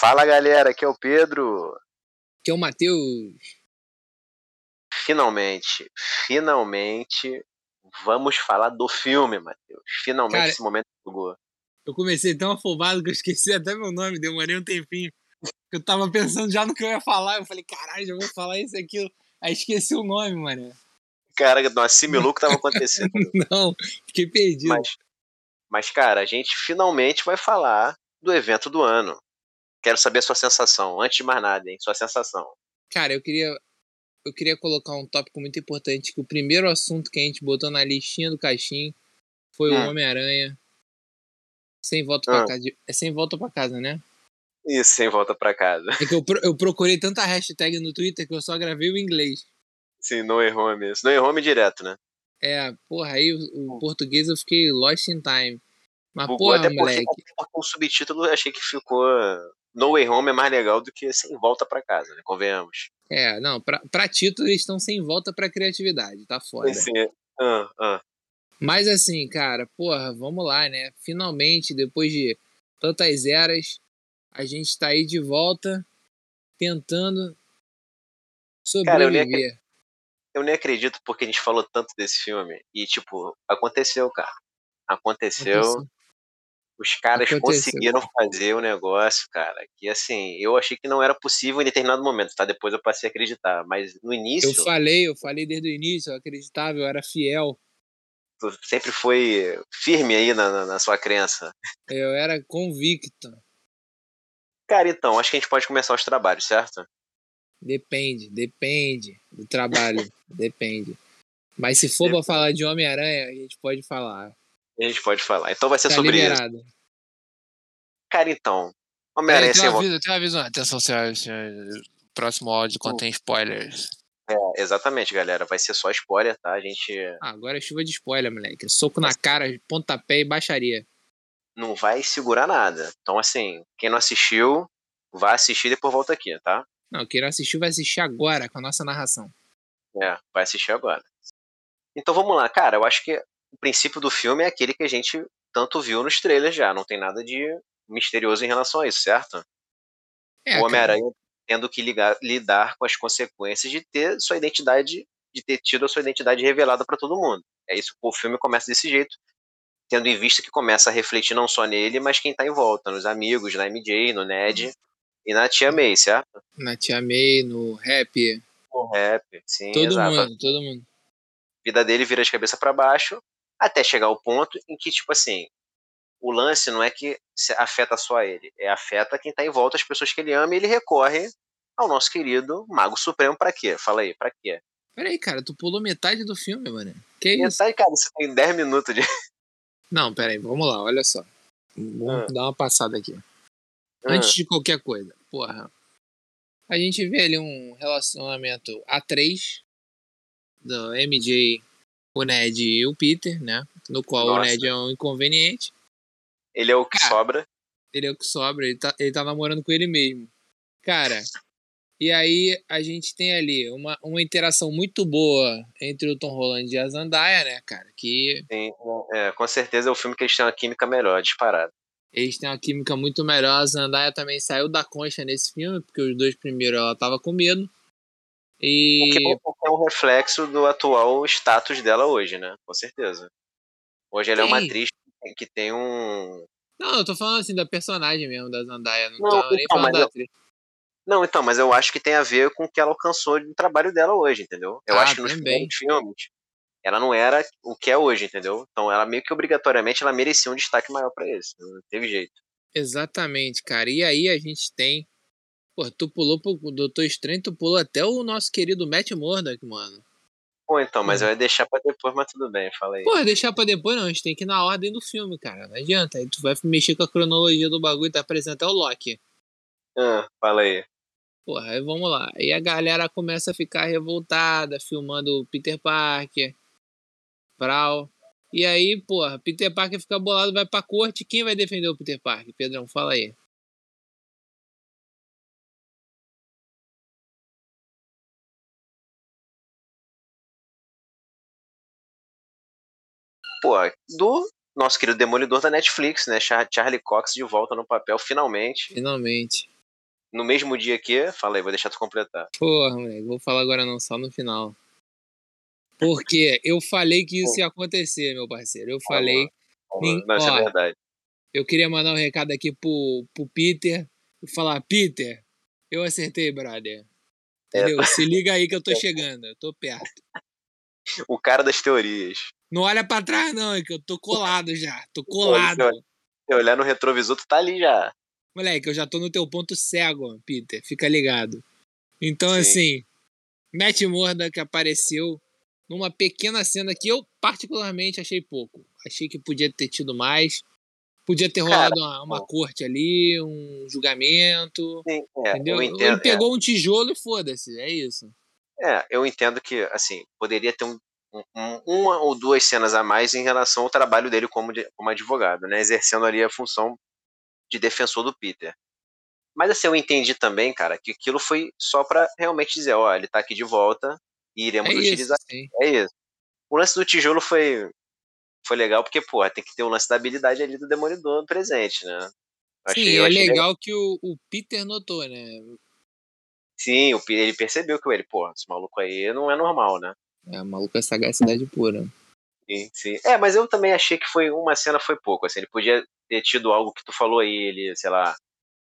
Fala galera, aqui é o Pedro. Que é o Matheus. Finalmente, finalmente vamos falar do filme, Matheus. Finalmente Cara, esse momento chegou. Eu comecei tão afobado que eu esqueci até meu nome, demorei um tempinho. Eu tava pensando já no que eu ia falar. Eu falei, caralho, já vou falar isso e aquilo. Aí esqueci o nome, mano. Cara, não assimilou o que estava acontecendo. Não, fiquei perdido. mas, mas, cara, a gente finalmente vai falar do evento do ano. Quero saber a sua sensação. Antes de mais nada, hein? Sua sensação. Cara, eu queria. Eu queria colocar um tópico muito importante, que o primeiro assunto que a gente botou na listinha do caixinho foi Hum. o Homem-Aranha. Sem volta Ah. pra casa. de- É sem volta pra casa, né? Isso, sem volta pra casa. É que eu, eu procurei tanta hashtag no Twitter que eu só gravei o inglês. Sim, no way home. No way home direto, né? É, porra, aí o, o português eu fiquei lost in time. Mas, Bugou porra, até porque, moleque. até porque o subtítulo eu achei que ficou. No way home é mais legal do que sem volta pra casa, né? Convenhamos. É, não, pra, pra título eles estão sem volta pra criatividade, tá foda. Esse, ah, ah. Mas assim, cara, porra, vamos lá, né? Finalmente, depois de tantas eras, a gente tá aí de volta tentando Cara, eu nem sobreviver. Eu nem acredito porque a gente falou tanto desse filme. E, tipo, aconteceu, cara. Aconteceu. Aconteceu. Os caras Aconteceu. conseguiram fazer o negócio, cara. Que, assim, eu achei que não era possível em determinado momento, tá? Depois eu passei a acreditar. Mas no início, Eu falei, eu falei desde o início, eu acreditava, eu era fiel, tu sempre foi firme aí na, na- na sua crença. eu era convicto. Cara, então, acho que a gente pode começar os trabalhos, certo? Depende, depende do trabalho, depende. Mas se for pra falar de Homem-Aranha, a gente pode falar. A gente pode falar. Então vai ser Tá sobre isso. liberado. Cara, então. Homem-Aranha tem sem um aviso, tem um aviso. Atenção, senhoras senhores. Próximo áudio contém spoilers. É, exatamente, galera. Vai ser só spoiler, tá? A gente Ah, agora é chuva de spoiler, moleque. Soco na cara, pontapé e baixaria. não vai segurar nada. Então, assim, quem não assistiu, vai assistir e depois volta aqui, tá? Não, quem não assistiu vai assistir agora com a nossa narração. É, vai assistir agora. Então vamos lá, cara. Eu acho que o princípio do filme é aquele que a gente tanto viu nos trailers já. Não tem nada de misterioso em relação a isso, certo? É, o Homem-Aranha tendo que ligar- lidar com as consequências de ter sua identidade, de ter tido a sua identidade revelada para todo mundo. É isso, o filme começa desse jeito, tendo em vista que começa a refletir não só nele, mas quem tá em volta, nos amigos, na MJ, no Ned e na Tia May, certo? na Tia May, no rap, O rap, sim, todo exato. mundo, todo mundo. A vida dele vira de cabeça para baixo, até chegar ao ponto em que, tipo assim, o lance não é que afeta só ele, é afeta quem tá em volta, as pessoas que ele ama, e ele recorre ao nosso querido Mago Supremo pra quê? Fala aí, pra quê? Peraí, cara, tu pulou metade do filme, mano. Que isso? Metade, cara, isso tem 10 minutos de. Não, peraí, vamos lá, olha só. Vamos Ah. dar uma passada aqui. Ah. Antes de qualquer coisa, porra. A gente vê ali um relacionamento A3 do MJ, o Ned e o Peter, né? No qual o Nossa. Ned é um inconveniente. Ele é o que Cara. sobra. Ele é o que sobra, ele tá, ele tá namorando com ele mesmo. Cara, e aí a gente tem ali uma, uma interação muito boa entre o Tom Holland e a Zendaya, né, cara? Que Tem, é, com certeza é o filme que eles têm uma química melhor, disparado. eles têm uma química muito melhor. A Zendaya também saiu da concha nesse filme, porque os dois primeiros ela tava com medo. O E que é um reflexo do atual status dela hoje, né? Com certeza. Hoje ela é uma atriz que tem um. Não, eu tô falando assim da personagem mesmo da Zendaya, não, Não, tô nem então, falando mas da eu- atriz. Não, então, mas eu acho que tem a ver com o que ela alcançou no trabalho dela hoje, entendeu? Eu Ah, acho que nos primeiros filmes ela não era o que é hoje, entendeu? Então ela meio que obrigatoriamente ela merecia um destaque maior pra isso. Não teve jeito. Exatamente, cara. E aí a gente tem. Pô, tu pulou pro Doutor Estranho, tu pulou até o nosso querido Matt Murdock, mano. Pô, então, mas Uhum. eu ia deixar pra depois, mas tudo bem, fala aí. Porra, deixar pra depois não, a gente tem que ir na ordem do filme, cara. Não adianta. Aí tu vai mexer com a cronologia do bagulho e tá aparecendo até o Loki. Ah, fala aí. Porra, aí vamos lá. Aí a galera começa a ficar revoltada, filmando o Peter Parker. Prau. E aí, porra, Peter Parker fica bolado, vai pra corte. Quem vai defender o Peter Parker? Pedrão, fala aí. Pô, do nosso querido Demolidor da Netflix, né? Char- Charlie Cox de volta no papel, finalmente. Finalmente. no mesmo dia que. Fala aí, vou deixar tu completar. Porra, moleque, vou falar agora não, só no final. Porque eu falei que isso ia acontecer, meu parceiro. Eu falei. Não, isso é verdade. Eu queria mandar um recado aqui pro, pro Peter e falar: Peter, eu acertei, brother. É. Entendeu? É. Se liga aí que eu tô chegando, eu tô perto. O cara das teorias. Não olha pra trás, não, é que eu tô colado já. Tô colado. Se olhar no retrovisor, tu tá ali já. Moleque, eu já tô no teu ponto cego, Peter. Fica ligado. Então, Sim. assim, Matt Morda que apareceu numa pequena cena que eu particularmente achei pouco. Achei que podia ter tido mais. Podia ter rolado Cara, uma, uma corte ali, um julgamento. Sim, é, entendeu? Entendo, Ele pegou é. um tijolo e foda-se, é isso. É, eu entendo que, assim, poderia ter um, um, uma ou duas cenas a mais em relação ao trabalho dele como, de, como advogado, né? Exercendo ali a função de defensor do Peter. Mas assim, eu entendi também, cara, que aquilo foi só para realmente dizer, ó, ele tá aqui de volta e iremos é utilizar. Isso, é isso. O lance do tijolo foi foi legal porque, pô, tem que ter o lance da habilidade ali do Demolidor presente, né? Achei, Sim, é legal, legal, que o, o Peter notou, né? Sim, o, ele percebeu que ele, pô, esse maluco aí não é normal, né? É, maluco é sagacidade pura. Sim, sim. É, mas eu também achei que foi uma cena foi pouco, assim, ele podia ter tido algo que tu falou aí, ele, sei lá,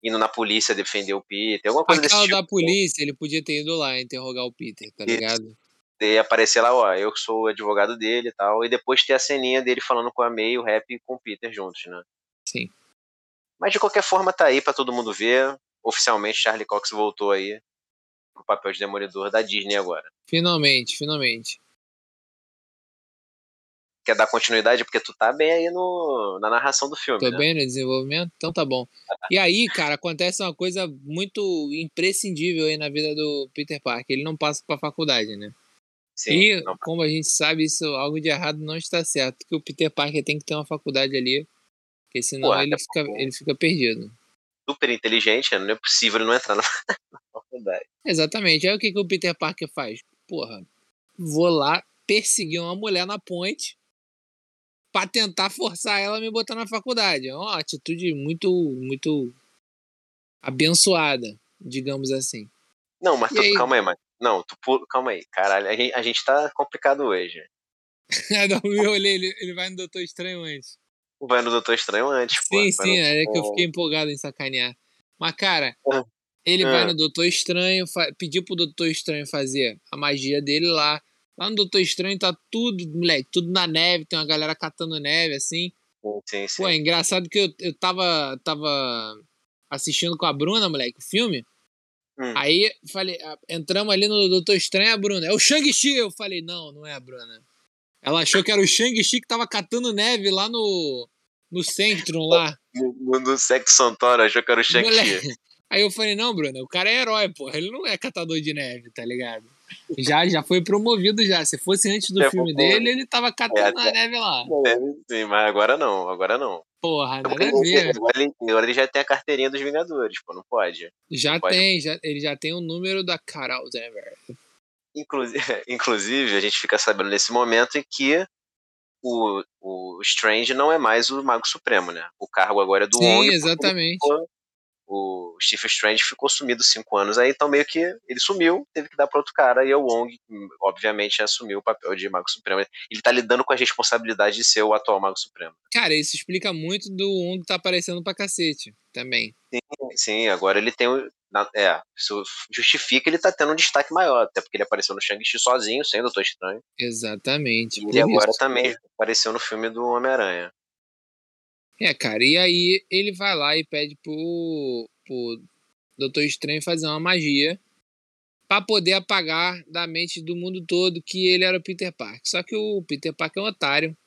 indo na polícia defender o Peter, alguma coisa Aquela desse tipo. da polícia, ele podia ter ido lá interrogar o Peter, tá ligado? E aparecer lá, ó, eu sou o advogado dele e tal, e depois ter a ceninha dele falando com a May, o rap e com o Peter juntos, né? Sim. Mas de qualquer forma tá aí para todo mundo ver. Oficialmente Charlie Cox voltou aí pro papel de demolidor da Disney agora. Finalmente, finalmente quer dar continuidade, porque tu tá bem aí no, na narração do filme. Tô né? bem no desenvolvimento? Então tá bom. E aí, cara, acontece uma coisa muito imprescindível aí na vida do Peter Parker. Ele não passa pra faculdade, né? Sim, e, não. como a gente sabe, isso algo de errado não está certo. Que o Peter Parker tem que ter uma faculdade ali, porque senão Pô, ele, fica, ele fica perdido. Super inteligente, não é possível ele não entrar na, faculdade. Exatamente. Aí o que, que o Peter Parker faz? Porra, vou lá perseguir uma mulher na ponte para tentar forçar ela a me botar na faculdade. É uma atitude muito, muito abençoada, digamos assim. Não, mas tu, aí... calma aí, mas não, tu calma aí, caralho, a gente, a gente tá complicado hoje. não, eu olhei, ele, ele vai no Doutor Estranho antes. Vai no Doutor Estranho antes, sim, pô. Sim, é que eu fiquei empolgado em sacanear. Mas, cara, ele vai no Doutor Estranho, pediu pro Doutor Estranho fazer a magia dele lá. Lá no Doutor Estranho tá tudo, moleque, tudo na neve, tem uma galera catando neve, assim. Sim, sim. Pô, é engraçado que eu, eu tava, tava assistindo com a Bruna, moleque, o filme. Hum. Aí falei, entramos ali no Doutor Estranho, a Bruna, é o Shang-Chi. Eu falei, não, não é a Bruna. Ela achou que era o Shang-Chi que tava catando neve lá no, no Centrum lá. No, no Sexo Santoro, achou que era o Shang-Chi. Aí eu falei, não, Bruna, o cara é herói, porra. Ele não é catador de neve, tá ligado? Já, já foi promovido já. Se fosse antes do é, filme dele, ele tava catando é, a neve lá. sim, mas agora não, agora não. Porra, nada a ver. Agora ele, agora ele já tem a carteirinha dos Vingadores, pô, não pode. Já não tem, pode. Já, ele já tem o número da Carol Danvers. Inclusive, inclusive, a gente fica sabendo nesse momento em que o, o Strange não é mais o Mago Supremo, né? O cargo agora é do Sim, Wong. Sim, exatamente o Stephen Strange ficou sumido cinco anos aí, então meio que ele sumiu, teve que dar para outro cara, e o Wong, obviamente, assumiu o papel de Mago Supremo. Ele tá lidando com a responsabilidade de ser o atual Mago Supremo. Cara, isso explica muito do Wong tá aparecendo pra cacete também. Sim, sim agora ele tem o. É, isso justifica ele tá tendo um destaque maior, até porque ele apareceu no Shang-Chi sozinho, sem o Doutor Estranho. Exatamente. E agora isso. também apareceu no filme do Homem-Aranha. É, cara, e aí ele vai lá e pede pro, pro Doutor Estranho fazer uma magia para poder apagar da mente do mundo todo que ele era o Peter Parker. Só que o Peter Parker é um otário.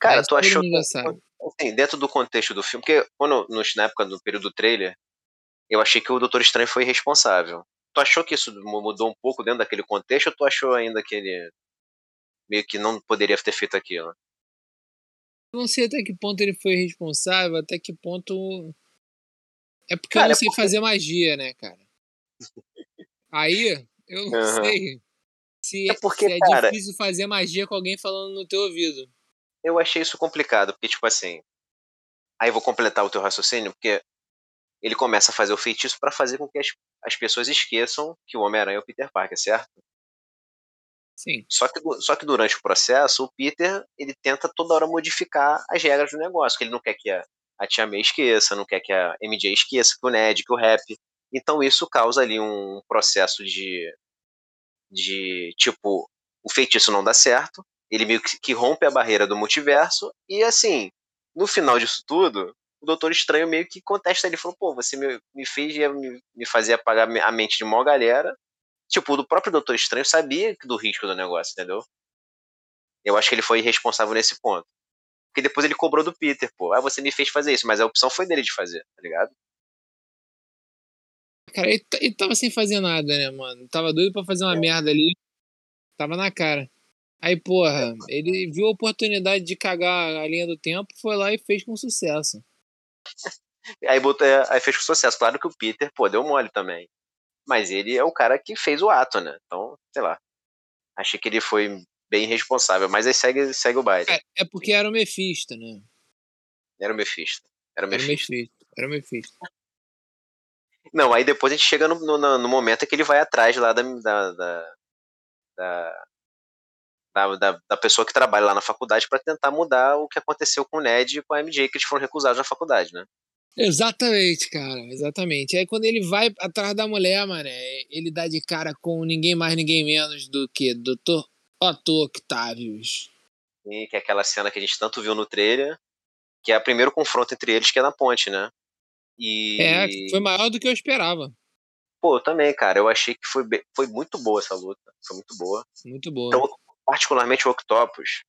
Cara, tu achou que, assim, dentro do contexto do filme, porque quando, no, na época do período do trailer, eu achei que o Doutor Estranho foi responsável. Tu achou que isso mudou um pouco dentro daquele contexto ou tu achou ainda que ele meio que não poderia ter feito aquilo? Não sei até que ponto ele foi responsável, até que ponto. É porque cara, eu não sei é porque... fazer magia, né, cara? Aí, eu não uhum. sei se é, porque, se é cara, difícil fazer magia com alguém falando no teu ouvido. Eu achei isso complicado, porque, tipo assim. Aí eu vou completar o teu raciocínio, porque ele começa a fazer o feitiço para fazer com que as, as pessoas esqueçam que o Homem-Aranha é o Peter Parker, certo? Sim. Só que, só que durante o processo, o Peter ele tenta toda hora modificar as regras do negócio, que ele não quer que a, a Tia May esqueça, não quer que a MJ esqueça, que o Ned, que o Rap. Então isso causa ali um processo de, de tipo, o feitiço não dá certo, ele meio que, que rompe a barreira do multiverso, e assim, no final disso tudo, o Doutor Estranho meio que contesta ele, falou, pô, você me, me fez me, me fazer apagar a mente de uma galera. Tipo, o próprio Doutor Estranho sabia do risco do negócio, entendeu? Eu acho que ele foi responsável nesse ponto. Porque depois ele cobrou do Peter, pô. Ah, você me fez fazer isso, mas a opção foi dele de fazer, tá ligado? Cara, ele, ele tava sem fazer nada, né, mano? Tava doido pra fazer uma é. merda ali. Tava na cara. Aí, porra, ele viu a oportunidade de cagar a linha do tempo, foi lá e fez com sucesso. aí, botou, é, aí fez com sucesso. Claro que o Peter, pô, deu mole também. Mas ele é o cara que fez o ato, né? Então, sei lá. Achei que ele foi bem responsável, mas aí segue, segue o baile. É, é porque era o Mephisto, né? Era o Mephisto. Era o Mephisto. Era o Mephisto. Não, aí depois a gente chega no, no, no momento que ele vai atrás lá da, da, da, da da, da, da, pessoa que trabalha lá na faculdade para tentar mudar o que aconteceu com o Ned e com a MJ, que eles foram recusados na faculdade, né? Exatamente, cara, exatamente. Aí quando ele vai atrás da mulher, mano, ele dá de cara com ninguém mais, ninguém menos do que Dr. Otto Octavius. E que é aquela cena que a gente tanto viu no trailer, que é o primeiro confronto entre eles, que é na ponte, né? E... É, foi maior do que eu esperava. Pô, eu também, cara. Eu achei que foi, bem, foi muito boa essa luta. Foi muito boa. Muito boa. Então, particularmente o Octopus,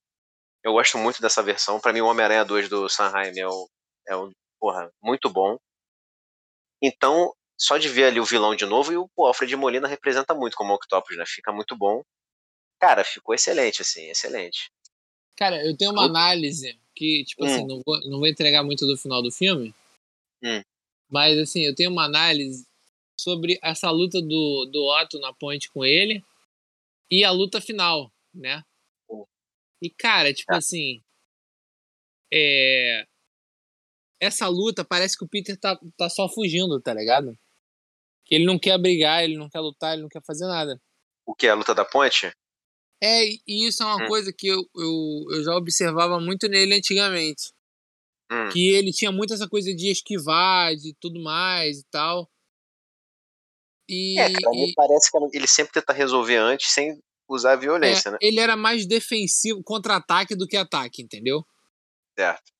eu gosto muito dessa versão. Para mim, o Homem-Aranha 2 do Sanheim é um, é um porra, muito bom. Então, só de ver ali o vilão de novo, e o Alfred Molina representa muito como Octopus, né? Fica muito bom. Cara, ficou excelente, assim, excelente. Cara, eu tenho uma análise que, tipo assim, hum. assim, não vou, não vou entregar muito do final do filme. Hum. Mas, assim, eu tenho uma análise sobre essa luta do, do Otto na ponte com ele e a luta final né? E, cara, tipo é. assim. É... Essa luta parece que o Peter tá, tá só fugindo, tá ligado? Que ele não quer brigar, ele não quer lutar, ele não quer fazer nada. O que? A luta da ponte? É, e isso é uma hum. coisa que eu, eu, eu já observava muito nele antigamente. Hum. Que ele tinha muito essa coisa de esquivar, de tudo mais e tal. E, é, cara, e... parece que ele sempre tenta resolver antes sem usar a violência, é, né? Ele era mais defensivo, contra-ataque do que ataque, entendeu? Certo.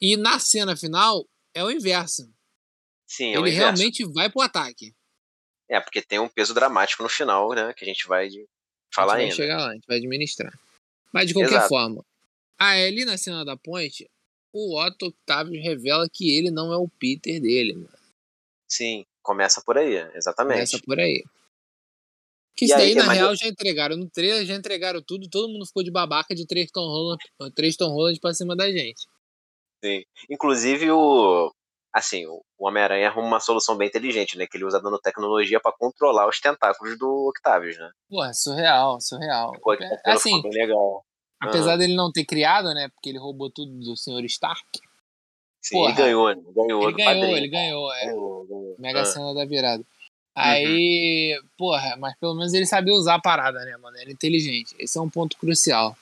E na cena final é o inverso. Sim, é o Ele realmente vai pro ataque. É, porque tem um peso dramático no final, né? Que a gente vai falar ainda. A gente vai chegar lá, a gente vai administrar. Mas de qualquer Exato. forma, ali na cena da ponte, o Otto Octavio revela que ele não é o Peter dele, mano. Sim, começa por aí, exatamente. Começa por aí. Que isso daí, na real, já entregaram no trailer, já entregaram tudo, todo mundo ficou de babaca de três Tom Holland, Holland pra cima da gente. Sim. Inclusive o. Assim, o Homem-Aranha arruma uma solução bem inteligente, né? Que ele usa nanotecnologia para controlar os tentáculos do Octavius, né? Pô, é surreal, surreal. É, assim, bem legal. Apesar uhum. dele não ter criado, né? Porque ele roubou tudo do Sr. Stark. Sim, Porra, ele ganhou, né? Ganhou ele ganhou, ele ganhou, é. Ganhou, ganhou. Mega ah. cena da virada. Aí, uhum. porra, mas pelo menos ele sabia usar a parada, né, mano? Era inteligente. Esse é um ponto crucial.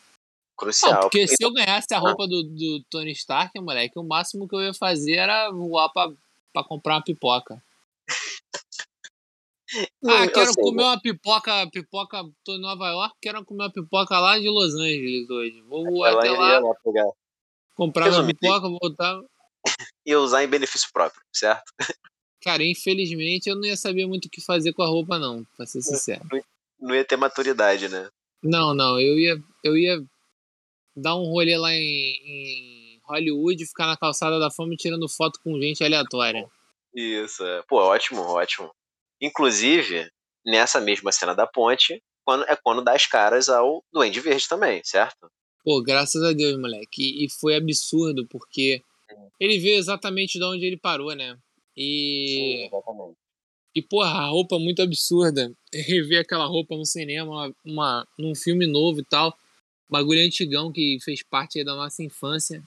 Crucial. Não, porque se eu ganhasse a roupa do, do Tony Stark, moleque, o máximo que eu ia fazer era voar pra, pra comprar uma pipoca. ah, quero sei, comer uma pipoca, pipoca, tô em Nova York, quero comer uma pipoca lá de Los Angeles hoje. Vou voar até lá, lá comprar uma pipoca, voltar. E usar em benefício próprio, certo? Cara, infelizmente eu não ia saber muito o que fazer com a roupa, não, pra ser sincero. Não ia ter maturidade, né? Não, não, eu ia, eu ia dar um rolê lá em, em Hollywood, ficar na calçada da fama tirando foto com gente aleatória. Isso, é. Pô, ótimo, ótimo. Inclusive, nessa mesma cena da ponte, quando, é quando dá as caras ao Duende Verde também, certo? Pô, graças a Deus, moleque. E, e foi absurdo, porque ele veio exatamente de onde ele parou, né? E. exatamente. E, porra, a roupa é muito absurda. Rever aquela roupa no cinema, uma, num filme novo e tal. Bagulho antigão que fez parte da nossa infância.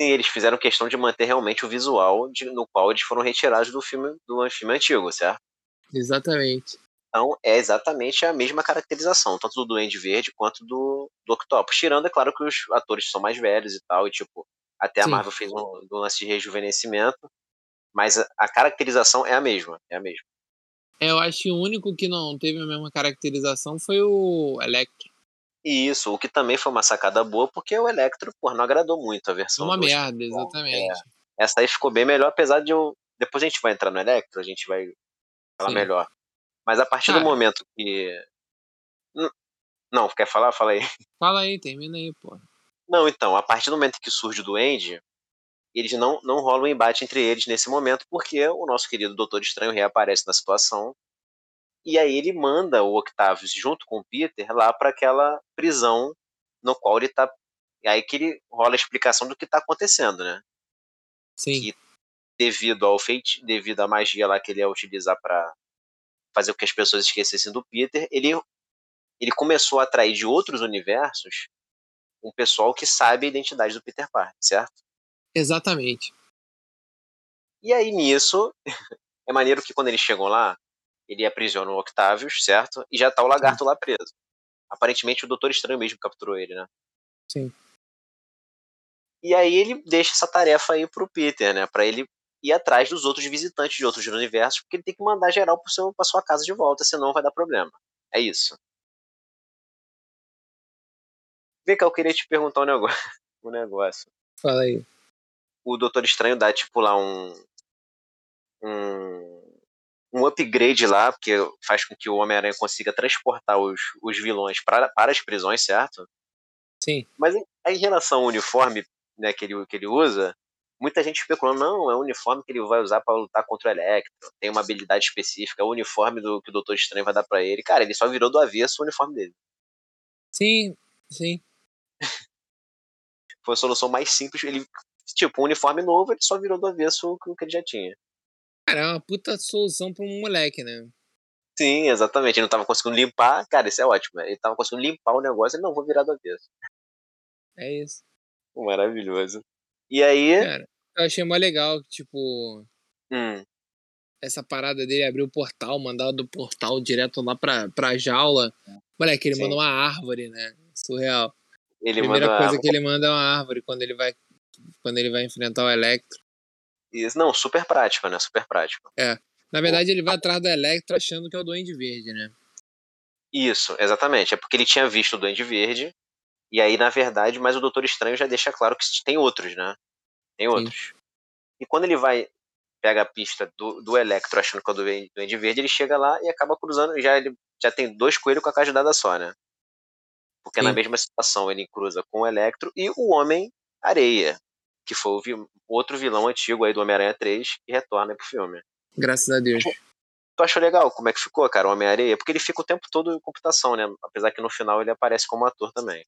Sim, eles fizeram questão de manter realmente o visual de, no qual eles foram retirados do filme do filme antigo, certo? Exatamente. Então é exatamente a mesma caracterização, tanto do Duende Verde quanto do, do Octopus. Tirando, é claro, que os atores são mais velhos e tal, e tipo, até a Sim. Marvel fez um, um lance de rejuvenescimento, mas a, a, caracterização é a mesma, é a mesma. É, eu acho que o único que não teve a mesma caracterização foi o Electro. Isso, o que também foi uma sacada boa, porque o Electro, pô, não agradou muito a versão. Uma merda, exatamente. É. Essa aí ficou bem melhor, apesar de eu. Depois a gente vai entrar no Electro, a gente vai falar Sim. melhor. Mas a partir Cara. do momento que. Não, quer falar? Fala aí. Fala aí, termina aí, pô. Não, então, a partir do momento que surge o Duende, eles não, não rola um embate entre eles nesse momento, porque o nosso querido Doutor Estranho reaparece na situação. E aí ele manda o Octavius junto com o Peter lá para aquela prisão no qual ele tá. E aí que ele rola a explicação do que tá acontecendo, né? Sim. Que devido ao feito, devido à magia lá que ele ia utilizar para fazer com que as pessoas esquecessem do Peter, ele, ele começou a atrair de outros universos um pessoal que sabe a identidade do Peter Parker, certo? Exatamente. E aí nisso, é maneiro que quando eles chegam lá, ele aprisiona o Octavius, certo? E já tá o lagarto Sim. lá preso. Aparentemente o Doutor Estranho mesmo capturou ele, né? Sim. E aí ele deixa essa tarefa aí pro Peter, né? Pra ele ir atrás dos outros visitantes de outros universos, porque ele tem que mandar geral pro seu, pra sua casa de volta, senão vai dar problema. É isso. Vem cá, eu queria te perguntar um negócio. Um negócio. Fala aí. O Doutor Estranho dá, tipo, lá um. Um, um upgrade lá, porque faz com que o Homem-Aranha consiga transportar os, os vilões para, para as prisões, certo? Sim. Mas em, em relação ao uniforme né, que, ele, que ele usa, muita gente especulando, não, é o uniforme que ele vai usar para lutar contra o Electro, tem uma habilidade específica, é o uniforme do que o Doutor Estranho vai dar para ele. Cara, ele só virou do avesso o uniforme dele. Sim, sim. Foi a solução mais simples. Ele, tipo, um uniforme novo, ele só virou do avesso o que ele já tinha. Cara, é uma puta solução pra um moleque, né? Sim, exatamente. Ele não tava conseguindo limpar. Cara, isso é ótimo. Ele tava conseguindo limpar o negócio e não, vou virar do avesso. É isso. Maravilhoso. E aí. Cara, eu achei mais legal, tipo. Hum. Essa parada dele abrir o portal, mandar do portal direto lá pra, pra jaula. Moleque, ele Sim. manda uma árvore, né? Surreal. Ele a primeira coisa que ele manda é uma árvore quando ele vai quando ele vai enfrentar o Electro. Isso, não, super prático, né? Super prático. É. Na verdade, ele vai atrás do Electro achando que é o Duende Verde, né? Isso, exatamente. É porque ele tinha visto o Duende Verde e aí, na verdade, mas o Doutor Estranho já deixa claro que tem outros, né? Tem outros. Sim. E quando ele vai, pega a pista do, do Electro achando que é o Duende Verde, ele chega lá e acaba cruzando, já, ele já tem dois coelhos com a cajadada só, né? Porque Sim. na mesma situação ele cruza com o Electro e o Homem-Areia, que foi o vi outro vilão antigo aí do Homem-Aranha 3 que retorna pro filme. Graças a Deus. Tu achou legal como é que ficou, cara, o Homem-Areia? Porque ele fica o tempo todo em computação, né? Apesar que no final ele aparece como ator também.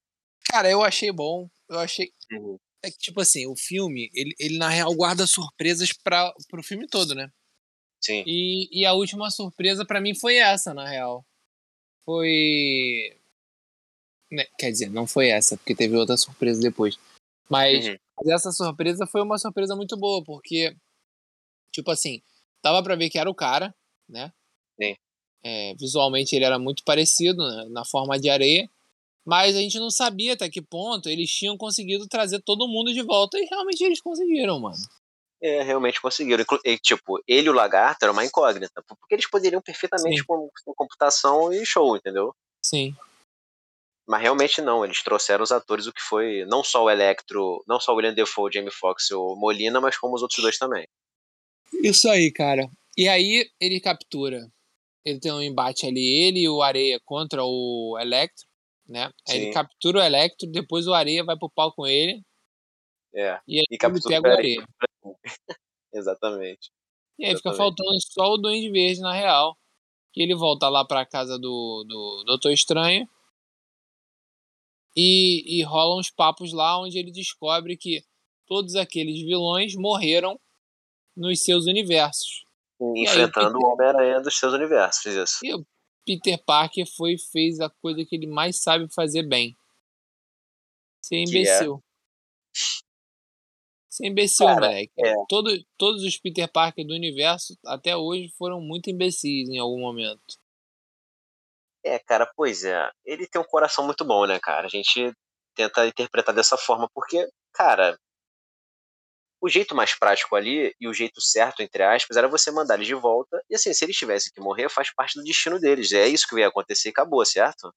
Cara, eu achei bom. Eu achei. Uhum. É que, tipo assim, o filme, ele, ele na real guarda surpresas para pro filme todo, né? Sim. E, e a última surpresa para mim foi essa, na real. Foi. Né, quer dizer, não foi essa, porque teve outra surpresa depois. Mas uhum. Essa surpresa foi uma surpresa muito boa, porque, tipo assim, dava pra ver que era o cara, né? Sim. É, visualmente ele era muito parecido né, na forma de areia. Mas a gente não sabia até que ponto eles tinham conseguido trazer todo mundo de volta e realmente eles conseguiram, mano. É, realmente conseguiram. E, tipo, ele e o lagarto era uma incógnita, porque eles poderiam perfeitamente com, com, computação e show, entendeu? Sim. Mas realmente não, eles trouxeram os atores, o que foi não só o Electro, não só o William Defoe, o Jamie Foxx e o Molina, mas como os outros dois também. Isso aí, cara. E aí ele captura. Ele tem um embate ali, ele e o Areia contra o Electro né? Aí ele captura o Electro, depois o Areia vai pro pau com ele. É. E aí e ele pega o Areia. Exatamente. E aí Exatamente. fica faltando só o Duende Verde na real. Que ele volta lá pra casa do, do Doutor Estranho. E, e rola uns papos lá onde ele descobre que todos aqueles vilões morreram nos seus universos. Enfrentando aí, o Homem-Aranha dos seus universos, isso. E o Peter Parker foi fez a coisa que ele mais sabe fazer bem. Ser é imbecil. É imbecil, Cara, moleque. é. Todo, todos os Peter Parker do universo, até hoje, foram muito imbecis em algum momento. É, cara, pois é. Ele tem um coração muito bom, né, cara? A gente tenta interpretar dessa forma, porque, cara, o jeito mais prático ali e o jeito certo, entre aspas, era você mandar eles de volta. E assim, se eles tivessem que morrer, faz parte do destino deles. É isso que ia acontecer e acabou, certo?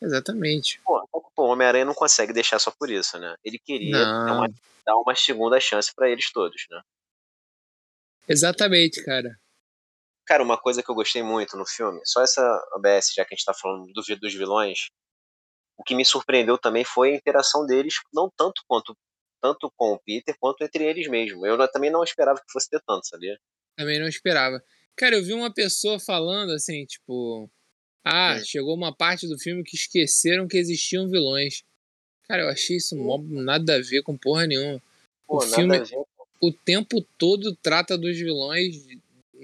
Exatamente. Pô, o Homem-Aranha não consegue deixar só por isso, né? Ele queria dar uma, dar uma segunda chance para eles todos, né? Exatamente, cara. Cara, uma coisa que eu gostei muito no filme, só essa OBS, já que a gente tá falando do, dos vilões, o que me surpreendeu também foi a interação deles, não tanto quanto tanto com o Peter quanto entre eles mesmo. Eu também não esperava que fosse ter tanto, sabia? Também não esperava. Cara, eu vi uma pessoa falando assim, tipo, ah, hum. chegou uma parte do filme que esqueceram que existiam vilões. Cara, eu achei isso hum. nada a ver com porra nenhuma. Pô, o filme o tempo todo trata dos vilões,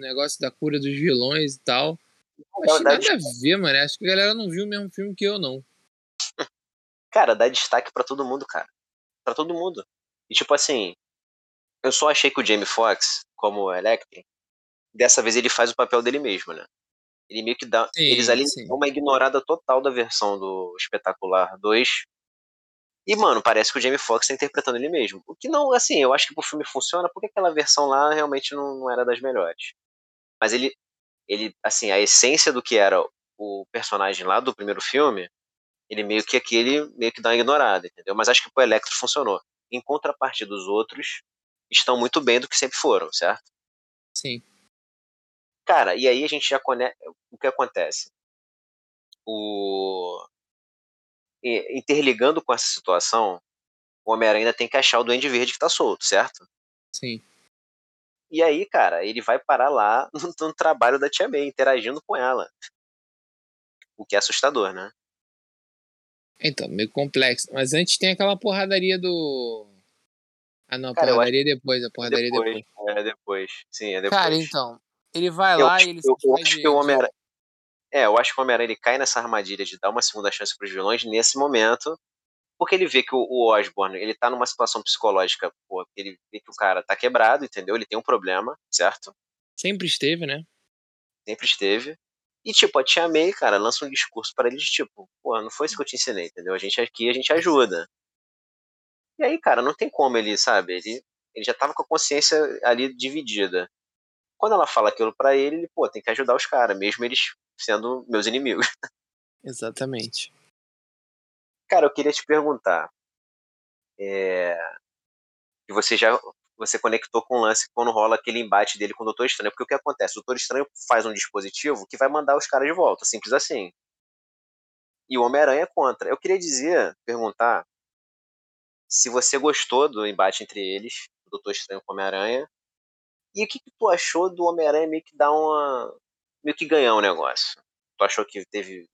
negócio da cura dos vilões e tal. Não, achei nada a ver, mano. Acho que a galera não viu o mesmo filme que eu, não. Cara, dá destaque para todo mundo, cara para todo mundo. E tipo assim, eu só achei que o Jamie Foxx, como Electro, dessa vez ele faz o papel dele mesmo, né? Ele meio que dá. Sim, eles ali sim. dão uma ignorada total da versão do Espetacular 2. E, mano, parece que o Jamie Foxx tá interpretando ele mesmo. O que não, assim, eu acho que pro filme funciona porque aquela versão lá realmente não, não era das melhores. Mas ele, ele, assim, a essência do que era o personagem lá do primeiro filme ele meio que aqui ele meio que dá uma ignorada, entendeu? Mas acho que pro Electro funcionou. Em contrapartida dos outros, estão muito bem do que sempre foram, certo? Sim. Cara, e aí a gente já conecta. O que acontece? O. Interligando com essa situação, o Homem-Aranha ainda tem que achar o Duende Verde que tá solto, certo? Sim. E aí, cara, ele vai parar lá no, no trabalho da Tia May, interagindo com ela. O que é assustador, né? Então, meio complexo. Mas antes tem aquela porradaria do. Ah, não, a Cara, porradaria acho... depois, a porradaria depois, depois. É depois. Sim, é depois. Cara, então. Ele vai lá eu, e ele eu, eu acho que o homem É, eu acho que o Homem-Aranha ele cai nessa armadilha de dar uma segunda chance para os vilões nesse momento, porque ele vê que o, o Osborn ele tá numa situação psicológica, pô, ele vê que o cara tá quebrado, entendeu? Ele tem um problema, certo? Sempre esteve, né? Sempre esteve. E, tipo, a tia May, cara, lança um discurso para ele de tipo, pô, não foi isso que eu te ensinei, entendeu? A gente aqui, a gente ajuda. E aí, cara, não tem como ele, sabe? Ele, ele já tava com a consciência ali dividida. Quando ela fala aquilo para ele, ele, pô, tem que ajudar os caras, mesmo eles sendo meus inimigos. Exatamente. Cara, eu queria te perguntar. É... E você já você conectou com o lance quando rola aquele embate dele com o Doutor Estranho. Porque o que acontece? O Doutor Estranho faz um dispositivo que vai mandar os caras de volta, simples assim. E o Homem-Aranha é contra. Eu queria dizer, perguntar, se você gostou do embate entre eles, o Doutor Estranho com o Homem-Aranha, e o que, que tu achou do Homem-Aranha meio que dar uma. meio que ganhar o um negócio? Tu achou que teve.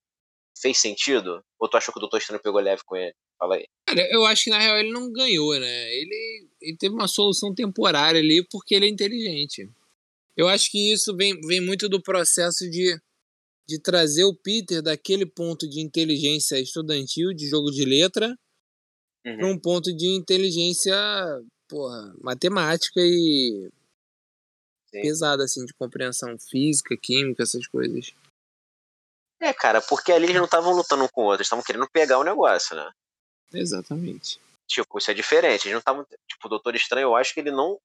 Fez sentido? Ou tu achou que o Doutor Estranho pegou leve com ele? Fala aí. Cara, eu acho que na real ele não ganhou, né? Ele, ele teve uma solução temporária ali porque ele é inteligente. Eu acho que isso vem, vem muito do processo de, de trazer o Peter daquele ponto de inteligência estudantil, de jogo de letra, uhum. para um ponto de inteligência porra, matemática e Sim. pesada, assim, de compreensão física, química, essas coisas. É, cara, porque ali eles não estavam lutando um com o outro, estavam querendo pegar o negócio, né? Exatamente. Tipo, isso é diferente. Eles não estavam. Tipo, o Doutor Estranho, eu acho que ele não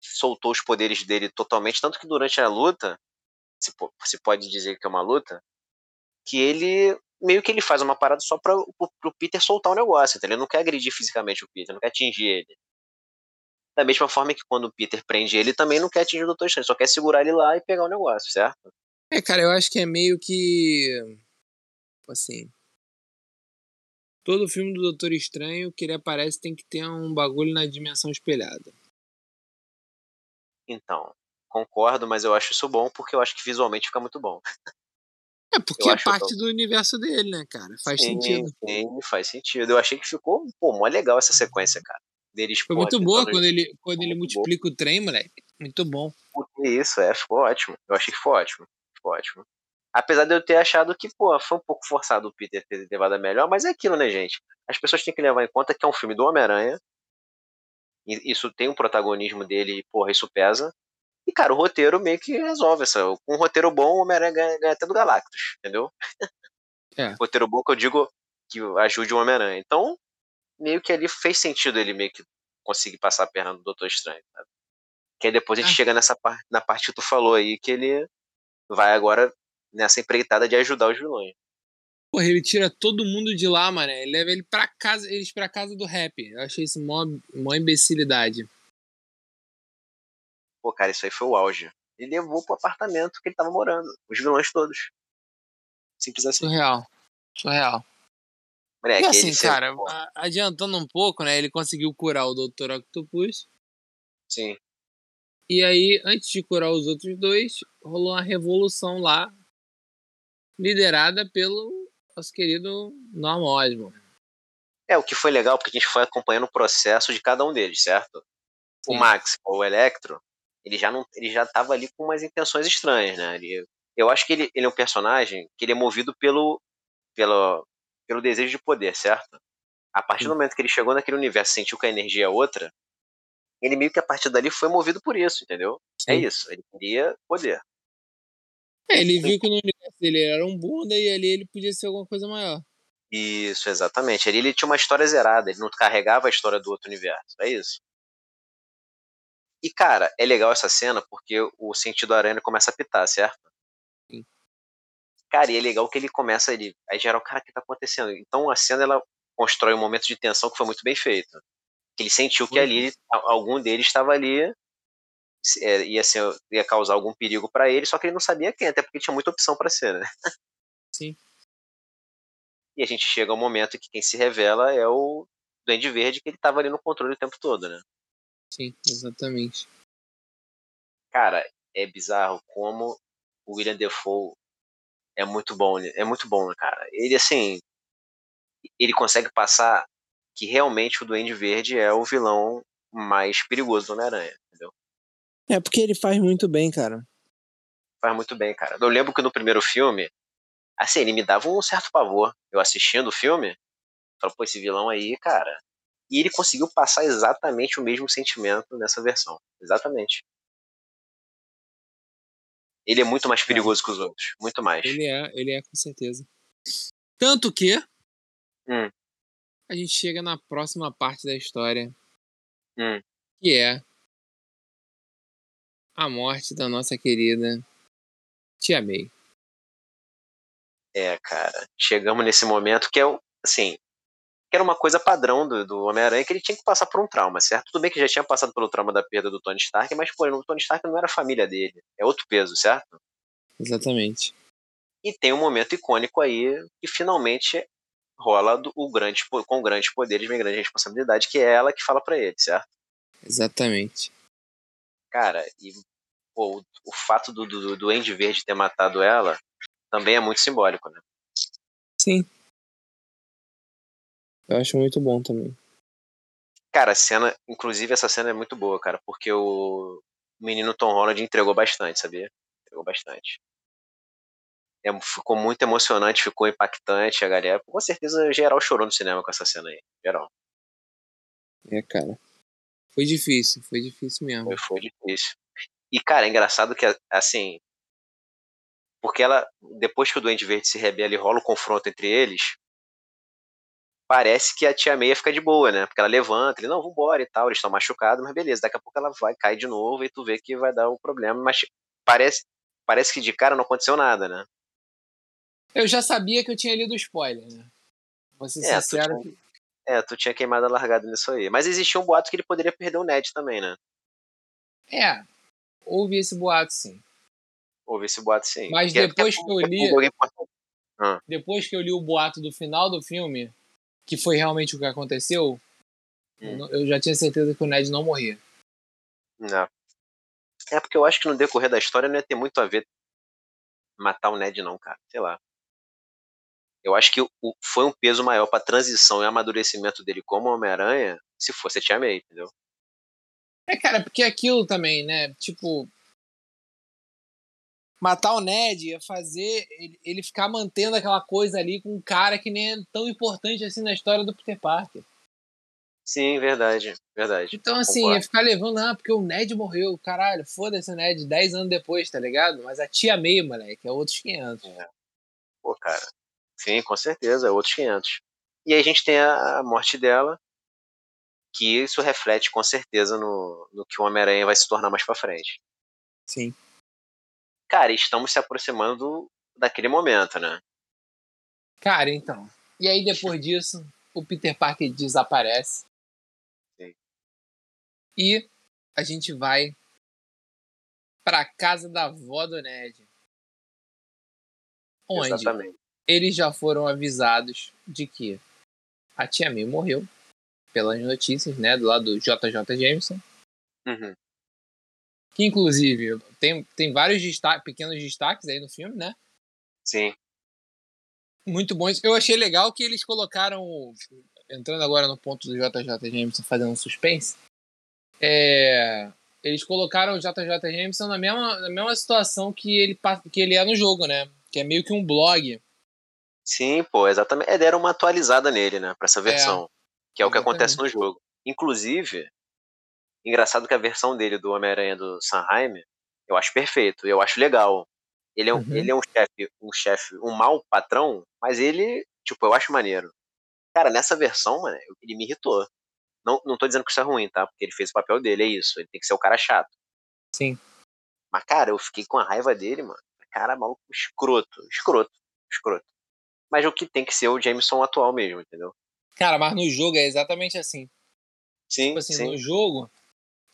soltou os poderes dele totalmente, tanto que durante a luta, se, se pode dizer que é uma luta, que ele meio que ele faz uma parada só para o Peter soltar o negócio, entendeu? Ele não quer agredir fisicamente o Peter, não quer atingir ele. Da mesma forma que quando o Peter prende ele, também não quer atingir o Doutor Estranho, só quer segurar ele lá e pegar o negócio, certo? É, cara, eu acho que é meio que. Assim todo filme do Doutor Estranho que ele aparece tem que ter um bagulho na dimensão espelhada. Então, concordo, mas eu acho isso bom porque eu acho que visualmente fica muito bom. É porque eu é parte do universo dele, né, cara? Faz sim, sentido. Sim, faz sentido. Eu achei que ficou, pô, mó legal essa sequência, cara. Deles, Foi muito boa quando ele, quando ele multiplica o trem, moleque. Muito bom. Isso, é, ficou ótimo. Eu achei que ficou ótimo. Ótimo. Apesar de eu ter achado que, pô, foi um pouco forçado o Peter ter levado a melhor, mas é aquilo, né, gente? As pessoas têm que levar em conta que é um filme do Homem-Aranha. isso tem um protagonismo dele, e, porra, isso pesa. E, cara, o roteiro meio que resolve essa. Com um roteiro bom, o Homem-Aranha ganha, ganha até do Galactus, entendeu? É. roteiro bom que eu digo que ajude o Homem-Aranha. Então, meio que ali fez sentido ele meio que conseguir passar a perna do Doutor Estranho. Sabe? Que aí depois a gente ah. chega nessa parte, na parte que tu falou aí, que ele vai agora nessa empreitada de ajudar os vilões. Porra, ele tira todo mundo de lá, mano. Ele leva ele pra casa, eles pra casa do rap. Eu achei isso mó, mó imbecilidade. Pô, cara, isso aí foi o auge. Ele levou pro apartamento que ele tava morando. Os vilões todos. Simples assim. Surreal. Surreal. Moleque, e assim, cara, adiantando um pouco, né? Ele conseguiu curar o Dr. Octopus. Sim. E aí, antes de curar os outros dois, rolou uma revolução lá, liderada pelo nosso querido Norman Osborn. É, o que foi legal, porque a gente foi acompanhando o processo de cada um deles, certo? Sim. O Max, o Electro, ele já não, ele já tava ali com umas intenções estranhas, né? Ele, eu acho que ele, ele é um personagem que ele é movido pelo, pelo, pelo desejo de poder, certo? A partir do momento que ele chegou naquele universo, sentiu que a energia é outra, ele meio que a partir dali foi movido por isso, entendeu? É Sim. É isso, ele queria poder. É, ele viu que no universo dele era um bunda e ali ele podia ser alguma coisa maior. Isso, exatamente. Ali ele tinha uma história zerada, ele não carregava a história do outro universo, é isso. E, cara, é legal essa cena porque o sentido aranha começa a pitar, certo? Sim. Cara, e é legal que ele começa, ele, aí geral, cara, o que tá acontecendo? Então a cena, ela constrói um momento de tensão que foi muito bem feito. Que ele sentiu que ali, algum deles estava ali ia, ser, ia causar algum perigo para ele, só que ele não sabia quem, até porque tinha muita opção para ser, né? Sim. E a gente chega ao momento que quem se revela é o Duende Verde, que ele tava ali no controle o tempo todo, né? Sim, exatamente. Cara, é bizarro como o William Defoe é muito bom, né? é muito bom, né, cara. Ele assim, ele consegue passar que realmente o Duende Verde é o vilão mais perigoso do Homem-Aranha? É porque ele faz muito bem, cara. Faz muito bem, cara. Eu lembro que no primeiro filme, assim, ele me dava um certo pavor. Eu assistindo o filme, falei, pô, esse vilão aí, cara. E ele conseguiu passar exatamente o mesmo sentimento nessa versão. Exatamente. Ele é muito mais perigoso que os outros. Muito mais. Ele é, ele é, com certeza. Tanto que. Hum. A gente chega na próxima parte da história. Hum. Que é a morte da nossa querida Tia May. É, cara, chegamos nesse momento que é, assim, que era uma coisa padrão do, do Homem-Aranha, que ele tinha que passar por um trauma, certo? Tudo bem que já tinha passado pelo trauma da perda do Tony Stark, mas, pô, o Tony Stark não era a família dele, é outro peso, certo? Exatamente. E tem um momento icônico aí que finalmente rola do, o grande, com grandes poderes vem grande responsabilidade, que é ela que fala para ele, certo? Exatamente. Cara, e pô, o, o fato do, do, do Andy Verde ter matado ela também é muito simbólico, né? Sim. Eu acho muito bom também. Cara, a cena, inclusive essa cena é muito boa, cara, porque o menino Tom Holland entregou bastante, sabia? Entregou bastante. É, ficou muito emocionante, ficou impactante a galera. Com certeza geral chorou no cinema com essa cena aí, geral. É, cara. Foi difícil, foi difícil mesmo. Foi, foi difícil. E, cara, é engraçado que, assim. Porque ela, depois que o Duende Verde se rebela e rola o confronto entre eles, parece que a tia Meia fica de boa, né? Porque ela levanta, ele, não, vambora e tal, eles estão machucados, mas beleza, daqui a pouco ela vai, cai de novo e tu vê que vai dar o um problema, mas parece, parece que de cara não aconteceu nada, né? Eu já sabia que eu tinha lido o spoiler, né? Vou ser é, sincero. Tu é, tu tinha queimado a largada nisso aí. Mas existia um boato que ele poderia perder o Ned também, né? É, houve esse boato sim. Houve esse boato sim. Mas Porque depois que eu li. Ah. Depois que eu li o boato do final do filme, que foi realmente o que aconteceu, hum. eu já tinha certeza que o Ned não morria. Não. É porque eu acho que no decorrer da história não ia ter muito a ver matar o Ned, não, cara. Sei lá. Eu acho que o, foi um peso maior pra transição e amadurecimento dele como Homem-Aranha se fosse a Tia May, entendeu? É, cara, porque aquilo também, né? Tipo. Matar o Ned ia fazer ele, ele ficar mantendo aquela coisa ali com um cara que nem é tão importante assim na história do Peter Parker. Sim, verdade, verdade. Então, assim, Concordo. ia ficar levando, ah, porque o Ned morreu. Caralho, foda-se o Ned, 10 anos depois, tá ligado? Mas a tia May, moleque, é outros 500. Pô, cara. Sim, com certeza, é outros 500. E aí a gente tem a, a morte dela, que isso reflete com certeza no, no que o Homem-Aranha vai se tornar mais pra frente. Sim. Cara, estamos se aproximando daquele momento, né? Cara, então. E aí, depois disso, o Peter Parker desaparece. Sim. E a gente vai pra casa da avó do Ned. Onde Exatamente. Eles já foram avisados de que a tia May morreu, pelas notícias, né, do lado do JJ Jameson. Uhum. Que, inclusive, tem, tem vários pequenos destaques aí no filme, né? Sim. muito bons. Eu achei legal que eles colocaram, entrando agora no ponto do JJ Jameson fazendo um suspense, é, eles colocaram o JJ Jameson na mesma, na mesma situação que ele, que ele é no jogo, né? Que é meio que um blog. Sim, pô, exatamente. É, deram uma atualizada nele, né, pra essa versão. que é o que acontece no jogo. Inclusive, engraçado que a versão dele do Homem-Aranha do Sanheim, eu acho perfeito, eu acho legal. Ele é um, Uhum. ele é um chefe, um chefe, um mau patrão, mas ele, tipo, eu acho maneiro. Cara, nessa versão, mano, ele me irritou. Não, não tô dizendo que isso é ruim, tá? Porque ele fez o papel dele, é isso. Ele tem que ser o cara chato. Sim. Mas, cara, eu fiquei com a raiva dele, mano. Cara, maluco escroto. Escroto. Escroto. Mas o que tem que ser o Jameson atual mesmo, entendeu? Cara, mas no jogo é exatamente assim. Sim, Tipo assim, sim. no jogo,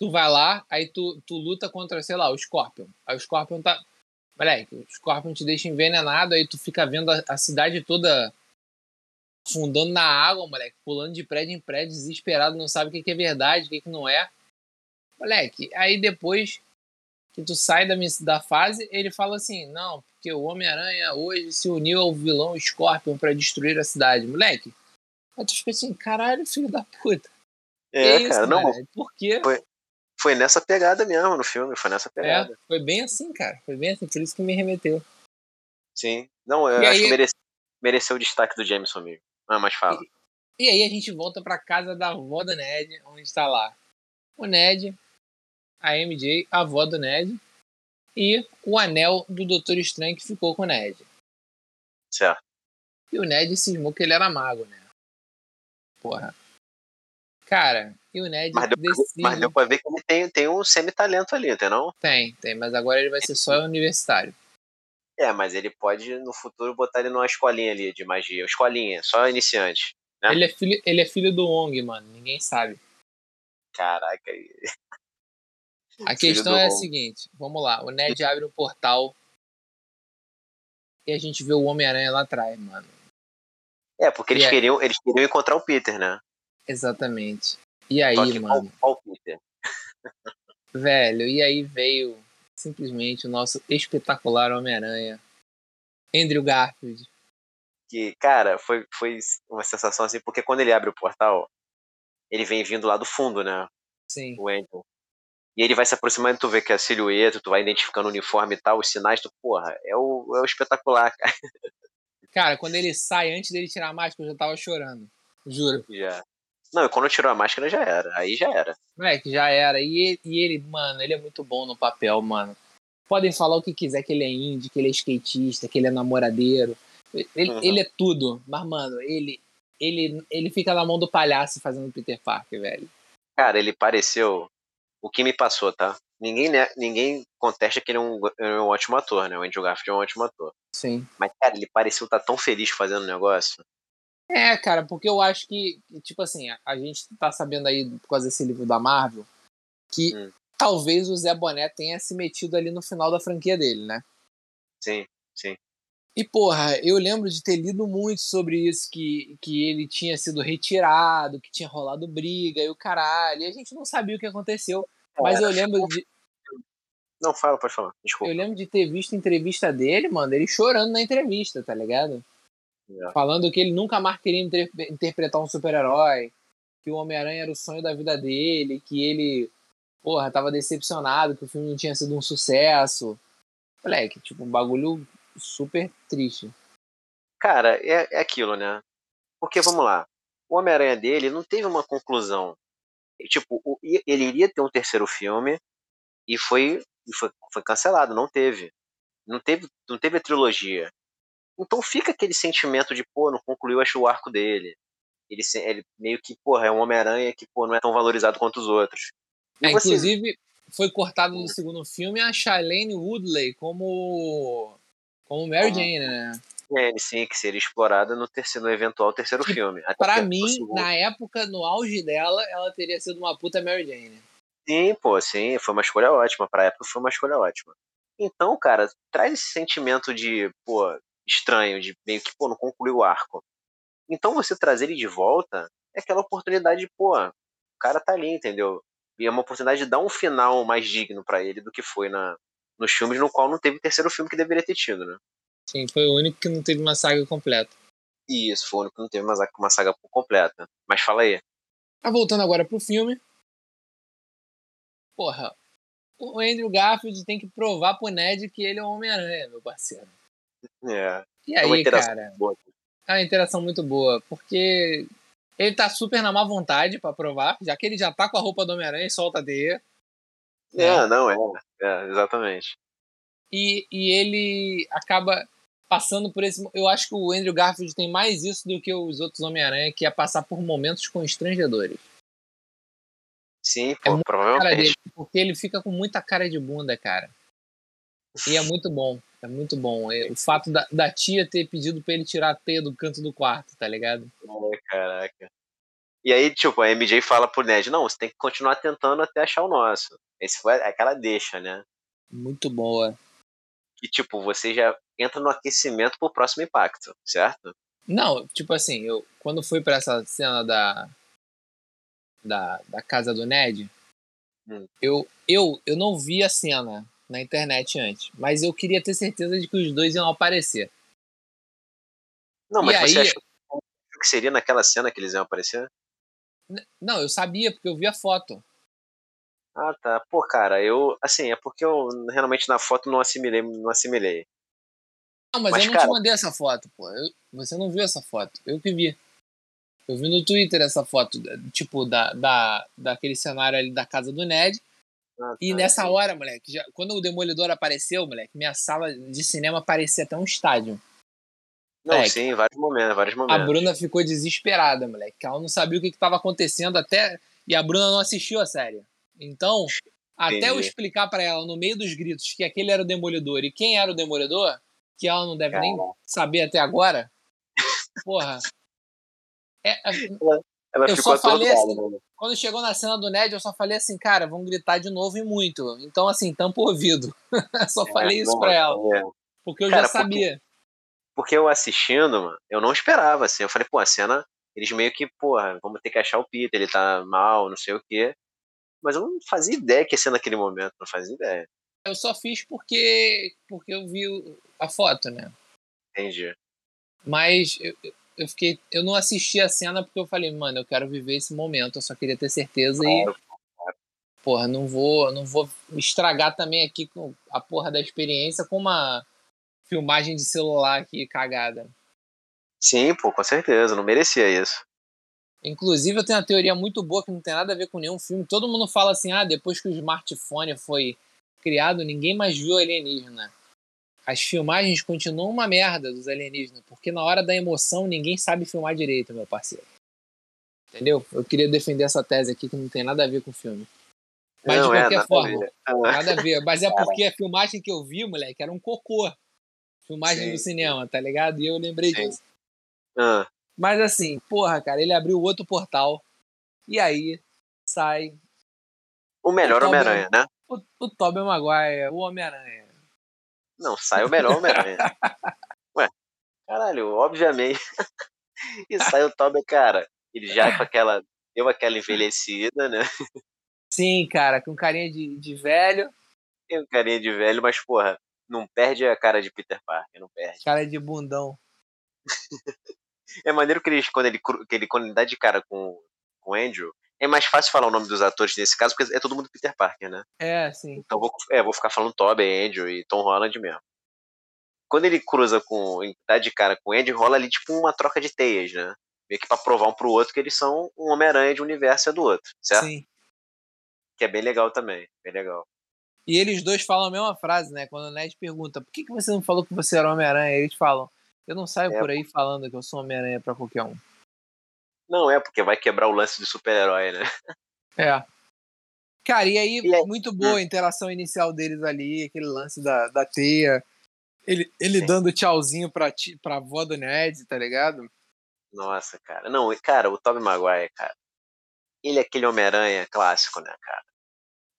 tu vai lá, aí tu, tu luta contra, sei lá, o Scorpion. Aí o Scorpion tá. Moleque, o Scorpion te deixa envenenado, aí tu fica vendo a, a cidade toda afundando na água, moleque, pulando de prédio em prédio, desesperado, não sabe o que, que é verdade, o que, que não é. Moleque, aí depois que tu sai da, da fase, ele fala assim: não, porque o Homem-Aranha hoje se uniu ao vilão Scorpion pra destruir a cidade. Moleque, aí tu fica assim: caralho, filho da puta. É, que isso, cara, não, moleque? Por quê? foi nessa pegada mesmo no filme, foi nessa É, pegada. foi bem assim, cara. Foi bem assim, por isso que me remeteu. Sim. Não, eu E acho aí- que merece, mereceu o destaque do Jameson mesmo. Ah, mas fala. E aí a gente volta pra casa da avó do Ned, onde tá lá o Ned, a MJ, a avó do Ned, e o anel do Doutor Estranho que ficou com o Ned. Certo. E o Ned cismou que ele era mago, né? Porra. Cara, e o Ned Mas deu, decide... mas deu pra ver que ele tem, tem um semi-talento ali, entendeu? Tem, tem, mas agora ele vai ser só universitário. É, mas ele pode no futuro botar ele numa escolinha ali de magia. Escolinha, só iniciante. Né? Ele é, filho, ele é filho do Ong, mano, ninguém sabe. Caraca. A questão é a seguinte, vamos lá, o Ned abre um portal e a gente vê o Homem-Aranha lá atrás, mano. É, porque eles, queriam, eles queriam encontrar o Peter, né? Exatamente. E aí, que mano, qual, qual Peter? velho, e aí veio simplesmente o nosso espetacular Homem-Aranha, Andrew Garfield. Que, cara, foi, foi uma sensação assim, porque quando ele abre o portal, ele vem vindo lá do fundo, né? Sim, o Andrew. E ele vai se aproximando, tu vê que é a silhueta, tu vai identificando o uniforme e tal, os sinais, tu, porra, é o, é o espetacular, cara. cara, quando ele sai, antes dele tirar a máscara, eu já tava chorando. Juro. Já. Não, e quando tirou a máscara já era. Aí já era. Moleque, já era. E ele, e ele, mano, ele é muito bom no papel, mano. Podem falar o que quiser, que ele é indie, que ele é skatista, que ele é namoradeiro. Ele, Uhum. ele é tudo. Mas, mano, ele, ele, ele fica na mão do palhaço fazendo Peter Parker, velho. Cara, ele pareceu. O que me passou, tá? Ninguém, né, ninguém contesta que ele é um, é um ótimo ator, né? O Andrew Garfield é um ótimo ator. Sim. Mas, cara, ele pareceu estar tão feliz fazendo o negócio. É, cara, porque eu acho que, que, tipo assim, a, a gente tá sabendo aí, por causa desse livro da Marvel, que Hum. talvez o Zé Boné tenha se metido ali no final da franquia dele, né? Sim, sim. E, porra, eu lembro de ter lido muito sobre isso, que, que ele tinha sido retirado, que tinha rolado briga e o caralho. E a gente não sabia o que aconteceu. Mas eu lembro de, Não, fala, pode falar. Desculpa. eu lembro de ter visto entrevista dele, mano, ele chorando na entrevista, tá ligado? É. Falando que ele nunca mais queria inter- interpretar um super-herói, que o Homem-Aranha era o sonho da vida dele, que ele, porra, tava decepcionado, que o filme não tinha sido um sucesso. Moleque, tipo, um bagulho super triste. Cara, é, é aquilo, né? Porque, vamos lá. o Homem-Aranha dele não teve uma conclusão. Tipo, ele iria ter um terceiro filme e foi, foi, foi cancelado, não teve. Não teve, não teve a trilogia. Então fica aquele sentimento de, pô, não concluiu acho, o arco dele. Ele, ele meio que, porra, é um Homem-Aranha que, pô, não é tão valorizado quanto os outros. É, você... Inclusive, foi cortado no segundo filme a Shailene Woodley como, como Mary Jane, né? É, sim, que seria explorada no, terceiro, no eventual terceiro que, filme. Até pra mim, na época, no auge dela, ela teria sido uma puta Mary Jane. Sim, pô, sim, foi uma escolha ótima. Pra época foi uma escolha ótima. Então, cara, traz esse sentimento de, pô, estranho, de meio que, pô, não concluiu o arco. Então você trazer ele de volta é aquela oportunidade de, pô, o cara tá ali, entendeu? E é uma oportunidade de dar um final mais digno para ele do que foi na, nos filmes, no qual não teve o terceiro filme que deveria ter tido, né? Sim, foi o único que não teve uma saga completa. Isso, foi o único que não teve uma, uma saga completa. Mas fala aí. Ah, voltando agora pro filme. Porra, o Andrew Garfield tem que provar pro Ned que ele é o Homem-Aranha, meu parceiro. É. E é aí, é cara? Boa. É uma interação muito boa, porque ele tá super na má vontade para provar, já que ele já tá com a roupa do Homem-Aranha e solta a teia. É, né? não, é, é, exatamente. E, e ele acaba passando por esse. Eu acho que o Andrew Garfield tem mais isso do que os outros Homem-Aranha, que é passar por momentos constrangedores. Sim, é pô, é provavelmente. Dele, porque ele fica com muita cara de bunda, cara. E é muito bom. É muito bom. É, o fato da, da tia ter pedido pra ele tirar a teia do canto do quarto, tá ligado? É, caraca. E aí, tipo, a MJ fala pro Ned, não, você tem que continuar tentando até achar o nosso. Esse foi aquela deixa, né? Muito boa. Que, tipo, você já entra no aquecimento pro próximo impacto, certo? Não, tipo assim, eu quando fui para essa cena da, da, da casa do Ned, hum. eu, eu, eu não vi a cena na internet antes, mas eu queria ter certeza de que os dois iam aparecer. Não, mas e você aí, achou que seria naquela cena que eles iam aparecer? Não, eu sabia, porque eu vi a foto. Ah, tá. Pô, cara, eu. Assim, é porque eu realmente na foto não assimilei. Não assimilei. Não, mas, mas eu não cara... te mandei essa foto, pô. Eu, você não viu essa foto. Eu que vi. Eu vi no Twitter essa foto, tipo, da, da, daquele cenário ali da casa do Ned. Ah, tá, e nessa sim. hora, moleque, já, quando o Demolidor apareceu, moleque, minha sala de cinema parecia até um estádio. Não, moleque, sim, vários momentos, vários momentos. A Bruna ficou desesperada, moleque. Ela não sabia o que estava acontecendo até. E a Bruna não assistiu a série. Então, Entendi. até eu explicar para ela no meio dos gritos que aquele era o Demolidor e quem era o Demolidor, que ela não deve nem saber até agora. Porra. É, ela, ela eu só falei assim, né? quando chegou na cena do Ned, eu só falei assim, cara, vamos gritar de novo e muito. Então, assim, tampa o ouvido. só é, falei isso pra ela. É. Porque eu cara, já sabia. Porque, porque, eu assistindo, mano, eu não esperava, assim. Eu falei, pô, a cena, eles meio que, porra, vamos ter que achar o Peter, ele tá mal, não sei o quê. Mas eu não fazia ideia que ia ser naquele momento, não fazia ideia. Eu só fiz porque, porque eu vi a foto, né? Entendi. Mas eu, eu fiquei. Eu não assisti a cena porque eu falei, mano, eu quero viver esse momento, eu só queria ter certeza claro. e. Porra, não vou, não vou estragar também aqui com a porra da experiência com uma filmagem de celular aqui cagada. Sim, pô, com certeza, não merecia isso. Inclusive, eu tenho uma teoria muito boa que não tem nada a ver com nenhum filme. Todo mundo fala assim: ah, depois que o smartphone foi criado, ninguém mais viu alienígena. As filmagens continuam uma merda dos alienígenas, porque na hora da emoção ninguém sabe filmar direito, meu parceiro. Entendeu? Eu queria defender essa tese aqui que não tem nada a ver com o filme. Mas não, de é, qualquer é, forma, a nada a ver. Mas é porque a filmagem que eu vi, moleque, era um cocô. Filmagem sim, do cinema, tá ligado? E eu lembrei sim. disso. Ah. Mas assim, porra, cara, ele abriu outro portal. E aí sai. O melhor Homem-Aranha, né? O, o Tobey Maguire, o Homem-Aranha. Não, sai o melhor Homem-Aranha. Ué, caralho, obviamente. e sai o Tobey, cara. Ele já com aquela. Deu aquela envelhecida, né? Sim, cara, com carinha de, de velho. Tem um carinha de velho, mas, porra, não perde a cara de Peter Parker, não perde. Cara de bundão. É maneiro que ele, quando ele, que ele, quando ele dá de cara com, com o Andrew, é mais fácil falar o nome dos atores nesse caso, porque é todo mundo Peter Parker, né? É, sim. Então vou, é, vou ficar falando Tobey, Andrew e Tom Holland mesmo. Quando ele cruza com. dá de cara com o Andrew, rola ali tipo uma troca de teias, né? Meio que pra provar um pro outro que eles são um Homem-Aranha de um universo e do outro, certo? Sim. Que é bem legal também, bem legal. E eles dois falam a mesma frase, né? Quando o Ned pergunta por que, que você não falou que você era Homem-Aranha, eles falam, eu não saio É, por aí falando que eu sou Homem-Aranha pra qualquer um. Não é porque vai quebrar o lance de super-herói, né? É. Cara, e aí, E aí- muito boa a interação inicial deles ali, aquele lance da, da teia. Ele, ele Sim. dando tchauzinho pra, ti, pra avó do Ned, tá ligado? Nossa, cara. Não, cara, o Tobey Maguire, cara. Ele é aquele Homem-Aranha clássico, né, cara?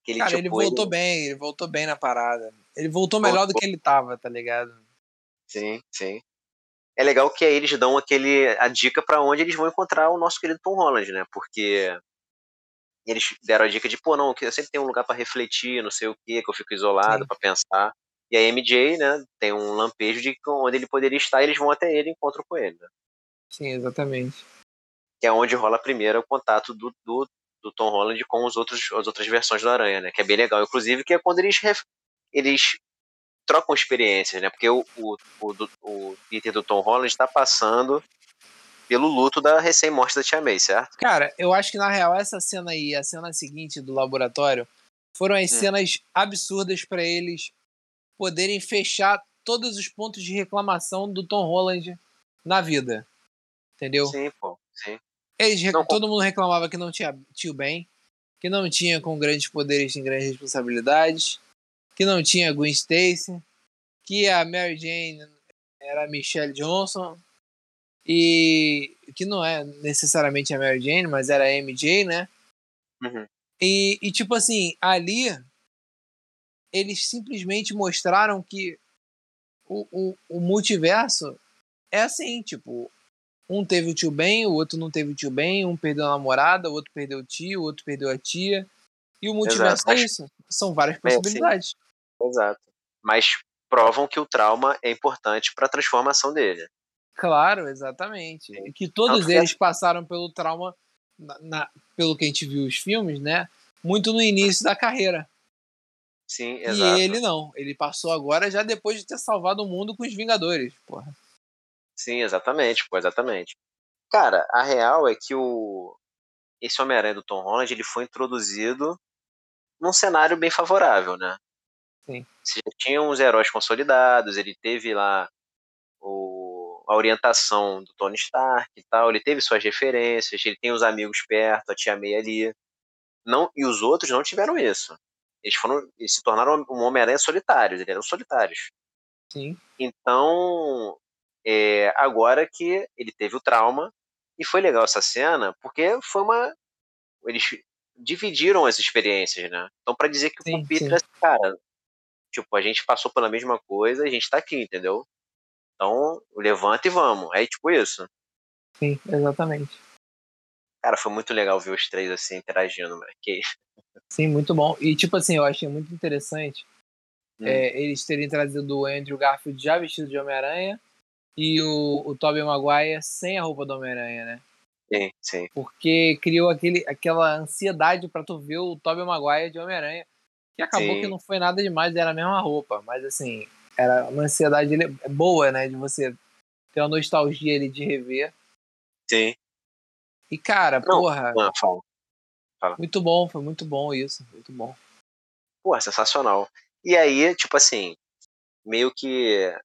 Aquele, Cara, tipo, ele voltou bem, ele voltou bem na parada. Ele voltou melhor do Voltou. que ele tava, tá ligado? Sim, sim. É legal que aí eles dão aquele a dica pra onde eles vão encontrar o nosso querido Tom Holland, né? Porque eles deram a dica de, pô, não, que eu sempre tenho um lugar pra refletir, não sei o quê, que eu fico isolado pra pensar. E a MJ, né, tem um lampejo de onde ele poderia estar, e eles vão até ele e encontram com ele, né? Sim, exatamente. Que é onde rola primeiro o contato do, do, do Tom Holland com os outros, as outras versões do Aranha, né? Que é bem legal, inclusive, que é quando eles, ref- eles trocam experiências, né? Porque o, o, o, do- o Peter do Tom Holland tá passando pelo luto da recém-morte da Tia May, certo? Cara, eu acho que na real essa cena aí, a cena seguinte do laboratório, foram as Hum. cenas absurdas pra eles poderem fechar todos os pontos de reclamação do Tom Holland na vida. Entendeu? Sim, pô, sim. Eles, rec- Não, todo mundo reclamava que não tinha tio Ben, que não tinha com grandes poderes e grandes responsabilidades, que não tinha Gwen Stacy, que a Mary Jane era a Michelle Johnson, e que não é necessariamente a Mary Jane, mas era a MJ, né? Uhum. E, e, tipo assim, ali eles simplesmente mostraram que o, o, o multiverso é assim, tipo, um teve o tio Ben, o outro não teve o tio Ben, um perdeu a namorada, o outro perdeu o tio, o outro perdeu a tia. E o multiverso Exato, é isso. São várias É, sim. possibilidades. Exato. Mas provam que o trauma é importante pra transformação dele. Claro, exatamente. E que todos Tanto que eles passaram pelo trauma, na, na- pelo que a gente viu os filmes, né? Muito no início da carreira. Sim, E exato. ele não. Ele passou agora já depois de ter salvado o mundo com os Vingadores. Porra. Sim, exatamente, pô, exatamente. Cara, a real é que o esse Homem-Aranha do Tom Holland, ele foi introduzido num cenário bem favorável, né? Sim. Você já tinha uns heróis consolidados, ele teve lá o, a orientação do Tony Stark e tal, ele teve suas referências, ele tem os amigos perto, a tia May ali. Não, e os outros não tiveram isso. Eles foram, eles se tornaram um Homem-Aranha solitários, eles eram solitários. Sim. Então, é, agora que ele teve o trauma, e foi legal essa cena, porque foi uma. Eles dividiram as experiências, né? Então, pra dizer que Sim, o Peter, sim. assim, cara, tipo, a gente passou pela mesma coisa, a gente tá aqui, entendeu? Então, levanta e vamos. É tipo isso. Sim, exatamente. Cara, foi muito legal ver os três assim interagindo, mano. Que... Sim, muito bom. E, tipo assim, eu achei muito interessante Hum. é, eles terem trazido o Andrew Garfield já vestido de Homem-Aranha e o, o Tobey Maguire sem a roupa do Homem-Aranha, né? Sim, sim. Porque criou aquele, aquela ansiedade pra tu ver o Tobey Maguire de Homem-Aranha, que acabou Sim. que não foi nada demais, era a mesma roupa, mas assim, era uma ansiedade ele- boa, né, de você ter uma nostalgia ali de rever. Sim. E cara, Não, porra, Não, fala. muito bom, foi muito bom isso, muito bom. Pô, sensacional. E aí, tipo assim, meio que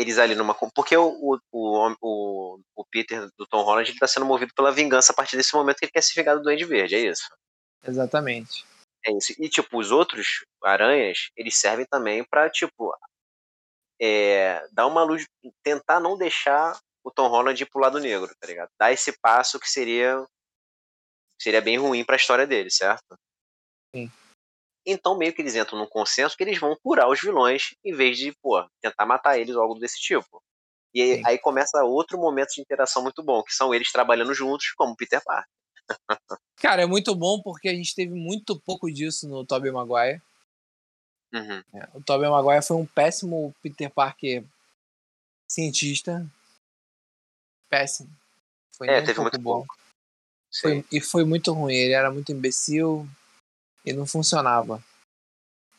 eles ali numa. Porque o, o, o, o, Peter do Tom Holland ele tá sendo movido pela vingança a partir desse momento que ele quer se vingar do Duende Verde, é isso? Exatamente. É isso. E, tipo, os outros aranhas, eles servem também pra, tipo, é, dar uma luz, tentar não deixar o Tom Holland ir pro lado negro, tá ligado? Dar esse passo que seria seria bem ruim pra história dele, certo? Sim. Então, meio que eles entram num consenso que eles vão curar os vilões em vez de, pô, tentar matar eles ou algo desse tipo. E aí, aí começa outro momento de interação muito bom, que são eles trabalhando juntos como Peter Parker. Cara, é muito bom porque a gente teve muito pouco disso no Tobey Maguire. Uhum. né? O Tobey Maguire foi um péssimo Peter Parker cientista. Péssimo. Foi É, um teve muito bom. Foi- e foi muito ruim. Ele era muito imbecil e não funcionava.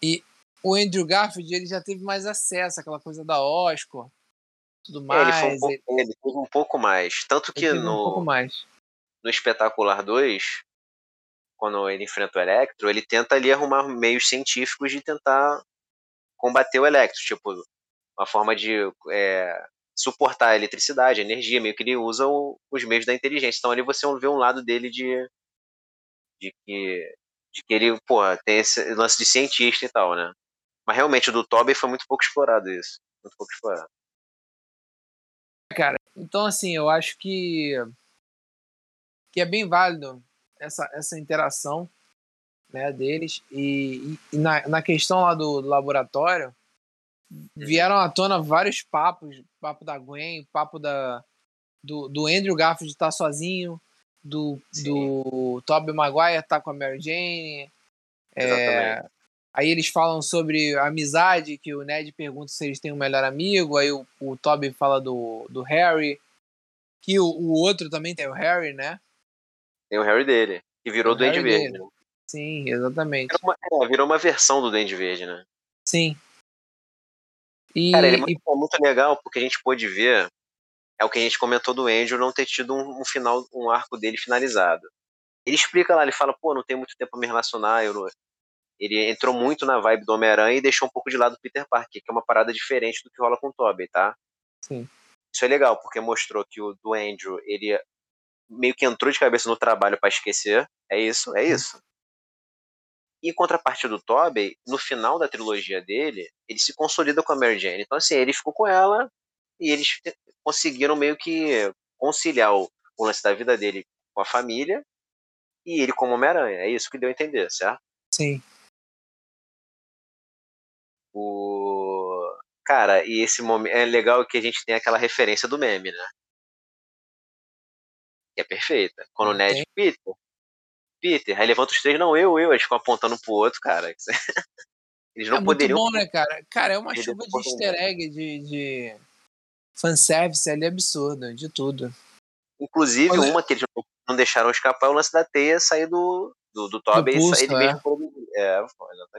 E o Andrew Garfield ele já teve mais acesso àquela coisa da Oscar. tudo mais. É, ele, um pouco, ele... ele teve um pouco mais. Tanto que no, um mais. no Espetacular 2, quando ele enfrenta o Electro, ele tenta ali arrumar meios científicos de tentar combater o Electro. Tipo, uma forma de é, suportar a eletricidade, a energia, meio que ele usa o, os meios da inteligência. Então ali você vê um lado dele de, de que de que ele, pô, tem esse lance de cientista e tal, né? Mas realmente o do Toby foi muito pouco explorado isso. Muito pouco explorado. Cara, então assim, eu acho que que é bem válido essa, essa interação né, deles. E, e na, na questão lá do, do laboratório, uhum. vieram à tona vários papos, papo da Gwen, papo da, do, do Andrew Garfield estar tá sozinho, do, do Tobey Maguire tá com a Mary Jane. É, aí eles falam sobre amizade, que o Ned pergunta se eles têm um melhor amigo, aí o, o Tobey fala do, do Harry, que o, o outro também tem o Harry, né? Tem o Harry dele, que virou o Duende Verde. Né? Sim, exatamente. Virou uma, é, virou uma versão do Duende Verde, né? Sim. E, Cara, ele é muito, e... muito legal porque a gente pôde ver é o que a gente comentou do Andrew não ter tido um, um final, um arco dele finalizado. Ele explica lá, ele fala, pô, não tem muito tempo pra me relacionar, eu não... ele entrou muito na vibe do Homem-Aranha e deixou um pouco de lado o Peter Parker, que é uma parada diferente do que rola com o Tobey, tá? Sim. Isso é legal, porque mostrou que o do Andrew, ele meio que entrou de cabeça no trabalho para esquecer. É isso, é isso. E em contrapartida do Tobey, no final da trilogia dele, ele se consolida com a Mary Jane. Então, assim, ele ficou com ela e eles conseguiram meio que conciliar o, o lance da vida dele com a família e ele como Homem-Aranha. É isso que deu a entender, certo? Sim. O... Cara, e esse momento. É legal que a gente tem aquela referência do meme, né? Que é perfeita. Quando o Ned Peter. Peter, aí levanta os três, não, eu, eu, eles ficam apontando pro outro, cara. Eles não é poderiam. Muito bom, né, cara? Cara, é uma chuva de easter egg, de, de fanservice ali absurdo, de tudo. Inclusive, Olha... uma que eles não deixaram escapar é o lance da teia sair do, do, do Toby e ele é. mesmo é,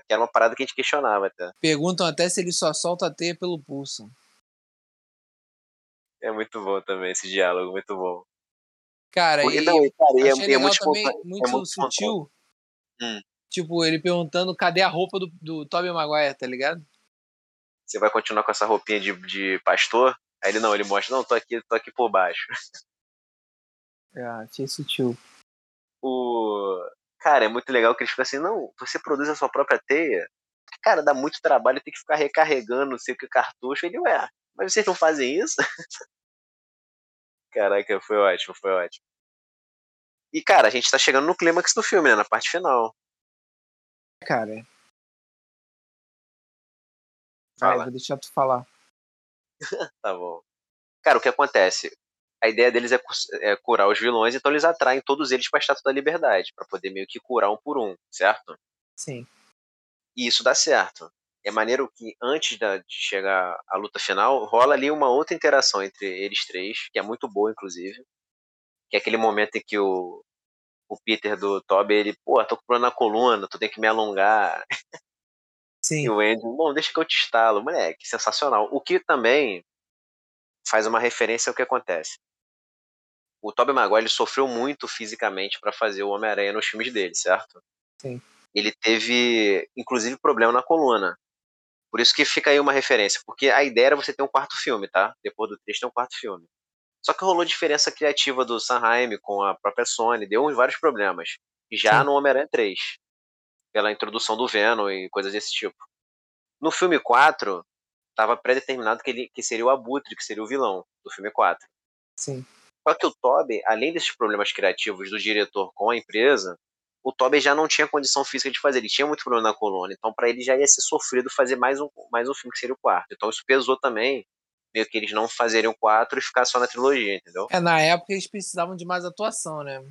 que era uma parada que a gente questionava até. Perguntam até se ele só solta a teia pelo pulso. É muito bom também esse diálogo, muito bom. Cara, e, não, cara, é, achei é, é também, muito, muito sutil. Hum. Tipo, ele perguntando cadê a roupa do, do Tobey Maguire, tá ligado? Você vai continuar com essa roupinha de, de pastor? Aí ele não, ele mostra, não, tô aqui, tô aqui por baixo. É, achei sutil. O... Cara, é muito legal que eles ficam assim, não, você produz a sua própria teia? Cara, dá muito trabalho ter que ficar recarregando não sei o que cartucho. Ele, ué, mas vocês não fazem isso? Caraca, foi ótimo, foi ótimo. E, cara, a gente tá chegando no clímax do filme, né? Na parte final. Cara. Fala. Vai, vou deixar tu falar. tá bom. Cara, o que acontece? A ideia deles é, é curar os vilões, então eles atraem todos eles pra Estátua da Liberdade, para poder meio que curar um por um, certo? Sim. E isso dá certo. É maneiro que antes da, de chegar à luta final, rola ali uma outra interação entre eles três, que é muito boa, inclusive. Que é aquele momento em que o, o Peter do Toby, ele, pô, tô com problema na coluna, tu tem que me alongar. Sim. E o Andrew, bom, deixa que eu te estalo. Moleque, sensacional. O que também faz uma referência ao que acontece. O Tobey Maguire sofreu muito fisicamente para fazer o Homem-Aranha nos filmes dele, certo? Sim. Ele teve, inclusive, problema na coluna. Por isso que fica aí uma referência, porque a ideia era você ter um quarto filme, tá? Depois do 3 tem um quarto filme. Só que rolou diferença criativa do Sanheim com a própria Sony, deu vários problemas. Já Sim. no Homem-Aranha 3 pela introdução do Venom e coisas desse tipo. No filme 4, estava pré-determinado que ele que seria o Abutre, que seria o vilão do filme 4. Sim. Só que o Toby, além desses problemas criativos do diretor com a empresa, o Toby já não tinha condição física de fazer, ele tinha muito problema na coluna, então para ele já ia ser sofrido fazer mais um, mais um filme que seria o quarto. Então isso pesou também, meio que eles não fazerem o 4 e ficar só na trilogia, entendeu? É, na época eles precisavam de mais atuação, né?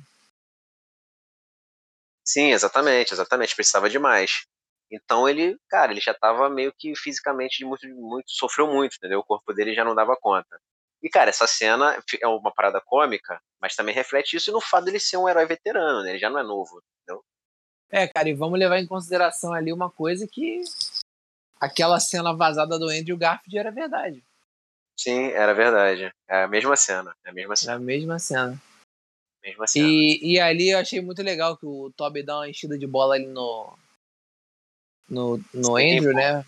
Sim, exatamente, exatamente, precisava de mais. Então ele, cara, ele já estava meio que fisicamente muito, muito, sofreu muito, entendeu? O corpo dele já não dava conta. E, cara, essa cena é uma parada cômica, mas também reflete isso no fato dele ser um herói veterano, né? Ele já não é novo, entendeu? É, cara, e vamos levar em consideração ali uma coisa que aquela cena vazada do Andrew Garfield era verdade. Sim, era verdade. É a mesma cena. É a mesma cena. É a mesma cena. Mesma cena. E, e ali eu achei muito legal que o Toby dá uma enchida de bola ali no. No, no Sim, Andrew, né?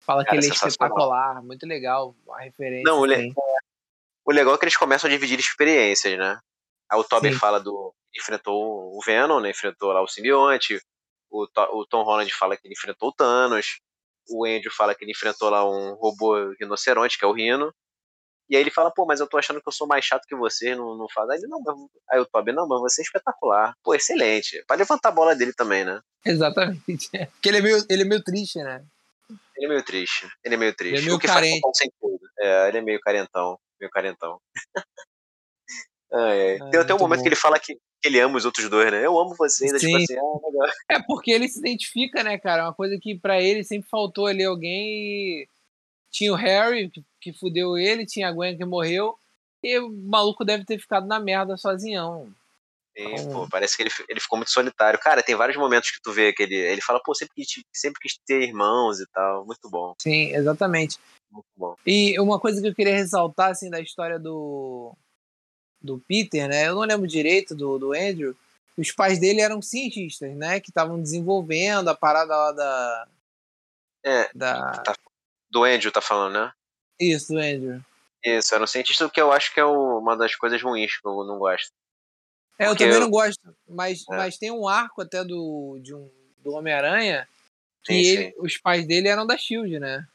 Fala Cara, que ele é espetacular, muito legal a referência. Não, o le- assim. O legal é que eles começam a dividir experiências, né? Aí o Toby Sim. fala do. Enfrentou o Venom, né? Enfrentou lá o simbionte. O, To- o Tom Holland fala que ele enfrentou o Thanos. O Andrew fala que ele enfrentou lá um robô rinoceronte, que é o Rino. E aí ele fala, pô, mas eu tô achando que eu sou mais chato que você, não, não faz. Aí ele, não, mas... Aí o Toby, não, mas você é espetacular. Pô, excelente. Pra levantar a bola dele também, né? Exatamente. Porque ele é, meio, ele é meio triste, né? Ele é meio triste. Ele é meio triste. Ele é meio o que carente. faz total sentido. É, ele é meio carentão. Meio carentão. Ai. Ah, Tem até um momento bom. que ele fala que ele ama os outros dois, né? Eu amo você, ainda tipo Sim. assim, ah, legal. É porque ele se identifica, né, cara? Uma coisa que pra ele sempre faltou ali alguém. e Tinha o Harry, que, que fudeu ele, tinha a Gwen que morreu. E o maluco deve ter ficado na merda sozinhão. Sim, Então- pô, parece que ele, ele ficou muito solitário. Cara, tem vários momentos que tu vê que ele, ele fala, pô, sempre quis, sempre quis ter irmãos e tal. Muito bom, Sim, exatamente. muito bom. E uma coisa que eu queria ressaltar, assim, da história do, do Peter, né? Eu não lembro direito do, do Andrew. Os pais dele eram cientistas, né? Que estavam desenvolvendo a parada lá da. É, da... do Andrew tá falando, né? Isso, do Andrew. Isso, era um cientista que eu acho que é o- uma das coisas ruins que eu não gosto. É, eu Porque também eu- não gosto, mas, É. mas tem um arco até do, de um, do Homem-Aranha que Sim, ele- os pais dele eram da Shield, né?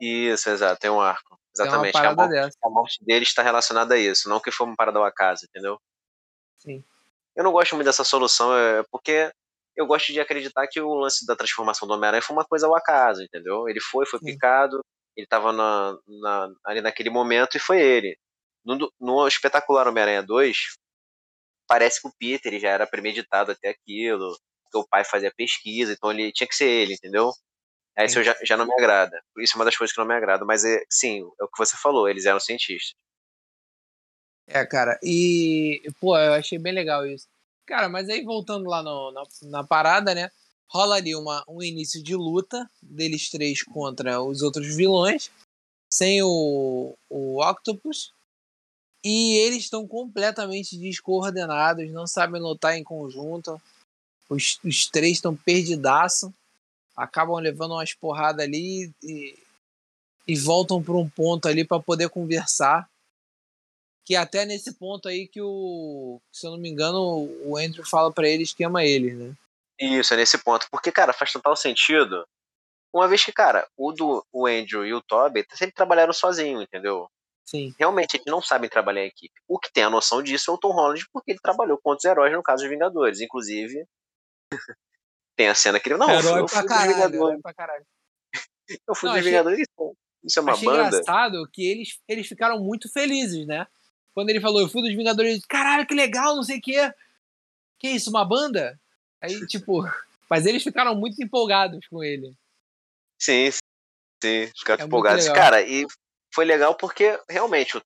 Isso, exato, tem um arco. Uma Exatamente. a, morte, a morte dele está relacionada a isso, não que foi uma parada ao acaso, entendeu? Sim. Eu não gosto muito dessa solução, é porque eu gosto de acreditar que o lance da transformação do Homem-Aranha foi uma coisa ao acaso, entendeu? Ele foi, foi picado, ele tava na, na- ali naquele momento e foi ele. No, no espetacular Homem-Aranha 2, parece que o Peter já era premeditado até aquilo, porque o pai fazia pesquisa, então ele tinha que ser ele, entendeu? Aí isso já, já não me agrada. Isso é uma das coisas que não me agrada, mas é, sim, é o que você falou, eles eram cientistas. É, cara, e, pô, eu achei bem legal isso. Cara, mas aí voltando lá no- na, na parada, né? Rola ali uma, um início de luta deles três contra os outros vilões, sem o, o Octopus. E eles estão completamente descoordenados, não sabem lutar em conjunto. Os, os três estão perdidaço, acabam levando umas porradas ali e, e voltam para um ponto ali para poder conversar que até nesse ponto aí que o, se eu não me engano, o Andrew fala pra eles que ama eles, né? Isso, é nesse ponto. Porque, cara, faz total sentido. Uma vez que, cara, o do o Andrew e o Toby sempre trabalharam sozinhos, entendeu? Sim. Realmente, eles não sabem trabalhar em equipe. O que tem a noção disso é o Tom Holland, porque ele trabalhou com outros heróis no caso dos Vingadores. Inclusive, tem a cena que ele. Não, eu fui, herói eu fui pra dos caralho, Vingadores. herói pra caralho. Eu fui Não, dos achei- Vingadores. Isso, isso é uma Achei banda. engraçado que eles, eles ficaram muito felizes, né? Quando ele falou, eu fui dos Vingadores, eles, caralho, que legal, não sei o quê. Que isso, uma banda? Aí, tipo, mas eles ficaram muito empolgados com ele. Sim, sim, ficaram É empolgados. Cara, e foi legal porque realmente o,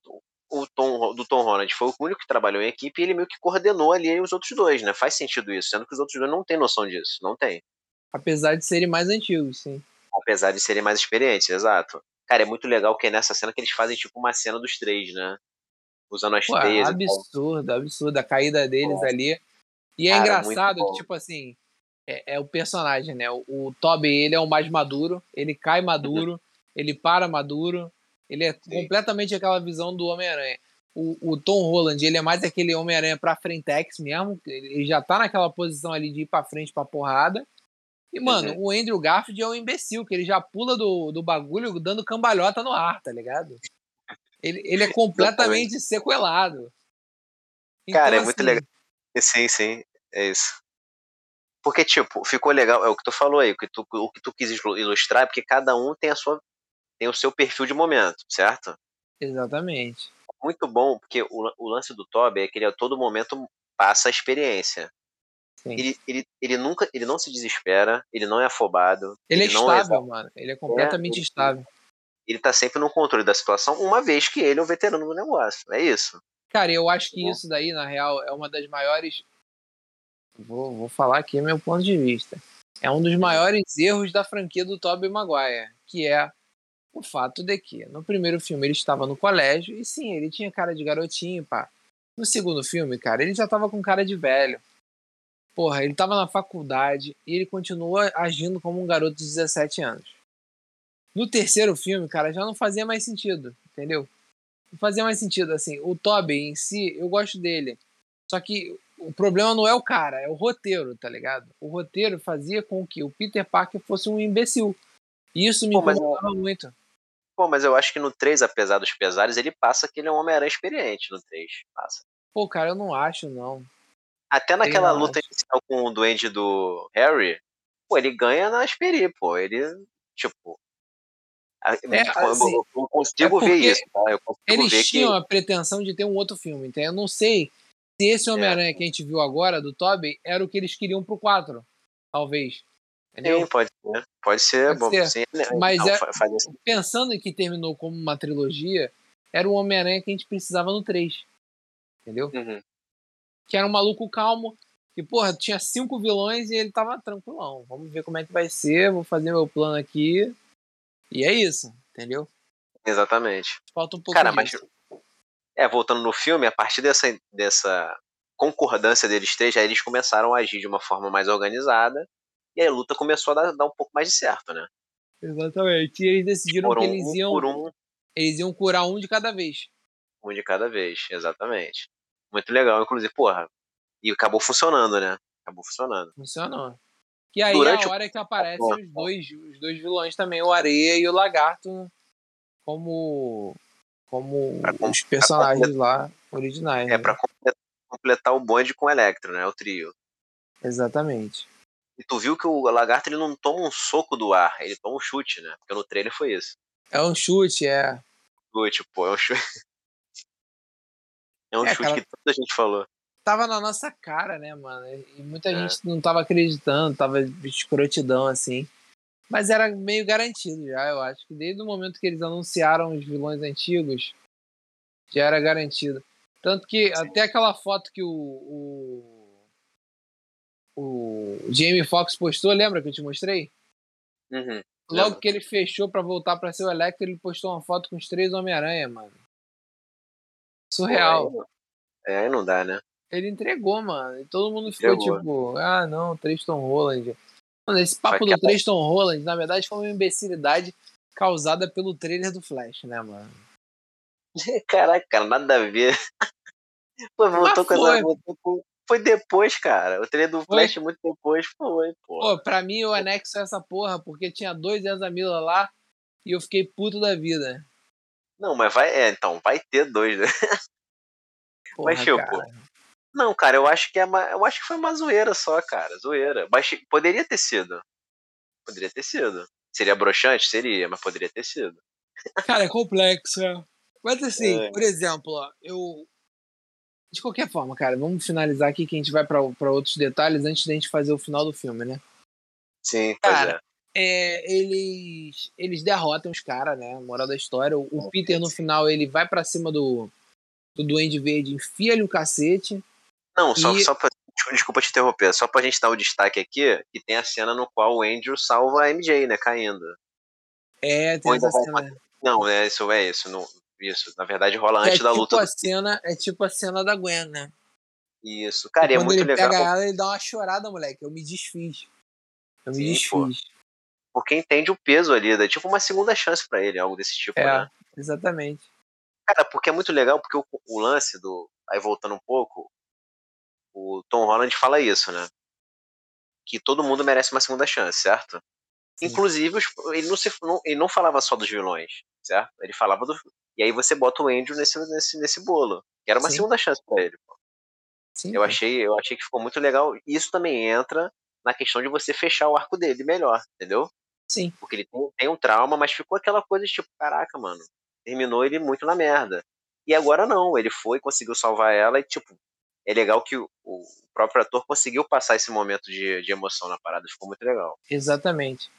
o Tom do Tom Holland foi o único que trabalhou em equipe e ele meio que coordenou ali os outros dois, né? Faz sentido isso, sendo que os outros dois não têm noção disso, não tem. Apesar de serem mais antigos, sim. Apesar de serem mais experientes, exato. Cara, é muito legal que é nessa cena que eles fazem tipo uma cena dos três, né? Usando as Pô, teias absurdo, absurdo. A caída deles Pô. ali. E é Cara, engraçado que, tipo assim, é, é o personagem, né? O, o Toby, ele é o mais maduro, ele cai maduro, ele para maduro, ele é Sim. completamente aquela visão do Homem-Aranha. O, o Tom Holland, ele é mais aquele Homem-Aranha pra frentex mesmo, ele ele já tá naquela posição ali de ir pra frente pra porrada. E, mano, Uhum. o Andrew Garfield é um imbecil, que ele já pula do, do bagulho dando cambalhota no ar, tá ligado? Ele, ele é completamente sequelado. Cara, é Então, muito assim, legal. Sim, sim, é isso. Porque, tipo, ficou legal, é o que tu falou aí, o que tu, o que tu quis ilu- ilustrar, é porque cada um tem a sua tem o seu perfil de momento, certo? Exatamente. Muito bom, porque o, o lance do Toby é que ele a todo momento passa a experiência. Sim. Ele, ele, ele nunca, ele não se desespera, ele não é afobado, Ele, é não é estável, mano. Ele é completamente ele- estável. Ele tá sempre no controle da situação, uma vez que ele é o veterano do negócio. É isso. Cara, eu acho que isso daí, na real, é uma das maiores. Vou, vou falar aqui meu ponto de vista. É um dos maiores erros da franquia do Tobey Maguire, que é o fato de que no primeiro filme ele estava no colégio e sim, ele tinha cara de garotinho, pá. No segundo filme, cara, ele já tava com cara de velho. Porra, ele tava na faculdade e ele continua agindo como um garoto de 17 anos. No terceiro filme, cara, já não fazia mais sentido, entendeu? Não fazia mais sentido, assim. O Toby em si, eu gosto dele. Só que o problema não é o cara, é o roteiro, tá ligado? O roteiro fazia com que o Peter Parker fosse um imbecil. E isso me incomodava muito. Pô, mas eu acho que no 3, apesar dos pesares, ele passa que ele é um Homem-Aranha experiente no 3. Passa. Pô, cara, eu não acho, não. Até naquela luta acho. inicial com o duende do Harry, pô, ele ganha na experi, pô. Ele, tipo. É, assim, eu, eu consigo é ver isso, tá? Eu consigo eles ver tinham que... a pretensão de ter um outro filme, então eu não sei se esse Homem-Aranha é. que a gente viu agora, do Tobey, era o que eles queriam pro 4. Talvez. Entendeu? Sim, pode ser. Pode ser, pode bom. Ser. Sim, né? Mas não, é, pensando em que terminou como uma trilogia, era o Homem-Aranha que a gente precisava no 3. Entendeu? Uhum. Que era um maluco calmo, que, porra, tinha cinco vilões e ele tava tranquilão. Vamos ver como é que vai ser, vou fazer meu plano aqui. E é isso, entendeu? Exatamente. Falta um pouco Cara, disso. mas. É, voltando no filme, a partir dessa, dessa concordância deles três, aí eles começaram a agir de uma forma mais organizada e aí a luta começou a dar, dar um pouco mais de certo, né? Exatamente. E eles decidiram um, que eles iam. Um, eles iam curar um de cada vez. Um de cada vez, exatamente. Muito legal, inclusive, porra. E acabou funcionando, né? Acabou funcionando. Funcionou. E aí Durante é a hora que aparecem os dois, os dois vilões também, o Areia e o Lagarto, como, como pra, os personagens lá originais. É, né? pra completar o bonde com o Electro, né? O trio. Exatamente. E tu viu que o lagarto ele não toma um soco do ar, ele toma um chute, né? Porque no trailer foi isso. É um chute, é. Chute, pô, é um chute. É um é, chute cara, que toda a gente falou. Tava na nossa cara, né, mano? E muita é. gente não tava acreditando, tava escrotidão, assim. Mas era meio garantido já, eu acho. que Desde o momento que eles anunciaram os vilões antigos, já era garantido. Tanto que Sim. até aquela foto que o, o o Jamie Foxx postou, lembra que eu te mostrei? Uhum, Logo lembra. que ele fechou para voltar para ser o Electro, ele postou uma foto com os três Homem-Aranha, mano. Surreal. Pô, aí, é, aí não dá, né? Ele entregou, mano. E todo mundo ficou entregou. tipo, ah, não, Tristan Holland. Mano, esse papo do Tristan Holland, na verdade, foi uma imbecilidade causada pelo trailer do Flash, né, mano? Caraca, cara, nada a ver. Pô, voltou com essa. Voltou com, foi depois, cara. O trailer do Flash foi? muito depois foi, pô. Pô, pra mim eu anexo essa porra, porque tinha dois Ezra Miller lá e eu fiquei puto da vida. Não, mas vai. É, então, vai ter dois, né? Porra, mas, tipo. Cara. Não, cara, eu acho que é uma, eu acho que foi uma zoeira só, cara. Zoeira. Mas poderia ter sido. Poderia ter sido. Seria broxante? Seria, mas poderia ter sido. Cara, é complexo, é. Mas assim, é. por exemplo, ó, eu, de qualquer forma, cara, vamos finalizar aqui que a gente vai para outros detalhes antes da gente fazer o final do filme, né? Sim, cara, é. é. eles, eles derrotam os caras, né? Moral da história. O, o Peter, no final, ele vai para cima do, do Duende Verde, enfia-lhe o cacete. Não, só, e... só pra, desculpa te interromper, só pra gente dar o destaque aqui, que tem a cena no qual o Andrew salva a MJ, né, caindo. É, tem essa cena. Não, é isso, é isso. Não, isso, na verdade rola antes é da tipo luta. A cena, é tipo a cena da Gwen, né? Isso, cara, e é muito ele legal. pega ela, ele dá uma chorada, moleque. Eu me desfiz. Eu me Sim, desfiz. Pô. Porque entende o peso ali, é tipo uma segunda chance para ele, algo desse tipo, é, né? Exatamente. Cara, porque é muito legal, porque o, o lance do. Aí voltando um pouco, o Tom Holland fala isso, né? Que todo mundo merece uma segunda chance, certo? Sim. Inclusive, ele não, se, não, ele não falava só dos vilões, certo? Ele falava do, e aí você bota o Andrew nesse, nesse, nesse bolo. Que era uma Sim. segunda chance para ele. Pô. Sim, eu achei, eu achei que ficou muito legal. Isso também entra na questão de você fechar o arco dele melhor, entendeu? Sim. Porque ele tem, tem um trauma, mas ficou aquela coisa de tipo, caraca, mano, terminou ele muito na merda. E agora não, ele foi, conseguiu salvar ela e, tipo, é legal que o, o próprio ator conseguiu passar esse momento de, de emoção na parada, ficou muito legal. Exatamente.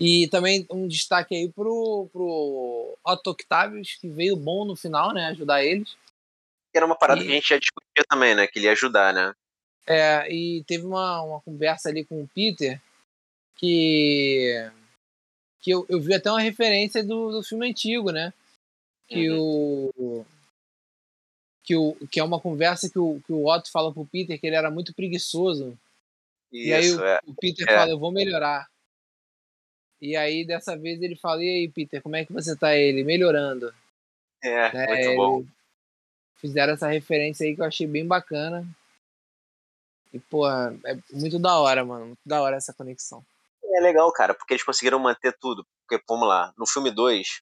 E também um destaque aí pro, pro Otto Octavius, que veio bom no final, né? Ajudar eles. Era uma parada e... que a gente já discutia também, né? Que ele ia ajudar, né? É, e teve uma, uma conversa ali com o Peter que que eu, eu vi até uma referência do, do filme antigo, né? Que Uhum. o. Que, o, que é uma conversa que o, que o Otto fala pro Peter que ele era muito preguiçoso. e aí Isso, o, é. o Peter É. fala, eu vou melhorar. E aí, dessa vez, ele fala, e aí, Peter, como é que você tá? Ele, melhorando. É, né? muito bom. Fizeram essa referência aí que eu achei bem bacana. E, porra, é muito da hora, mano. Muito da hora essa conexão. É legal, cara, porque eles conseguiram manter tudo. Porque, vamos lá, no filme 2,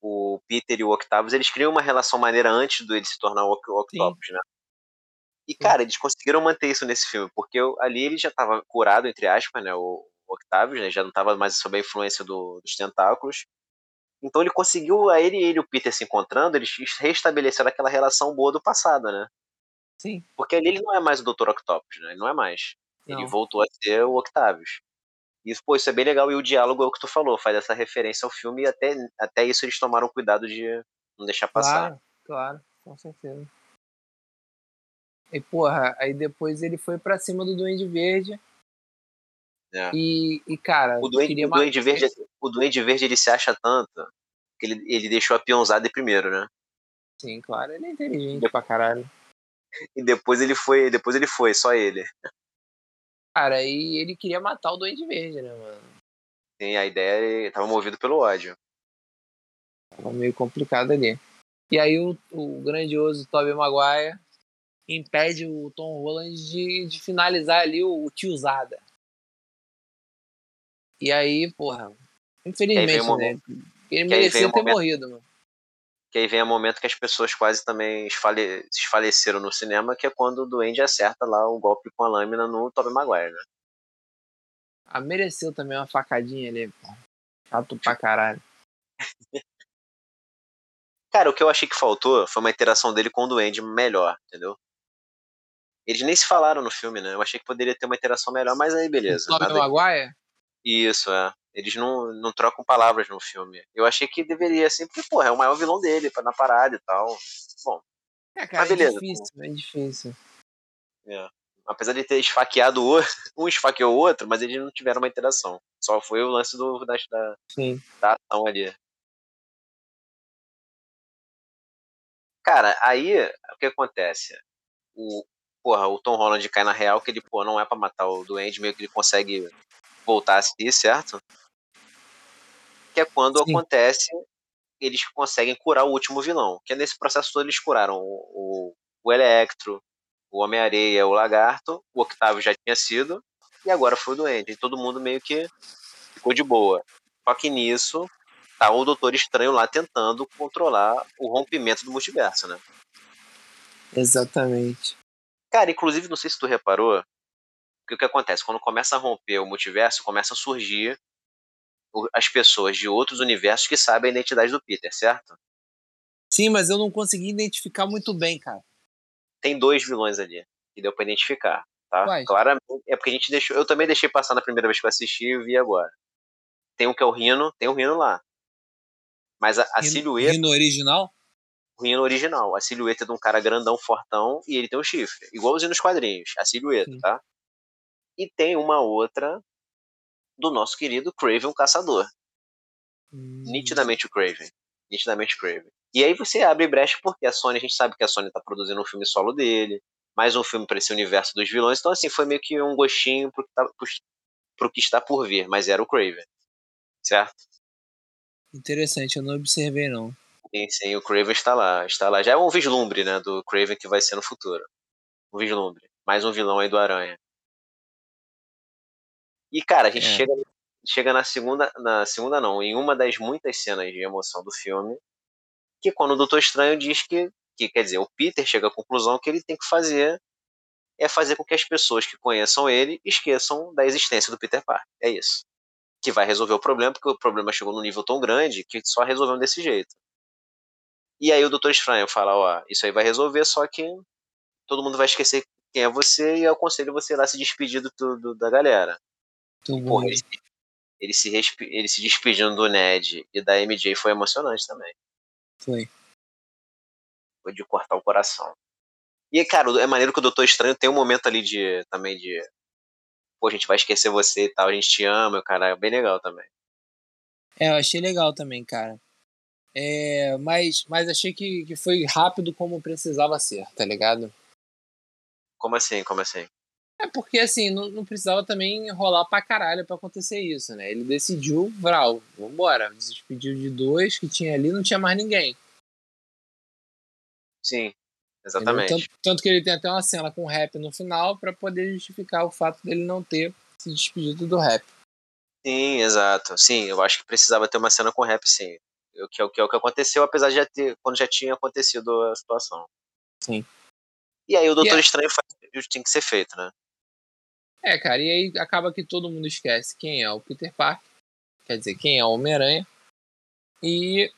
o Peter e o Octavius, eles criam uma relação maneira antes do ele se tornar o Oc- o Octopus, né? E, cara, eles conseguiram manter isso nesse filme, porque ali ele já tava curado, entre aspas, né? O Octavius, né? Já não tava mais sob a influência do- dos tentáculos. Então ele conseguiu, a ele e ele o Peter se encontrando, eles restabeleceram aquela relação boa do passado, né? Sim. Porque ali ele não é mais o Dr. Octopus, né? Ele não é mais. Ele Não. voltou a ser o Octavius. Isso, pô, isso é bem legal. E o diálogo é o que tu falou, faz essa referência ao filme e até, até isso eles tomaram cuidado de não deixar passar. Claro, claro, com certeza. E, porra, aí depois ele foi pra cima do Duende Verde. É. E, e, cara, O Duende, o Duende Verde, o Duende Verde ele se acha tanto que ele, ele deixou a peãozada primeiro, né? Sim, claro, ele é inteligente pra caralho. E depois ele foi, depois ele foi, só ele. Cara, e ele queria matar o Duende Verde, né, mano? Tem a ideia, ele tava movido pelo ódio. Tava meio complicado ali. E aí o, o grandioso Tobey Maguire impede o Tom Holland de, de finalizar ali o, o tiozada. E aí, porra, infelizmente, né? Ele merecia ter momento- morrido, mano. Que aí vem o momento que as pessoas quase também esfale, se esfaleceram no cinema, que é quando o Duende acerta lá o golpe com a lâmina no Tobey Maguire, né? Ah, mereceu também uma facadinha ali, pô. Chato pra caralho. Cara, o que eu achei que faltou foi uma interação dele com o Duende melhor, entendeu? Eles nem se falaram no filme, né? Eu achei que poderia ter uma interação melhor, mas aí beleza. Tobey nada- Maguire? Isso, é. Eles não, não trocam palavras no filme. Eu achei que deveria, assim, porque, porra, é o maior vilão dele, na parada e tal. Bom, É, cara, Mas beleza, é difícil, é difícil. é. Apesar de ter esfaqueado o outro, um esfaqueou o outro, mas eles não tiveram uma interação. Só foi o lance do, da, da, Sim. da ação ali. Cara, aí o que acontece? O, porra, o Tom Holland cai na real que ele, pô, não é pra matar o Duende, meio que ele consegue voltar a si, certo? Que é quando Sim. acontece, eles conseguem curar o último vilão. Que é nesse processo todo eles curaram o, o, o Electro, o Homem-Areia, o Lagarto, o Octavio já tinha sido, e agora foi o Duende. E todo mundo meio que ficou de boa. Só que nisso, tá o Doutor Estranho lá tentando controlar o rompimento do multiverso, né? Exatamente. Cara, inclusive, não sei se tu reparou, que o que acontece? Quando começa a romper o multiverso, começam a surgir as pessoas de outros universos que sabem a identidade do Peter, certo? Sim, mas eu não consegui identificar muito bem, cara. Tem dois vilões ali que deu pra identificar, tá? Quais? Claramente, é porque a gente deixou. Eu também deixei passar na primeira vez que eu assisti e vi agora. Tem um que é o Rino, tem o Rino lá. Mas a, a Rino- silhueta. Rino original? o Rino original. A silhueta de um cara grandão, fortão, e ele tem um chifre. Igualzinho nos quadrinhos, a silhueta, Sim. tá? E tem uma outra do nosso querido Craven o Caçador. Hum. Nitidamente o Craven. Nitidamente o Craven. E aí você abre brecha porque a Sony, a gente sabe que a Sony tá produzindo um filme solo dele, mais um filme para esse universo dos vilões. Então, assim, foi meio que um gostinho pro que, tá, pro, pro que está por vir, mas era o Craven. Certo? Interessante, eu não observei, não. Sim, sim, o Craven está lá, está lá. Já é um vislumbre, né, do Craven que vai ser no futuro. Um vislumbre. Mais um vilão aí do Aranha. E, cara, a gente É. chega, chega na segunda, na segunda não, em uma das muitas cenas de emoção do filme, que é quando o Doutor Estranho diz que, que, quer dizer, o Peter chega à conclusão que ele tem que fazer é fazer com que as pessoas que conheçam ele esqueçam da existência do Peter Parker. É isso. Que vai resolver o problema, porque o problema chegou num nível tão grande que só resolveu desse jeito. E aí o Doutor Estranho fala, ó, isso aí vai resolver, só que todo mundo vai esquecer quem é você e eu aconselho você ir lá se despedir do, do- da galera. Muito bom. Porra, ele, ele se ele se despedindo do Ned e da MJ foi emocionante também. Foi. Foi de cortar o coração. E, cara, é maneiro que o Doutor Estranho tem um momento ali de também de. Pô, a gente vai esquecer você e tal, a gente te ama, cara, é bem legal também. É, eu achei legal também, cara. É, mas, mas achei que, que foi rápido como precisava ser, tá ligado? Como assim? Como assim? É porque, assim, não, não precisava também rolar pra caralho pra acontecer isso, né? Ele decidiu, Vral, vambora. Despediu de dois que tinha ali, não tinha mais ninguém. Sim, exatamente. Tanto, tanto, que ele tem até uma cena com rap no final para poder justificar o fato dele não ter se despedido do rap. Sim, exato. Sim, eu acho que precisava ter uma cena com rap, sim. O que, que é o que aconteceu, apesar de já ter, quando já tinha acontecido a situação. Sim. E aí o Doutor yeah. Estranho faz o que tinha que ser feito, né? É, cara, e aí acaba que todo mundo esquece quem é o Peter Parker, quer dizer, quem é o Homem-Aranha, e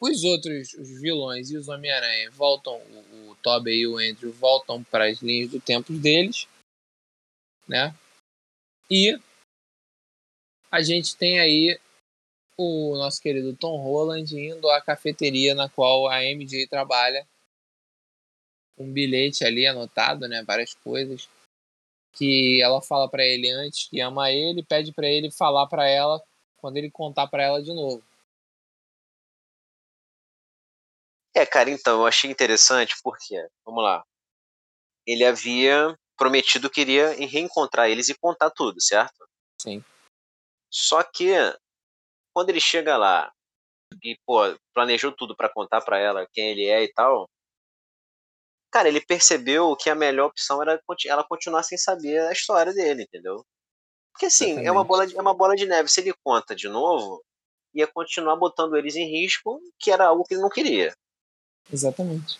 os outros os vilões e os Homem-Aranha voltam, o, o Tobey e o Andrew voltam para as linhas do tempo deles, né? E a gente tem aí o nosso querido Tom Holland indo à cafeteria na qual a MJ trabalha. Um bilhete ali anotado, né? Várias coisas. Que ela fala para ele antes que ama ele, pede para ele falar para ela quando ele contar para ela de novo. É, cara, então, eu achei interessante porque, vamos lá. Ele havia prometido que iria reencontrar eles e contar tudo, certo? Sim. Só que quando ele chega lá e, pô, planejou tudo para contar para ela quem ele é e tal, cara, ele percebeu que a melhor opção era ela continuar sem saber a história dele, entendeu? Porque assim, é uma, bola de, é uma bola de neve. Se ele conta de novo, ia continuar botando eles em risco, que era algo que ele não queria. Exatamente.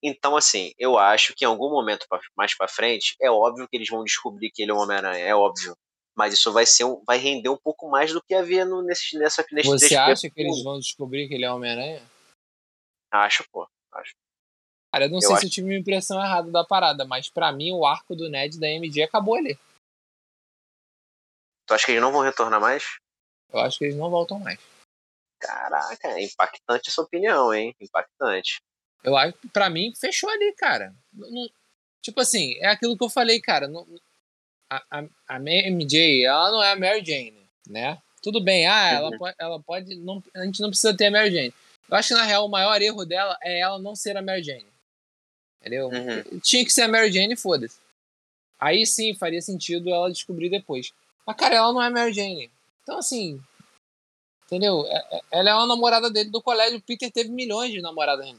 Então, assim, eu acho que em algum momento mais para frente, é óbvio que eles vão descobrir que ele é o Homem-Aranha, é óbvio. Mas isso vai ser um, vai render um pouco mais do que havia no, nesse, nessa nesse Você acha que eles vão descobrir que ele é Homem-Aranha? Acho, pô. Acho. Cara, eu não eu sei acho... se eu tive uma impressão errada da parada, mas para mim o arco do Ned da MD acabou ali. Tu acha que eles não vão retornar mais? Eu acho que eles não voltam mais. Caraca, é impactante essa opinião, hein? Impactante. Eu acho, pra mim, fechou ali, cara. Não, tipo assim, é aquilo que eu falei, cara. Não, a, a, MJ, ela não é a Mary Jane, né? Tudo bem, ah, ela uhum. pode, ela pode não, a gente não precisa ter a Mary Jane. Eu acho que na real o maior erro dela é ela não ser a Mary Jane. Entendeu? Uhum. Tinha que ser a Mary Jane, foda-se. Aí sim faria sentido ela descobrir depois. Mas, cara, ela não é a Mary Jane. Então, assim. Entendeu? É, é, ela é uma namorada dele do colégio. O Peter teve milhões de namoradas,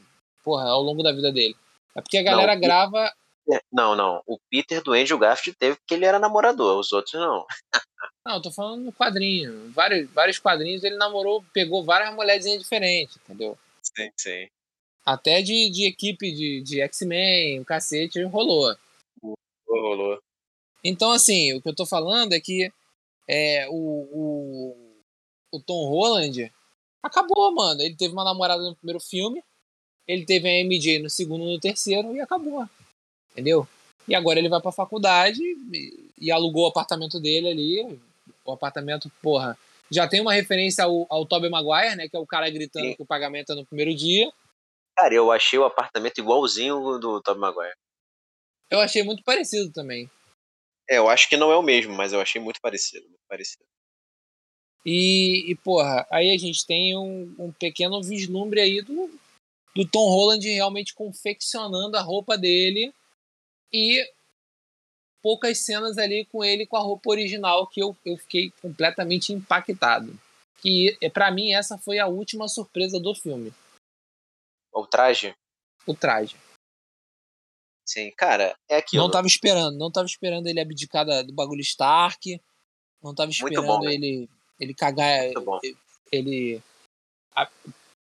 porra, ao longo da vida dele. É porque a galera não, grava é, não, não. O Peter do Andrew Garfield teve porque ele era namorador, os outros não. não, eu tô falando no quadrinho. Vários, vários quadrinhos ele namorou, pegou várias mulherzinhas diferentes, entendeu? Sim, sim. Até de, de equipe de, de X-Men, o cacete, rolou. Rolou. Então, assim, o que eu tô falando é que é, o, o, o Tom Holland acabou, mano. Ele teve uma namorada no primeiro filme, ele teve a MJ no segundo e no terceiro e acabou. Entendeu? E agora ele vai pra faculdade e, e alugou o apartamento dele ali. O apartamento, porra, já tem uma referência ao, ao Tobey Maguire, né? Que é o cara gritando Sim. que o pagamento é no primeiro dia. Cara, eu achei o apartamento igualzinho do Tobey Maguire. Eu achei muito parecido também. É, eu acho que não é o mesmo, mas eu achei muito parecido. Muito parecido. E, e, porra, aí a gente tem um, um pequeno vislumbre aí do, do Tom Holland realmente confeccionando a roupa dele e poucas cenas ali com ele com a roupa original que eu, eu fiquei completamente impactado. Que é, para mim essa foi a última surpresa do filme. O traje? O traje. Sim, cara, é aquilo. Não tava esperando, não tava esperando ele abdicar do bagulho Stark. Não tava esperando bom, ele ele cagar ele, ele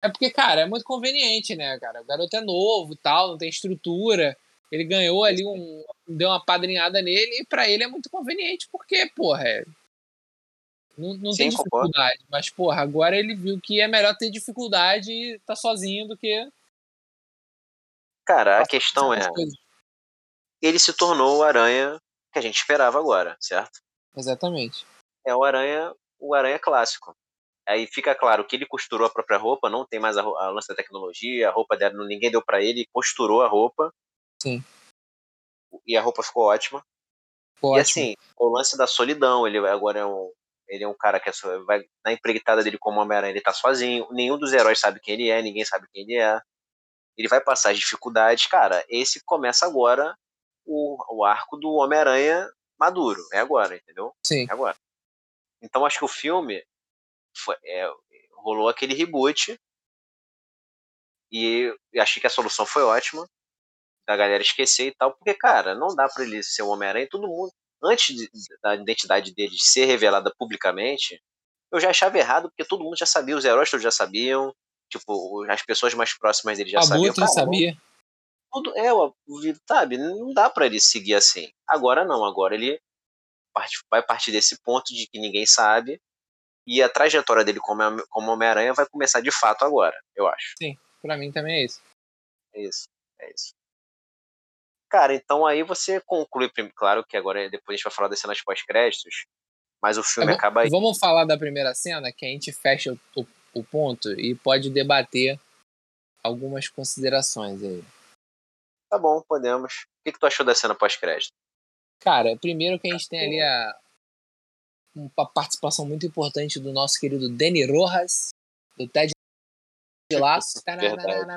é porque, cara, é muito conveniente, né, cara? O garoto é novo e tal, não tem estrutura. Ele ganhou ali um. deu uma padrinhada nele e para ele é muito conveniente, porque, porra, é, não, não Sim, tem dificuldade. Concordo. Mas, porra, agora ele viu que é melhor ter dificuldade e estar tá sozinho do que. Cara, a questão é. Ele se tornou o aranha que a gente esperava agora, certo? Exatamente. É o aranha, o aranha clássico. Aí fica claro que ele costurou a própria roupa, não tem mais a, a lance da tecnologia, a roupa dela, ninguém deu para ele, costurou a roupa. Sim. E a roupa ficou ótima. Ficou e ótimo. assim, o lance da solidão, ele agora é um, Ele é um cara que é só, vai na empreitada dele como Homem-Aranha, ele tá sozinho. Nenhum dos heróis sabe quem ele é, ninguém sabe quem ele é. Ele vai passar as dificuldades. Cara, esse começa agora o, o arco do Homem-Aranha maduro. É agora, entendeu? Sim. É agora. Então acho que o filme foi, é, rolou aquele reboot e achei que a solução foi ótima da galera esquecer e tal, porque, cara, não dá para ele ser o Homem-Aranha. Todo mundo, antes de, da identidade dele ser revelada publicamente, eu já achava errado, porque todo mundo já sabia, os heróis todos já sabiam, tipo, as pessoas mais próximas dele já sabiam. Butra sabia. Tudo, é, sabe, não dá para ele seguir assim. Agora não, agora ele parte- vai partir desse ponto de que ninguém sabe, e a trajetória dele como, como Homem-Aranha vai começar de fato agora, eu acho. Pra mim também é isso. É isso, é isso. Cara, então aí você conclui, claro que agora depois a gente vai falar das cenas pós-créditos, mas o filme É, va- acaba aí. Vamos falar da primeira cena, que a gente fecha o, o, o ponto e pode debater algumas considerações aí. Tá bom, podemos. O que, que tu achou da cena pós-crédito? Cara, primeiro que a gente tem ali a, uma participação muito importante do nosso querido Danny Rojas, do Ted Laço. Tananana,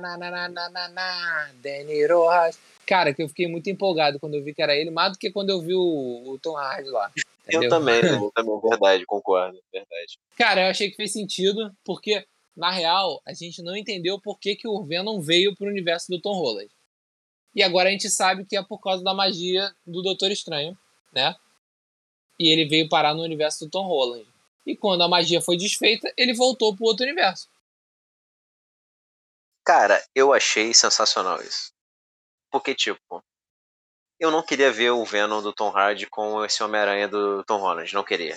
Danny Rojas. Cara, que eu fiquei muito empolgado quando eu vi que era ele, mais do que quando eu vi o, o Tom Hardy lá. Eu entendeu? também, eu também, verdade, concordo, verdade. Cara, eu achei que fez sentido, porque, na real, a gente não entendeu por que, que o Venom veio pro universo do Tom Holland. E agora a gente sabe que é por causa da magia do Doutor Estranho, né? E ele veio parar no universo do Tom Holland. E quando a magia foi desfeita, ele voltou pro outro universo. Cara, eu achei sensacional isso. Porque, tipo, eu não queria ver o Venom do Tom Hardy com esse Homem-Aranha do Tom Holland, não queria.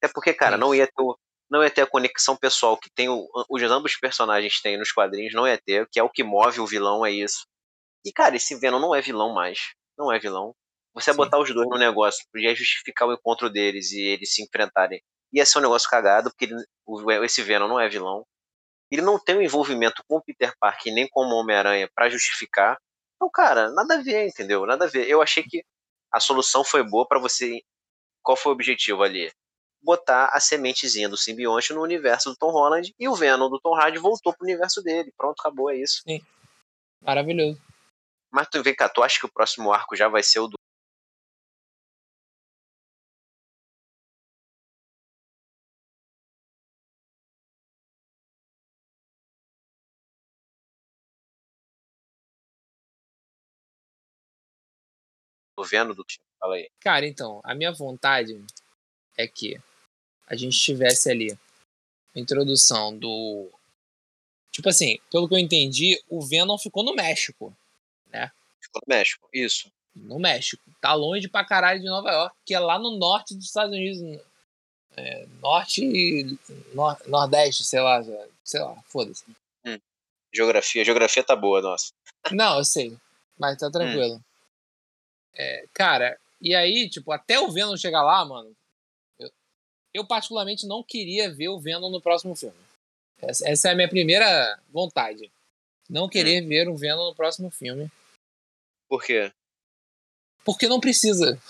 Até porque, cara, Sim. não ia ter, não ia ter a conexão pessoal que tem o, os ambos personagens têm nos quadrinhos, não ia ter, que é o que move o vilão, é isso. E, cara, esse Venom não é vilão mais. Não é vilão. Você Sim. botar os dois no negócio, podia justificar o encontro deles e eles se enfrentarem. Ia ser um negócio cagado, porque ele- esse Venom não é vilão. Ele não tem um envolvimento com o Peter Parker nem com o Homem-Aranha pra justificar. Então, cara, nada a ver, entendeu? Nada a ver. Eu achei que a solução foi boa pra você. Qual foi o objetivo ali? Botar a sementezinha do simbionte no universo do Tom Holland e o Venom do Tom Hardy voltou pro universo dele. Pronto, acabou, é isso. Maravilhoso. Mas tu vem cá, tu acha que o próximo arco já vai ser o do. Do Venom do Fala aí. Cara, então, a minha vontade é que a gente tivesse ali a introdução do. Tipo assim, pelo que eu entendi, o Venom ficou no México. Ficou no México. Isso. No México. Tá longe pra caralho de Nova York, que é lá no norte dos Estados Unidos. É, norte e nor- nordeste, sei lá. Sei lá, foda-se. Geografia. Geografia tá boa, nossa. Não, eu sei. Mas tá tranquilo. É, cara, e aí, tipo, até o Venom chegar lá, mano. Eu, eu particularmente não queria ver o Venom no próximo filme. Essa, essa é a minha primeira vontade. Não querer ver o Venom no próximo filme. Por quê? Porque não precisa.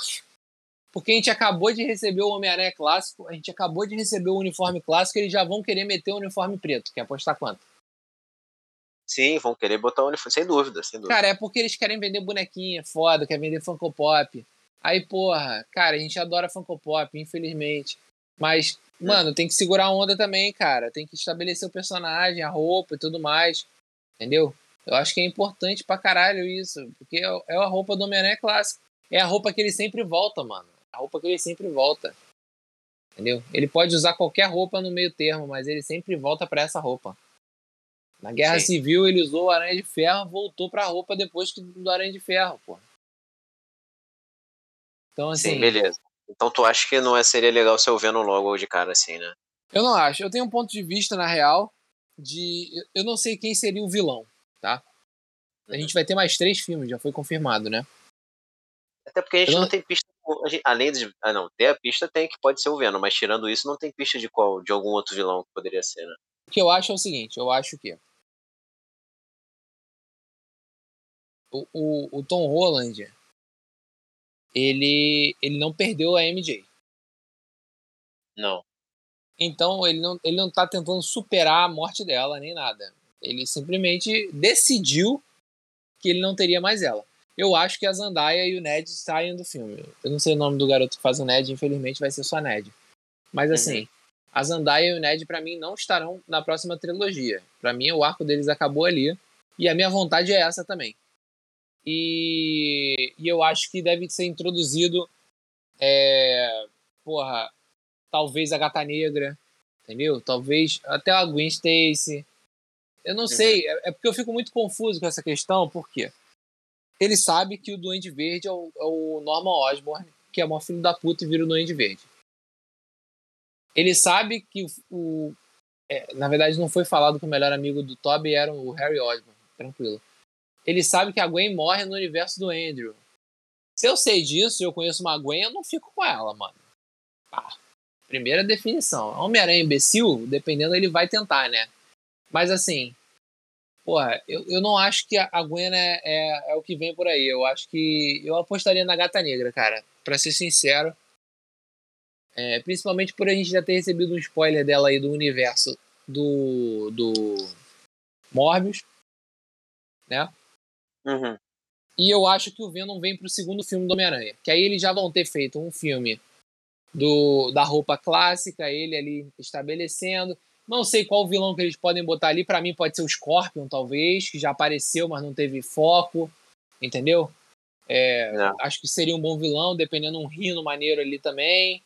Porque a gente acabou de receber o Homem-Aranha clássico, a gente acabou de receber o uniforme clássico, eles já vão querer meter o uniforme preto. Quer apostar quanto? Sim, vão querer botar o uniforme. Sem dúvida, sem dúvida. Cara, é porque eles querem vender bonequinha foda, quer vender Funko Pop. Aí, porra, cara, a gente adora Funko Pop, infelizmente. Mas, mano, tem que segurar a onda também, cara. Tem que estabelecer o personagem, a roupa e tudo mais. Entendeu? Eu acho que é importante pra caralho isso. Porque é é a roupa do Homem-Aranha clássico. É a roupa que ele sempre volta, mano. A roupa que ele sempre volta. Entendeu? Ele pode usar qualquer roupa no meio termo, mas ele sempre volta pra essa roupa. Na Guerra Sim. Civil ele usou o Aranha de Ferro, voltou pra roupa depois que do Aranha de Ferro, pô. Então, assim, Sim, beleza. Então tu acha que não é, seria legal ser o Venom logo de cara assim, né? eu não acho. Eu tenho um ponto de vista, na real, de. eu- não sei quem seria o vilão, tá? A gente vai ter mais três filmes, já foi confirmado, né? Até porque a gente não... não- tem pista. gente- além de. Ah, não, ter a pista tem que pode ser o Venom, mas tirando isso, não tem pista de qual, de algum outro vilão que poderia ser, né? O que eu acho é o seguinte, eu acho que o, o, o Tom Holland ele, ele não perdeu a MJ. Não. Então ele não, ele não tá tentando superar a morte dela nem nada. Ele simplesmente decidiu que ele não teria mais ela. Eu acho que a Zendaya e o Ned saem do filme. Eu não sei o nome do garoto que faz o Ned, infelizmente vai ser só Ned. Mas assim, uhum. a Zendaya e o Ned para mim não estarão na próxima trilogia. Para mim o arco deles acabou ali e a minha vontade é essa também. E, e eu acho que deve ser introduzido é, porra, talvez a Gata Negra, entendeu? Talvez até a Gwen Stacy. Eu não uhum. sei, é, é, porque eu fico muito confuso com essa questão, porque ele sabe que o Duende Verde é o, é o Norman Osborn, que é o maior filho da puta e vira o Duende Verde. Ele sabe que o. é, na verdade, não foi falado que o melhor amigo do Toby era o Harry Osborn, tranquilo. Ele sabe que a Gwen morre no universo do Andrew. Se eu sei disso eu conheço uma Gwen, eu não fico com ela, mano. Ah, primeira definição. Homem-Aranha imbecil, dependendo, ele vai tentar, né? Mas assim, porra, eu, eu não acho que a, Gwen é, é, é, o que vem por aí. Eu acho que eu apostaria na Gata Negra, cara. Pra ser sincero. É, principalmente por a gente já ter recebido um spoiler dela aí do universo do, do Morbius, né? Uhum. E eu acho que o Venom vem pro segundo filme do Homem-Aranha. Que aí eles já vão ter feito um filme do, da roupa clássica, ele ali estabelecendo. Não sei qual vilão que eles podem botar ali. Para mim pode ser o Scorpion, talvez, que já apareceu, mas não teve foco. Entendeu? É, acho que seria um bom vilão, dependendo um rino maneiro ali também.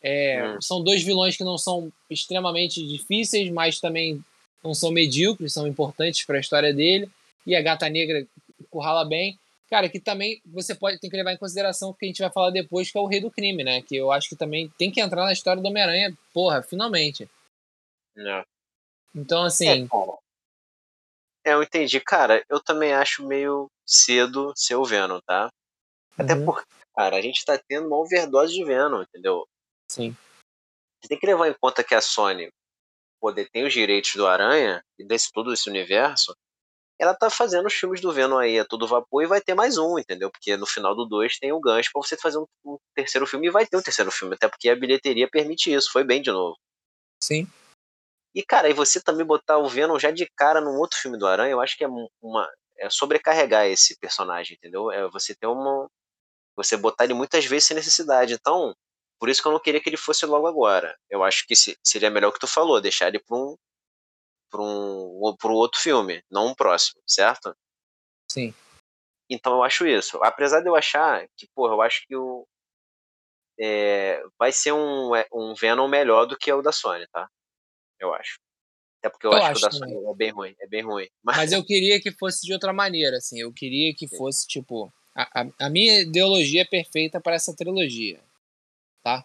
É, hum. São dois vilões que não são extremamente difíceis, mas também não são medíocres, são importantes para a história dele. E a Gata Negra currala bem. Cara, que também você pode tem que levar em consideração o que a gente vai falar depois, que é o rei do crime, né? Que eu acho que também tem que entrar na história do Homem-Aranha, porra, finalmente. É. Então, assim. É, eu entendi. Cara, eu também acho meio cedo ser o Venom, tá? Até uhum. porque, cara, a gente tá tendo uma overdose de Venom, entendeu? Sim. Você tem que levar em conta que a Sony poder tem os direitos do Aranha e desse todo esse universo ela tá fazendo os filmes do Venom aí a todo vapor e vai ter mais um, entendeu? Porque no final do 2 tem o gancho pra você fazer um, um, terceiro filme e vai ter um terceiro filme, até porque a bilheteria permite isso, foi bem de novo. Sim. E, cara, e você também botar o Venom já de cara num outro filme do Aranha, eu acho que é uma. É sobrecarregar esse personagem, entendeu? É você ter uma. Você botar ele muitas vezes sem necessidade. Então, por isso que eu não queria que ele fosse logo agora. Eu acho que seria melhor o que tu falou, deixar ele pra um, para um pro outro filme, não um próximo, certo? Sim. Então eu acho isso. Apesar de eu achar que, porra, eu acho que o é, vai ser um, é, um Venom melhor do que o da Sony, tá? Eu acho. Até porque eu, eu acho, acho, que o da também. Sony é bem ruim, é bem ruim. Mas... Mas... eu queria que fosse de outra maneira, assim. Eu queria que fosse, tipo. A, a, a minha ideologia é perfeita para essa trilogia. Tá?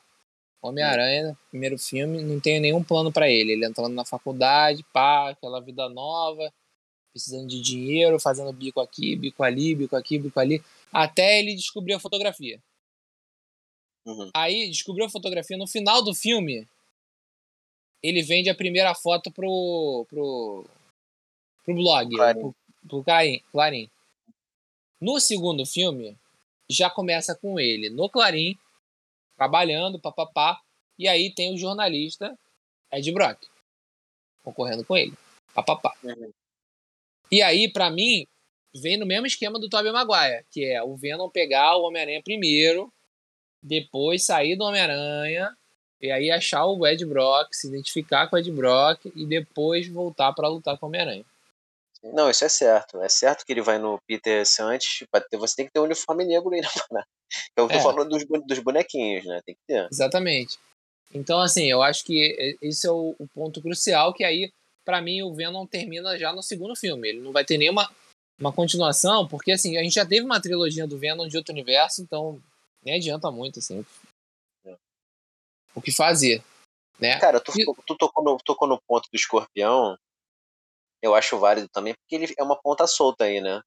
Homem-Aranha, primeiro filme, não tenho nenhum plano para ele. Ele entrando na faculdade, pá, aquela vida nova, precisando de dinheiro, fazendo bico aqui, bico ali, bico aqui, bico ali, até ele descobrir a fotografia. Uhum. Aí descobriu a fotografia. No final do filme, ele vende a primeira foto pro, pro, pro blog, Clarim. pro, pro Clarim, Clarim. No segundo filme, já começa com ele no Clarim trabalhando, papapá. E aí tem o jornalista Ed Brock concorrendo com ele, papapá. E aí, para mim, vem no mesmo esquema do Tobey Maguire, que é o Venom pegar o Homem-Aranha primeiro, depois sair do Homem-Aranha, e aí achar o Ed Brock, se identificar com o Ed Brock e depois voltar para lutar com o Homem-Aranha. Não, isso é certo. É certo que ele vai no Peter antes. Você tem que ter um uniforme negro aí na parada. Eu tô é. falando dos, dos bonequinhos, né? Tem que ter. Exatamente. Então, assim, eu acho que esse é o, o ponto crucial, que aí, para mim, o Venom termina já no segundo filme. Ele não vai ter nenhuma uma continuação, porque, assim, a gente já teve uma trilogia do Venom de outro universo, então nem adianta muito, assim, é. o que fazer, né? Cara, tu, e... tu tocou, no, tocou no ponto do escorpião, eu acho válido também, porque ele é uma ponta solta aí, né?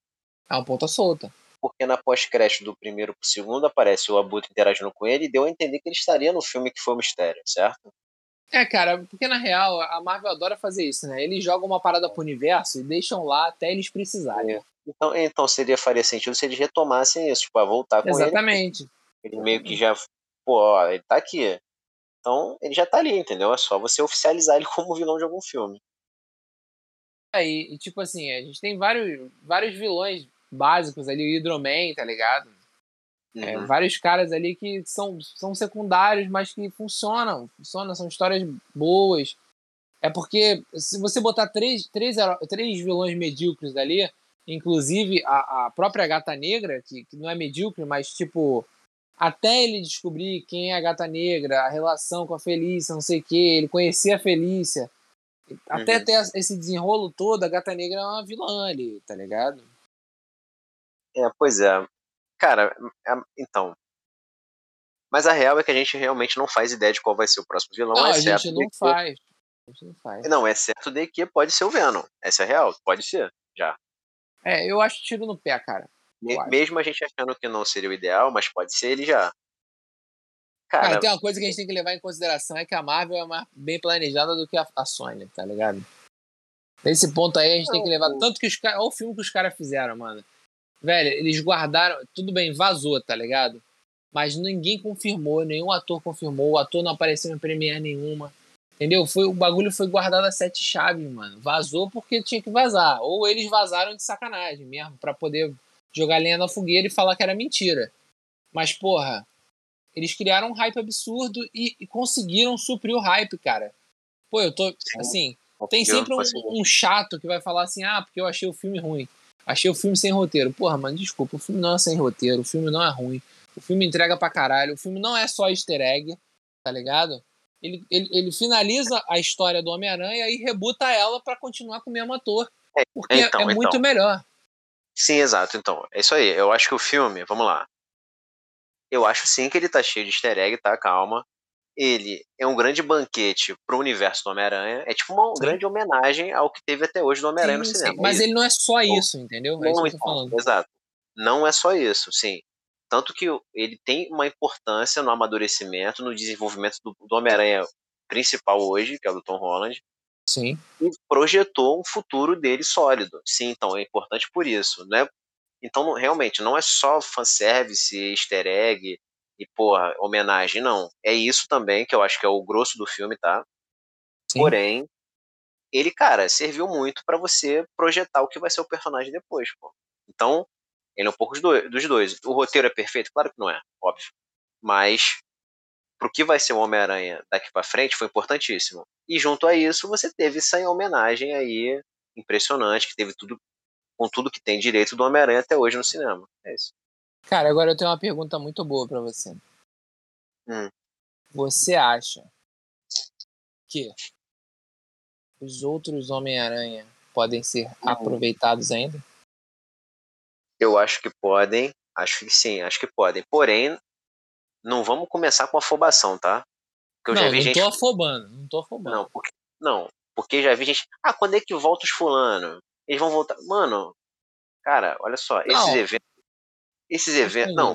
É uma ponta solta. Porque na pós-crédito do primeiro pro segundo aparece o Abutre interagindo com ele e deu a entender que ele estaria no filme que foi o mistério, certo? É, cara, porque na real a Marvel adora fazer isso, né? Eles jogam uma parada pro universo e deixam lá até eles precisarem. É. Então, então seria faria sentido se eles retomassem isso, tipo, a voltar com Exatamente. ele. Exatamente. Ele meio que já, pô, ó, ele tá aqui. Então, ele já tá ali, entendeu? É só você oficializar ele como vilão de algum filme. É, e, e tipo assim, a gente tem vários, vários vilões básicos ali, o Hydroman, tá ligado? É, Uhum. vários caras ali que são, são secundários, mas que funcionam, funcionam, são histórias boas. É porque se você botar três, três, três vilões medíocres ali, inclusive a, a própria Gata Negra, que, que não é medíocre, mas tipo, até ele descobrir quem é a Gata Negra, a relação com a Felícia, não sei o que, ele conhecer a Felícia, até Uhum. ter esse desenrolo todo, a Gata Negra é uma vilã ali, tá ligado? É, pois é. Cara, é- então. Mas a real é que a gente realmente não faz ideia de qual vai ser o próximo vilão, Não, a exceto gente não que- faz. A gente não faz. Não, exceto de que pode ser o Venom. Essa é a real, pode ser, já. É, eu acho tiro no pé, cara. Me- mesmo a gente achando que não seria o ideal, mas pode ser ele já. Cara, Cara, tem uma coisa que a gente tem que levar em consideração é que a Marvel é mais bem planejada do que a, a Sony, tá ligado? Nesse ponto aí a gente tem que levar. Tanto que os caras. Olha o filme que os caras fizeram, mano. Velho, eles guardaram. Tudo bem, vazou, tá ligado? Mas ninguém confirmou, nenhum ator confirmou, o ator não apareceu em premiere nenhuma. Entendeu? Foi, o bagulho foi guardado a sete chaves, mano. Vazou porque tinha que vazar. Ou eles vazaram de sacanagem mesmo, pra poder jogar lenha na fogueira e falar que era mentira. Mas, porra, eles criaram um hype absurdo e, e conseguiram suprir o hype, cara. Pô, eu tô. Sim. Assim, tem eu sempre um, um chato que vai falar assim: ah, porque eu achei o filme ruim. Achei o filme sem roteiro. Porra, mano, desculpa, o filme não é sem roteiro, o filme não é ruim. O filme entrega pra caralho. O filme não é só easter egg, tá ligado? Ele, ele, ele finaliza a história do Homem-Aranha e rebuta ela pra continuar com o mesmo ator. É, Porque então, é muito então. melhor. Sim, exato. Então, é isso aí. Eu acho que o filme, vamos lá. Eu acho sim que ele tá cheio de easter egg, tá? Calma. Ele é um grande banquete pro universo do Homem-Aranha. É tipo uma Sim. grande homenagem ao que teve até hoje do Homem-Aranha no Sim, sim. cinema. Mas É ele não é só Não. isso, entendeu? É isso Não, que eu tô então, falando. exato. Não é só isso, sim. Tanto que ele tem uma importância no amadurecimento, no desenvolvimento do, do Homem-Aranha principal hoje, que é o do Tom Holland, Sim. e projetou um futuro dele sólido. Sim, então é importante por isso, né? Então, não- realmente, não é só fanservice, easter egg e, porra, homenagem, não. É isso também, que eu acho que é o grosso do filme, tá? Sim. Porém, ele, cara, serviu muito pra você projetar o que vai ser o personagem depois, pô. Então, ele é um pouco dos dois-. O roteiro é perfeito? Claro que não é, óbvio. Mas, pro que vai ser o Homem-Aranha daqui pra frente, foi importantíssimo. E junto a isso, você teve essa homenagem aí impressionante, que teve tudo com tudo que tem direito do Homem-Aranha até hoje no cinema. É isso. Cara, agora eu tenho uma pergunta muito boa pra você. Hum. Você acha que os outros Homem-Aranha podem ser Hum. aproveitados ainda? Eu acho que podem, acho que sim, acho que podem. Porém, não vamos começar com afobação, tá? Porque eu não, já vi não gente tô afobando, não tô afobando. Não, porque, não, porque já vi gente. Ah, quando é que volta os fulano? Eles vão voltar. Mano, cara, olha só, esses Não. eventos. Esses eventos. Não,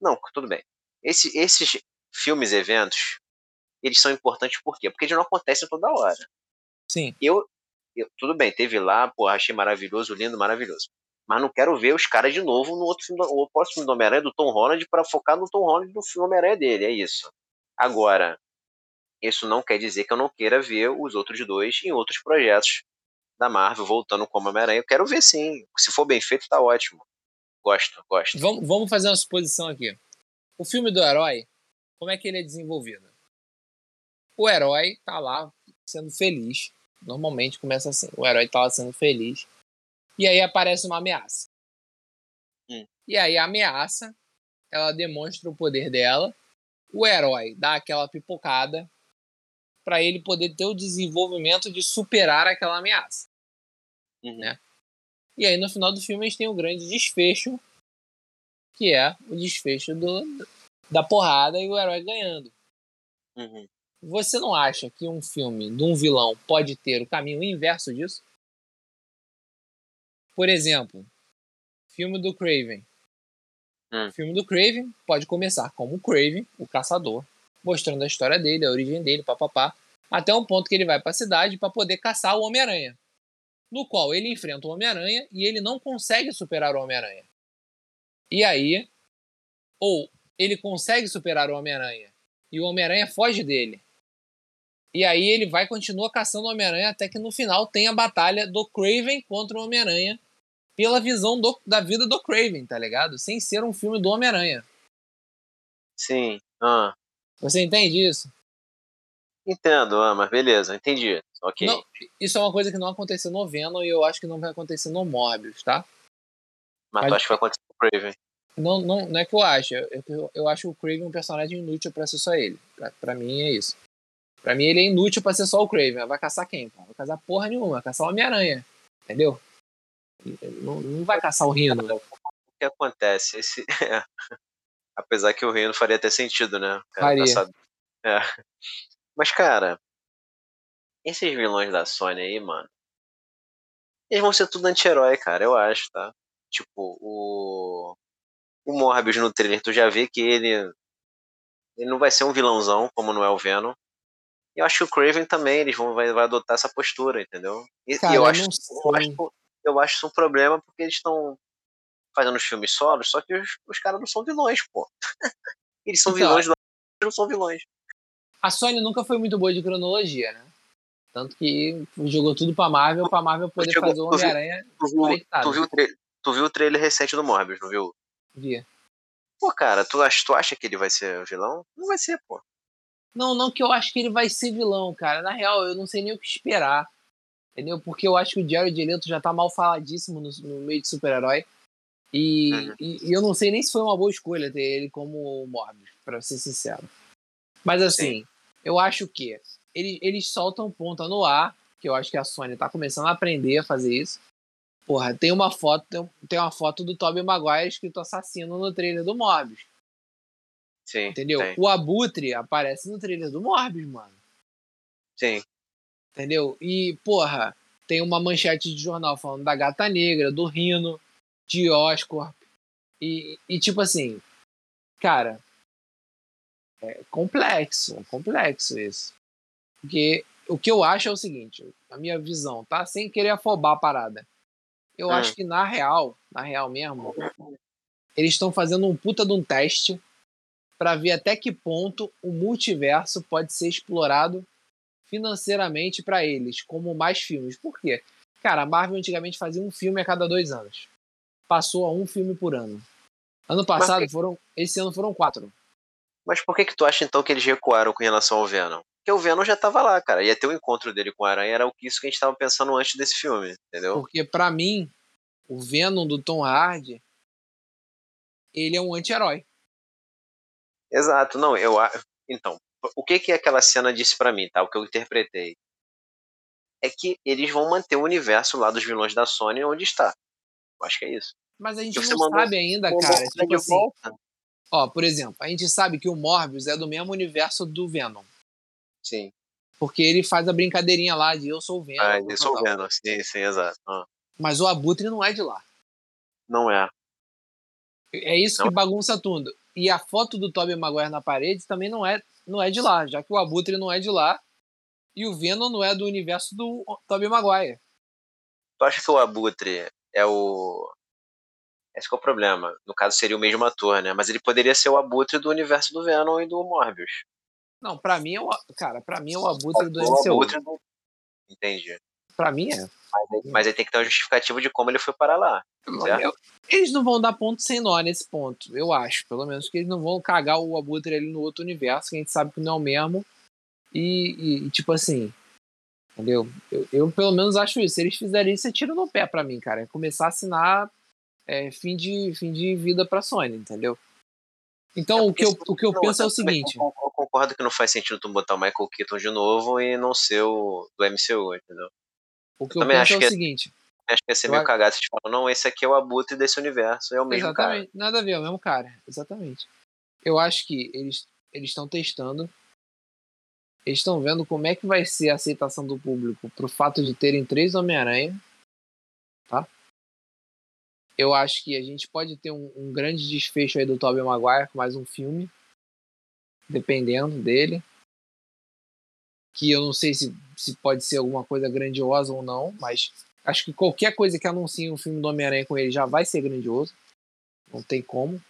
não, tudo bem. Esse, esses filmes, eventos, eles são importantes por quê? Porque eles não acontecem toda hora. Sim, Eu, eu tudo bem, teve lá, pô, achei maravilhoso, lindo, maravilhoso. Mas não quero ver os caras de novo no outro filme, o próximo filme do Homem-Aranha do Tom Holland para focar no Tom Holland do filme Homem-Aranha dele, é isso. Agora, isso não quer dizer que eu não queira ver os outros dois em outros projetos da Marvel voltando como Homem-Aranha. Eu quero ver sim. Se for bem feito, tá ótimo. Gosto, gosto. vamos, vamos fazer uma suposição aqui. O filme do herói, como é que ele é desenvolvido? O herói tá lá sendo feliz. Normalmente começa assim. O herói tá lá sendo feliz. E aí aparece uma ameaça. Hum. E aí a ameaça, ela demonstra o poder dela. O herói dá aquela pipocada para ele poder ter o desenvolvimento de superar aquela ameaça. Uhum. né? E aí no final do filme a gente tem o grande desfecho, que é o desfecho do, da porrada e o herói ganhando. Uhum. Você não acha que um filme de um vilão pode ter o caminho inverso disso? Por exemplo, filme do Craven. Hum. O filme do Craven pode começar como o Craven, o caçador, mostrando a história dele, a origem dele, papapá, até um ponto que ele vai para a cidade para poder caçar o Homem-Aranha. No qual ele enfrenta o Homem-Aranha e ele não consegue superar o Homem-Aranha. E aí, ou ele consegue superar o Homem-Aranha E o Homem-Aranha foge dele. E aí ele vai continua caçando o Homem-Aranha até que no final tem a batalha do Craven contra o Homem-Aranha pela visão do, da vida do Craven, tá ligado? Sem ser um filme do Homem-Aranha. Sim. Ah. Você entende isso? Entendo, ah, mas beleza, entendi. Ok. Não, isso é uma coisa que não aconteceu no Venom e eu acho que não vai acontecer no Morbius, tá? Mas, mas tu acha que vai acontecer no Craven? Não, não, não é que eu acho. Eu, eu, eu acho o Craven um personagem inútil pra ser só ele. Pra, pra mim é isso. Pra mim ele é inútil pra ser só o Craven. Vai caçar quem? Vai caçar porra nenhuma. Vai caçar o Homem-Aranha. Entendeu? Não, não vai caçar o Rino. O que acontece? Esse... Apesar que o Rino faria até sentido, né? Faria. É. Mas, cara, esses vilões da Sony aí, mano, eles vão ser tudo anti-herói, cara, eu acho, tá? Tipo, o. O Morbius no trailer, tu já vê que ele. Ele não vai ser um vilãozão, como não é o Venom. E eu acho que o Craven também, eles vão vai, vai adotar essa postura, entendeu? E, Cara, e eu, eu acho, eu, acho, eu acho isso um problema porque eles estão fazendo os filmes solos, só que os, os caras não são vilões, pô. eles são Então, vilões, do não são vilões. A Sony nunca foi muito boa de cronologia, né? Tanto que jogou tudo pra Marvel, pra Marvel poder Chegou- fazer o viu- Homem-Aranha Tu viu, tu, viu o tra- tu viu o trailer recente do Morbius, não viu? Via. Pô, cara, tu acha, tu acha que ele vai ser vilão? Não vai ser, pô. Não, não que eu acho que ele vai ser vilão, cara. Na real, eu não sei nem o que esperar. Entendeu? Porque eu acho que o Jared Leto já tá mal faladíssimo no, no meio de super-herói. E, Uhum. e- e eu não sei nem se foi uma boa escolha ter ele como Morbius, pra ser sincero. Mas assim, eu acho que eles, eles soltam ponta no ar, que eu acho que a Sony tá começando a aprender a fazer isso. Porra, tem uma foto, tem, tem uma foto do Tobey Maguire escrito assassino no trailer do Morbius. Sim. Entendeu? Tem. O Abutre aparece no trailer do Morbius, mano. Sim. Entendeu? E, porra, tem uma manchete de jornal falando da Gata Negra, do Rino, de Oscorp. E, e tipo assim, cara, é complexo, é complexo isso. Porque o que eu acho é o seguinte, a minha visão, tá? Sem querer afobar a parada. Eu Hum. acho que na real, na real mesmo, eles estão fazendo um puta de um teste pra ver até que ponto o multiverso pode ser explorado financeiramente pra eles, como mais filmes. Por quê? Cara, a Marvel antigamente fazia um filme a cada dois anos. Passou a um filme por ano. Ano passado Mas- foram. Esse ano foram quatro. Mas por que que tu acha então que eles recuaram com relação ao Venom? Porque o Venom já tava lá, cara. Ia ter o encontro dele com a Aranha, era o que isso que a gente tava pensando antes desse filme, entendeu? Porque pra mim, o Venom do Tom Hardy, ele é um anti-herói. Exato, não, eu então, o que que aquela cena disse pra mim, tá? O que eu interpretei é que eles vão manter o universo lá dos vilões da Sony onde está. Eu acho que é isso. Mas a gente Você não sabe ainda, cara. Tipo assim, volta. ó, por exemplo, a gente sabe que o Morbius é do mesmo universo do Venom. Sim. Porque ele faz a brincadeirinha lá de eu sou o Venom. Ah, isso é o. Venom, sim, sim, exato. Ah, Mas o Abutre não é de lá. não é. É isso Não. que bagunça tudo. E a foto do Tobey Maguire na parede também não é, não é de lá, já que o Abutre não é de lá e o Venom não é do universo do Tobey Maguire. Tu acha que o Abutre é o. Esse que é o problema. No caso, seria o mesmo ator, né? Mas ele poderia ser o Abutre do universo do Venom e do Morbius. Não, pra mim é o, cara, para mim é o Abutre do O MCU. Abutre do... Entendi. Pra mim é. Mas aí, tem que ter uma justificativa de como ele foi para lá. Eu- eles não vão dar ponto sem nó nesse ponto, eu acho. Pelo menos que eles não vão cagar o Abutre ali no outro universo, que a gente sabe que não é o mesmo. E- e, tipo assim, entendeu? Eu, eu pelo menos acho isso. Se eles fizerem isso, é tiro no pé pra mim, cara. É começar a assinar é, fim, de, fim de vida pra Sony, entendeu? Então, o que eu, o que eu Não, penso é o seguinte. Eu eu concordo que não faz sentido tu botar o Michael Keaton de novo e não ser o do MCU, entendeu? O que eu também penso acho é o que- seguinte. Acho que ia ser Eu meio cagado se eles falam, não, esse aqui é o Abutre desse universo, é o mesmo cara. Exatamente, nada a ver, é o mesmo cara. Exatamente. Eu acho que eles eles estão testando. Eles estão vendo como é que vai ser a aceitação do público pro fato de terem três Homem-Aranha. Tá? Eu acho que a gente pode ter um, um grande desfecho aí do Tobey Maguire com mais um filme. Dependendo dele. Que eu não sei se, se pode ser alguma coisa grandiosa ou não, mas acho que qualquer coisa que anuncie um filme do Homem-Aranha com ele já vai ser grandioso. Não tem como.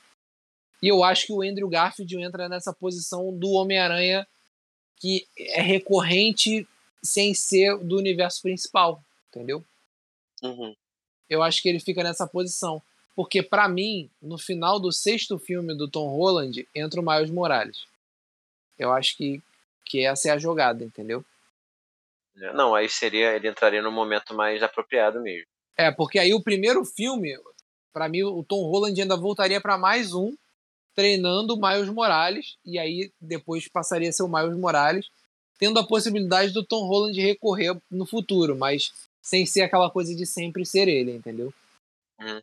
E eu acho que o Andrew Garfield entra nessa posição do Homem-Aranha que é recorrente sem ser do universo principal, entendeu? Uhum. Eu acho que ele fica nessa posição. Porque, para mim, no final do sexto filme do Tom Holland, entra o Miles Morales. Eu acho que, que essa é a jogada, entendeu? Não, aí seria. Ele entraria no momento mais apropriado mesmo. É, porque aí o primeiro filme, para mim, o Tom Holland ainda voltaria para mais um, treinando o Miles Morales, e aí depois passaria a ser o Miles Morales, tendo a possibilidade do Tom Holland recorrer no futuro, mas sem ser aquela coisa de sempre ser ele, entendeu? Hum.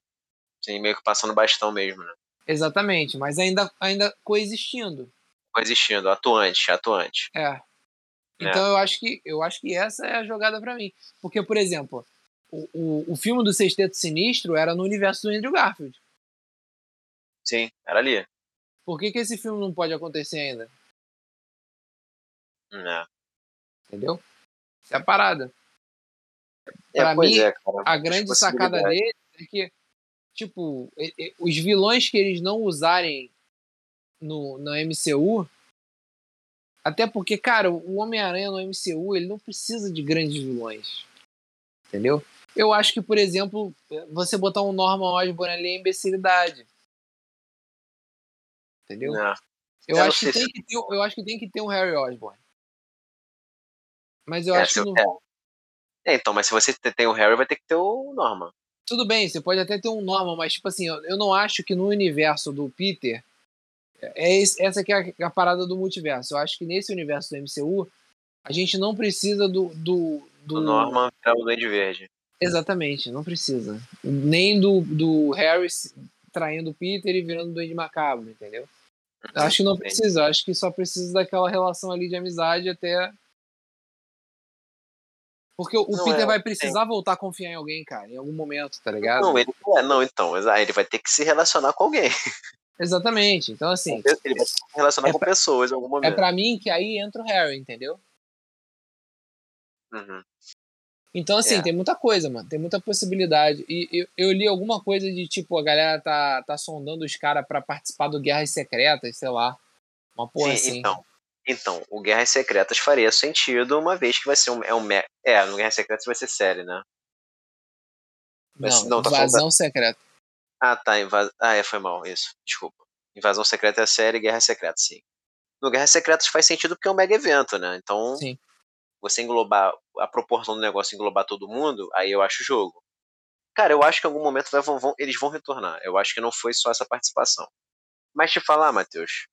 Sim, meio que passando bastão mesmo, né? Exatamente, mas ainda, ainda coexistindo. Coexistindo, atuante, atuante. É. Então é. eu acho que eu acho que essa é a jogada para mim. Porque, por exemplo, o, o, o filme do Sexteto Sinistro era no universo do Andrew Garfield. Sim, era ali. Por que, que esse filme não pode acontecer ainda? Não. Entendeu? Essa é a parada. É, pra mim, é, a grande sacada dele é que tipo, os vilões que eles não usarem no, no MCU. Até porque, cara, o Homem-Aranha no MCU ele não precisa de grandes vilões. Entendeu? Eu acho que, por exemplo, você botar um Norman Osborn ali é imbecilidade. Entendeu? Não. Eu, eu, acho que tem se... que ter, eu acho que tem que ter um Harry Osborn. Mas eu é, acho que. Não... É. então, mas se você tem o Harry, vai ter que ter o Norman. Tudo bem, você pode até ter um Norman, mas tipo assim, eu, não acho que no universo do Peter é essa que é a, a, parada do multiverso. Eu acho que nesse universo do MCU a gente não precisa do do, do... O Norman é o Duende Verde. Exatamente, não precisa. Nem do, do Harris traindo o Peter e virando o Duende Macabro, entendeu? Eu acho que não precisa, acho que só precisa daquela relação ali de amizade até porque o não Peter é, vai precisar é. voltar a confiar em alguém, cara, em algum momento, tá ligado? Não, ele, é, não então, ele vai ter que se relacionar com alguém. Exatamente. Então, assim. Ele vai se relacionar é com pra, pessoas em algum momento. É pra mim que aí entra o Harry, entendeu? Uhum. Então, assim, é. tem muita coisa, mano. Tem muita possibilidade. E eu, eu, li alguma coisa de tipo, a galera tá, tá sondando os caras para participar do Guerras Secretas, sei lá. Uma porra Sim, assim. Então. Então, o Guerras Secretas faria sentido, uma vez que vai ser um. É, um, é no Guerras Secretas vai ser série, né? Mas, não, não tá Invasão falando... Secreta. Ah, tá. Invas... Ah, é, foi mal, isso. Desculpa. Invasão Secreta é a série, Guerra Secreta, sim. No Guerra Secretas faz sentido porque é um mega evento, né? Então, sim. você englobar a proporção do negócio, englobar todo mundo, aí eu acho jogo. Cara, eu acho que em algum momento vai, vão, eles vão retornar. Eu acho que não foi só essa participação. Mas te falar, Matheus,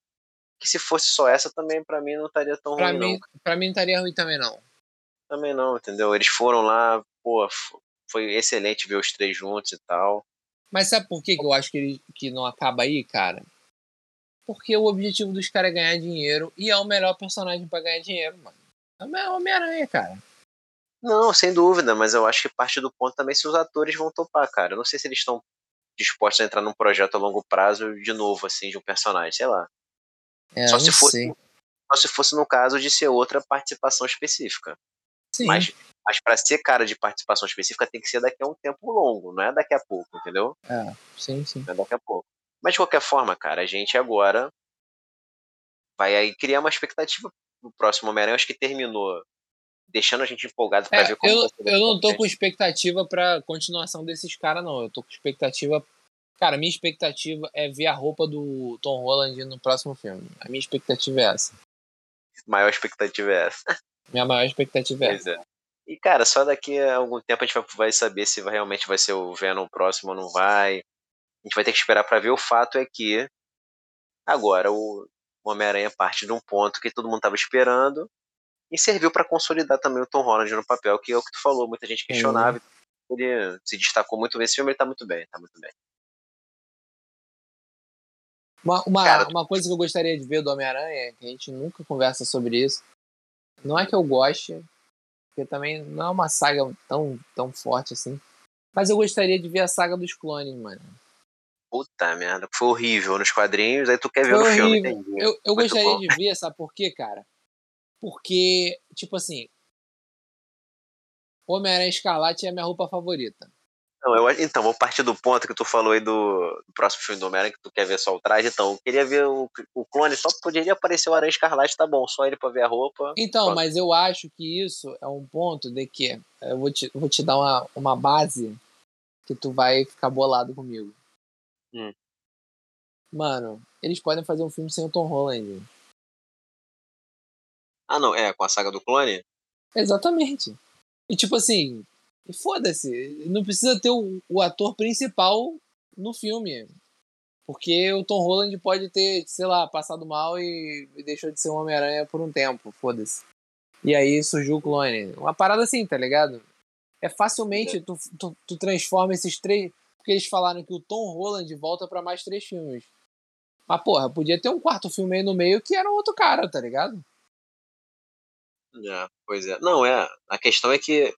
que se fosse só essa também para mim não estaria tão pra ruim mim, não. Pra mim não estaria ruim também não. Também não, entendeu? Eles foram lá, pô, foi excelente ver os três juntos e tal. Mas sabe por que, que eu acho que, ele, que não acaba aí, cara? Porque o objetivo dos caras é ganhar dinheiro e é o melhor personagem para ganhar dinheiro, mano. É o Homem-Aranha, cara. Não, sem dúvida, mas eu acho que parte do ponto também se os atores vão topar, cara. Eu não sei se eles estão dispostos a entrar num projeto a longo prazo de novo, assim, de um personagem, sei lá. É, só, se fosse, só se fosse no caso de ser outra participação específica. Sim. Mas, mas para ser cara de participação específica tem que ser daqui a um tempo longo, não é daqui a pouco, entendeu? É, sim, sim. Não é daqui a pouco. Mas de qualquer forma, cara, a gente agora vai aí criar uma expectativa pro próximo Homem-Aranha. Acho que terminou deixando a gente empolgado para é, ver como eu, eu não tô com expectativa para continuação desses caras não. Eu tô com expectativa Cara, minha expectativa é ver a roupa do Tom Holland no próximo filme. A minha expectativa é essa. Maior expectativa é essa. Minha maior expectativa é essa. É. E, cara, só daqui a algum tempo a gente vai saber se realmente vai ser o Venom próximo ou não vai. A gente vai ter que esperar para ver. O fato é que agora o Homem-Aranha parte de um ponto que todo mundo estava esperando e serviu para consolidar também o Tom Holland no papel, que é o que tu falou, muita gente questionava. Ele se destacou muito nesse filme, ele tá muito bem, tá muito bem. Uma, uma, Cara, uma coisa que eu gostaria de ver do Homem-Aranha, que a gente nunca conversa sobre isso, não é que eu goste, porque também não é uma saga tão, tão forte assim, mas eu gostaria de ver a saga dos clones, mano. Puta merda, foi horrível nos quadrinhos, aí tu quer ver foi no horrível. filme, entendi. Eu, eu gostaria de ver, sabe por quê, cara? Porque, tipo assim, Homem-Aranha Escarlate é a minha roupa favorita. Não, eu, então, vou partir do ponto que tu falou aí do, do próximo filme do Homem-Aranha, que tu quer ver só o traje. Então, eu queria ver o, o clone, só poderia aparecer o Aranha Escarlate, tá bom, só ele pra ver a roupa. Então, pronto. mas eu acho que isso é um ponto de que eu vou te, vou te dar uma, uma base que tu vai ficar bolado comigo. Hum. Mano, eles podem fazer um filme sem o Tom Holland. Ah, não, é, com a saga do clone? Exatamente. E tipo assim, foda-se, não precisa ter o, o, ator principal no filme. Porque o Tom Holland pode ter, sei lá, passado mal e, e deixou de ser um Homem-Aranha por um tempo, foda-se. E aí surgiu o clone. Uma parada assim, tá ligado? É facilmente, é. Tu, tu, tu transforma esses três. Porque eles falaram que o Tom Holland volta para mais três filmes. Mas, porra, podia ter um quarto filme aí no meio que era um outro cara, tá ligado? É, pois é. Não, é. A questão é que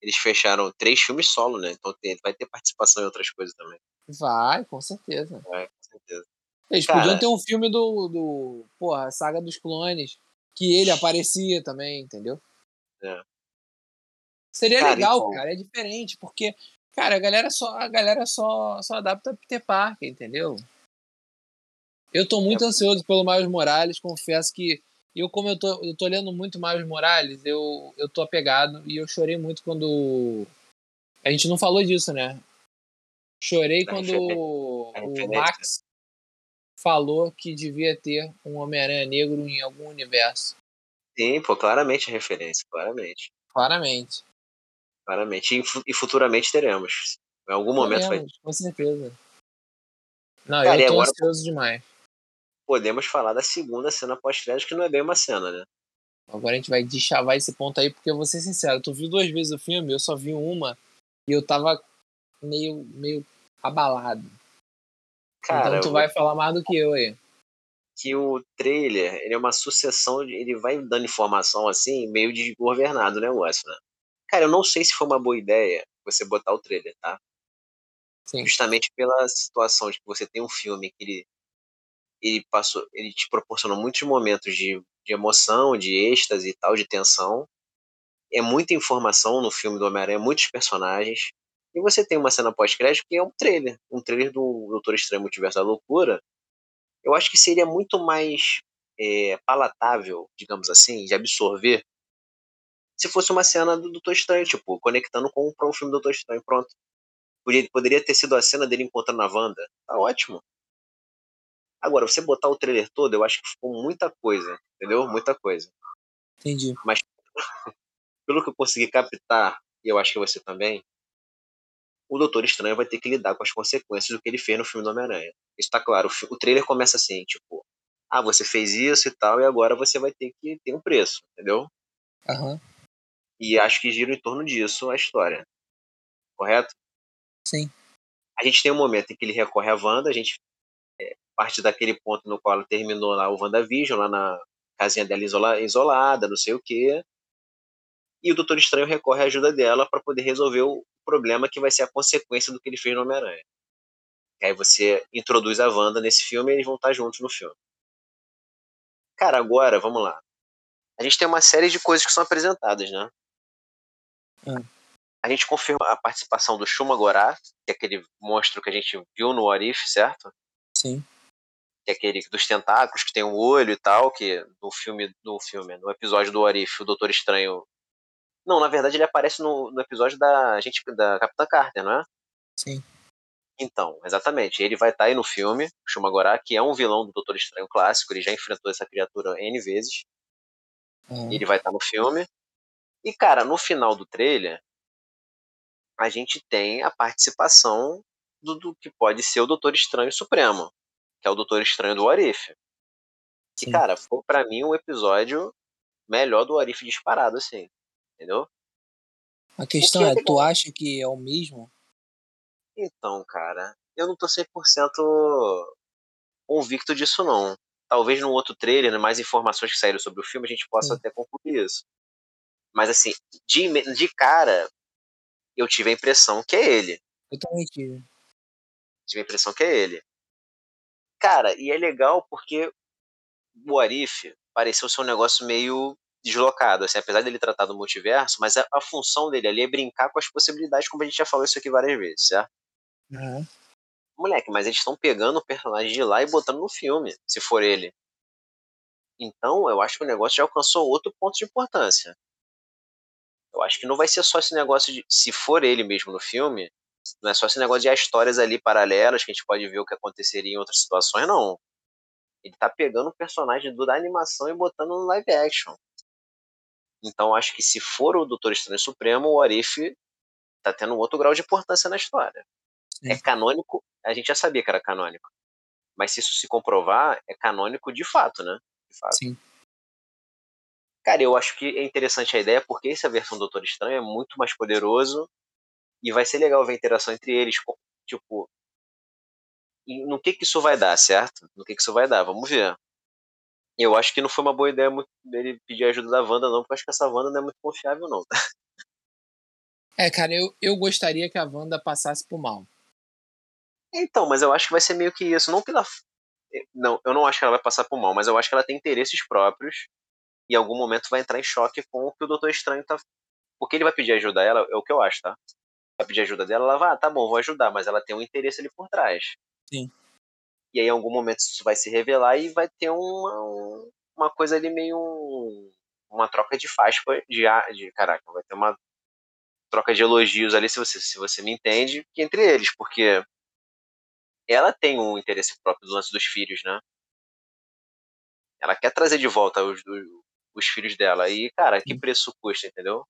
eles fecharam três filmes solo, né? Então tem, vai ter participação em outras coisas também. Vai, com certeza. Vai, com certeza. Eles Cara, podiam ter um filme do, do. Porra, Saga dos Clones. Que ele aparecia também, entendeu? É. Seria cara, legal, então... cara. É diferente, porque, cara, a galera só, a galera só, só adapta Peter Parker, entendeu? Eu tô muito é. ansioso pelo Miles Morales, confesso que eu, como eu tô, eu tô lendo muito Miles Morales, eu, eu tô apegado e eu chorei muito quando. A gente não falou disso, né? Chorei a quando o Max falou que devia ter um Homem-Aranha Negro em algum universo. Sim, pô, claramente a referência, claramente. Claramente. Claramente. E, futuramente teremos. Em algum teremos, momento vai. Com certeza. Não, Cara, eu tô agora... ansioso demais podemos falar da segunda cena pós-crédito, que não é bem uma cena, né? Agora a gente vai deschavar esse ponto aí, porque eu vou ser sincero, tu viu duas vezes o filme, eu só vi uma, e eu tava meio, meio abalado. Cara, então tu vai falar mais do que eu aí. Que o trailer, ele é uma sucessão, de, ele vai dando informação assim, meio desgovernado o negócio, né? Cara, eu não sei se foi uma boa ideia você botar o trailer, tá? Sim. Justamente pela situação de que você tem um filme que ele ele passou, ele te proporcionou muitos momentos de, de emoção, de êxtase e tal, de tensão. É muita informação no filme do Homem-Aranha, muitos personagens. E você tem uma cena pós-crédito que é um trailer, um trailer do Doutor Estranho Multiverso da Loucura. Eu acho que seria muito mais é, palatável, digamos assim, de absorver, se fosse uma cena do Doutor Estranho, tipo, conectando com, o filme do Doutor Estranho, pronto. Poderia, poderia ter sido a cena dele encontrando a Wanda. Tá ótimo. Agora, você botar o trailer todo, eu acho que ficou muita coisa, entendeu? Muita coisa. Entendi. Mas, pelo que eu consegui captar, e eu acho que você também, o Doutor Estranho vai ter que lidar com as consequências do que ele fez no filme do Homem-Aranha. Isso tá claro. O trailer começa assim, tipo, ah, você fez isso e tal, e agora você vai ter que ter um preço, entendeu? Uhum. E acho que gira em torno disso a história. Correto? Sim. A gente tem um momento em que ele recorre a Wanda, a gente parte daquele ponto no qual ela terminou lá o WandaVision, lá na casinha dela isola, isolada, não sei o quê. E o Doutor Estranho recorre à ajuda dela para poder resolver o problema que vai ser a consequência do que ele fez no Homem-Aranha. Aí você introduz a Wanda nesse filme e eles vão estar juntos no filme. Cara, agora, vamos lá. A gente tem uma série de coisas que são apresentadas, né? Hum. A gente confirma a participação do Shuma Gorath, que é aquele monstro que a gente viu no Arif, certo? Sim que é aquele dos tentáculos, que tem um olho e tal, que no filme, no filme, no episódio do Arif, o Doutor Estranho. Não, na verdade ele aparece no, no episódio da gente da Capitã Carter, não é? Sim. Então, exatamente. Ele vai estar tá aí no filme, Shumagorá, que é um vilão do Doutor Estranho clássico, ele já enfrentou essa criatura N vezes. Uhum. Ele vai estar tá no filme. E, cara, no final do trailer, a gente tem a participação do, do que pode ser o Doutor Estranho Supremo que é o Doutor Estranho do Arif. Que, cara, foi para mim um episódio melhor do Arif disparado, assim. Entendeu? A questão é, tu acha que é o mesmo? Então, cara, eu não tô 100% convicto disso, não. Talvez no outro trailer, né, mais informações que saíram sobre o filme, a gente possa Sim. até concluir isso. Mas, assim, de, de cara, eu tive a impressão que é ele. Eu também tive. Tive a impressão que é ele. Cara, e é legal porque o Arif pareceu ser um negócio meio deslocado, assim, apesar dele tratar do multiverso, mas a, a, função dele ali é brincar com as possibilidades, como a gente já falou isso aqui várias vezes, certo? Uhum. Moleque, mas eles estão pegando o personagem de lá e botando no filme, se for ele. Então, eu acho que o negócio já alcançou outro ponto de importância. Eu acho que não vai ser só esse negócio de, se for ele mesmo no filme, não é só esse negócio de histórias ali paralelas que a gente pode ver o que aconteceria em outras situações, não. Ele tá pegando o personagem do, da animação e botando no live action. Então acho que se for o Doutor Estranho Supremo, o Arif tá tendo um outro grau de importância na história. Sim. É canônico, a gente já sabia que era canônico. Mas se isso se comprovar, é canônico de fato, né? De fato. Sim. Cara, eu acho que é interessante a ideia porque essa versão do Doutor Estranho é muito mais poderoso e vai ser legal ver a interação entre eles. Tipo, no que que isso vai dar, certo? No que que isso vai dar, vamos ver. Eu acho que não foi uma boa ideia dele pedir ajuda da Wanda, não, porque eu acho que essa Wanda não é muito confiável, não. É, cara, eu, eu gostaria que a Wanda passasse por mal. Então, mas eu acho que vai ser meio que isso. Não pela. Não, eu não acho que ela vai passar por mal, mas eu acho que ela tem interesses próprios e em algum momento vai entrar em choque com o que o Doutor Estranho tá. Porque ele vai pedir ajuda a ela, é o que eu acho, tá? Vai pedir ajuda dela, ela vai, ah, tá bom, vou ajudar, mas ela tem um interesse ali por trás. Sim. E aí, em algum momento, isso vai se revelar e vai ter uma, uma coisa ali meio. uma troca de faixa de, de. Caraca, vai ter uma troca de elogios ali, se você, se você me entende, entre eles, porque ela tem um interesse próprio do lance dos filhos, né? Ela quer trazer de volta os, os, os filhos dela. E, cara, que preço custa, entendeu?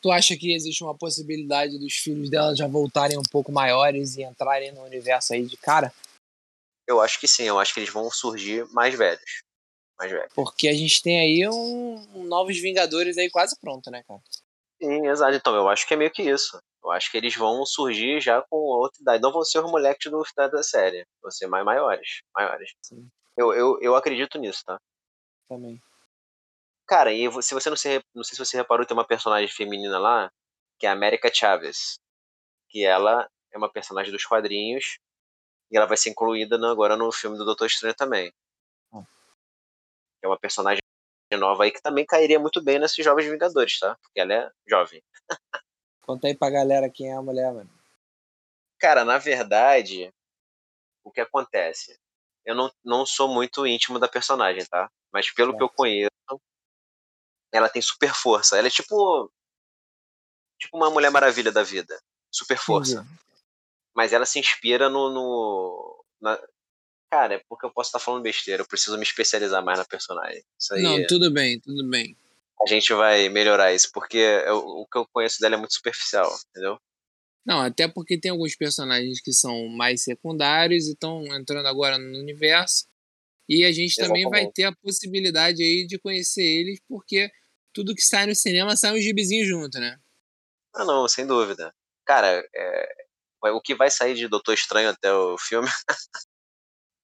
Tu acha que existe uma possibilidade dos filhos dela já voltarem um pouco maiores e entrarem no universo aí de cara? Eu acho que sim, eu acho que eles vão surgir mais velhos. Mais velhos. Porque a gente tem aí um, um Novos Vingadores aí quase pronto, né, cara? Sim, exato. Então, eu acho que é meio que isso. Eu acho que eles vão surgir já com outra idade. Não vão ser os moleques do, da, da série. Vão ser mais maiores. Maiores. Sim. Eu, eu, eu acredito nisso, tá? Também. Cara, e se você não se, não sei se você reparou, tem uma personagem feminina lá, que é a América Chaves. Que ela é uma personagem dos quadrinhos. E ela vai ser incluída agora no filme do Doutor Estranho também. Hum. É uma personagem nova aí que também cairia muito bem nesses Jovens Vingadores, tá? Porque ela é jovem. Conta aí pra galera quem é a mulher, mano. Cara, na verdade, o que acontece? Eu não, não sou muito íntimo da personagem, tá? Mas pelo é. que eu conheço, ela tem super força. Ela é tipo. Tipo uma Mulher Maravilha da vida. Super força. Mas ela se inspira no. no na... Cara, é porque eu posso estar falando besteira. Eu preciso me especializar mais na personagem. Isso aí Não, é... tudo bem, tudo bem. A gente vai melhorar isso, porque eu, o que eu conheço dela é muito superficial, entendeu? Não, até porque tem alguns personagens que são mais secundários e estão entrando agora no universo. E a gente Exatamente. também vai ter a possibilidade aí de conhecer eles, porque tudo que sai no cinema sai um gibizinho junto, né? Ah, não, sem dúvida. Cara, é, o que vai sair de Doutor Estranho até o filme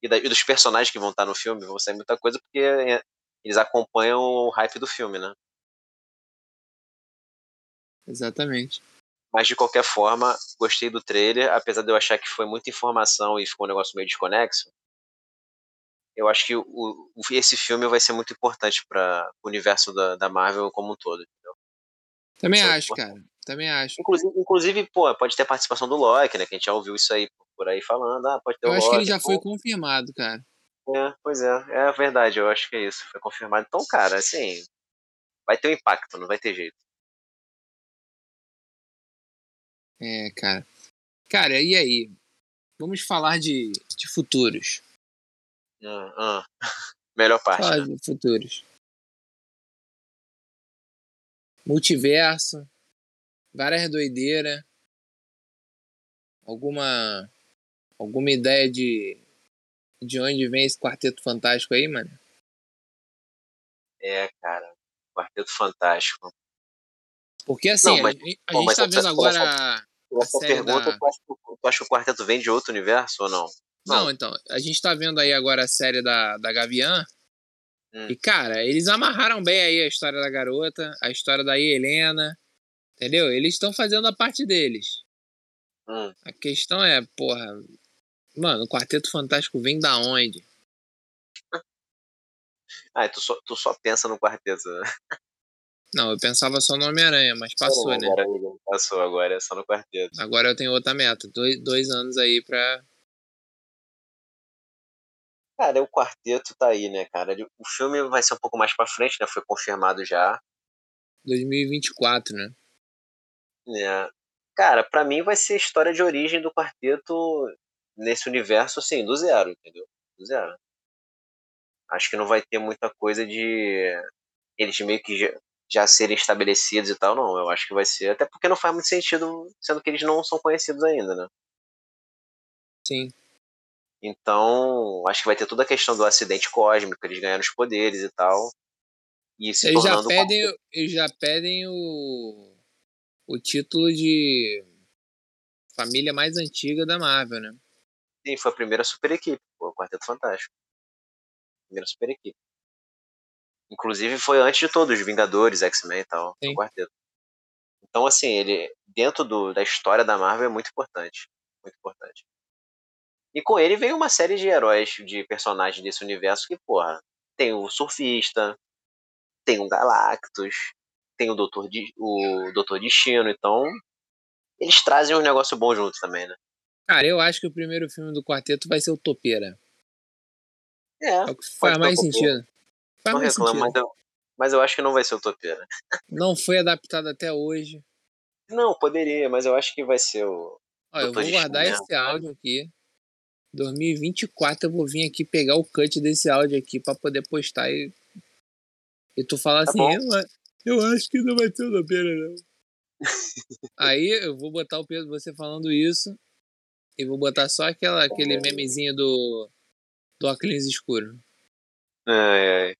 e, da, e, dos personagens que vão estar no filme vão sair muita coisa porque é, eles acompanham o hype do filme, né? Exatamente. Mas de qualquer forma, gostei do trailer, apesar de eu achar que foi muita informação e ficou um negócio meio desconexo eu acho que o, esse filme vai ser muito importante para o universo da, da Marvel como um todo. Entendeu? Também é acho, cara. Também acho. Inclusive, inclusive, pô, pode ter participação do Loki, né? Que a gente já ouviu isso aí por aí falando. Ah, pode ter eu o acho Loki, que ele já pô. foi confirmado, cara. É, pois é. É verdade, eu acho que é isso. Foi confirmado. Então, cara, assim. Vai ter um impacto, não vai ter jeito. É, cara. Cara, e aí? Vamos falar de, de futuros. Ah, ah. Melhor parte. Né? futuros. Multiverso. Várias doideiras. Alguma. Alguma ideia de. De onde vem esse quarteto fantástico aí, mano? É, cara. Quarteto Fantástico. Porque assim, não, mas, a, gente, a gente tá vendo agora. Essa pergunta, da... tu, acha, tu acha que o quarteto vem de outro universo ou não? Não, então, a gente tá vendo aí agora a série da, da Gavião. Hum. E, cara, eles amarraram bem aí a história da garota, a história da Helena. Entendeu? Eles estão fazendo a parte deles. Hum. A questão é, porra. Mano, o Quarteto Fantástico vem da onde? Ah, tu só, tu só pensa no quarteto, né? Não, eu pensava só no Homem-Aranha, mas passou, né? Agora, passou, agora é só no quarteto. Agora eu tenho outra meta, dois, dois anos aí pra. Cara, o quarteto tá aí, né, cara? O filme vai ser um pouco mais pra frente, né? Foi confirmado já. 2024, né? É. Cara, pra mim vai ser a história de origem do quarteto nesse universo, assim, do zero, entendeu? Do zero. Acho que não vai ter muita coisa de eles meio que já, já serem estabelecidos e tal, não. Eu acho que vai ser. Até porque não faz muito sentido, sendo que eles não são conhecidos ainda, né? Sim. Então, acho que vai ter toda a questão do acidente cósmico, eles ganhando os poderes e tal. E se eles, já pedem, eles já pedem o, o título de família mais antiga da Marvel, né? Sim, foi a primeira super equipe, pô, o Quarteto Fantástico. Primeira super equipe. Inclusive foi antes de todos, os Vingadores, X-Men e tal, o quarteto. Então, assim, ele, dentro do, da história da Marvel, é muito importante. Muito importante. E com ele veio uma série de heróis, de personagens desse universo que, porra, tem o Surfista, tem o Galactus, tem o Doutor, o Doutor Destino, então eles trazem um negócio bom junto também, né? Cara, eu acho que o primeiro filme do quarteto vai ser o Topeira. É, é o que faz mais sentido. Faz não reclamo, mas eu, mas eu acho que não vai ser o Topeira. Não foi adaptado até hoje. Não, poderia, mas eu acho que vai ser o. Olha, eu vou guardar esse áudio aqui. 2024 eu vou vir aqui pegar o cut desse áudio aqui para poder postar e, e tu falar tá assim, eu, eu, acho que não vai ser o Topeira, não. Aí eu vou botar o Pedro você falando isso e vou botar só aquela, aquele memezinho do, do óculos escuro. Ai, ai.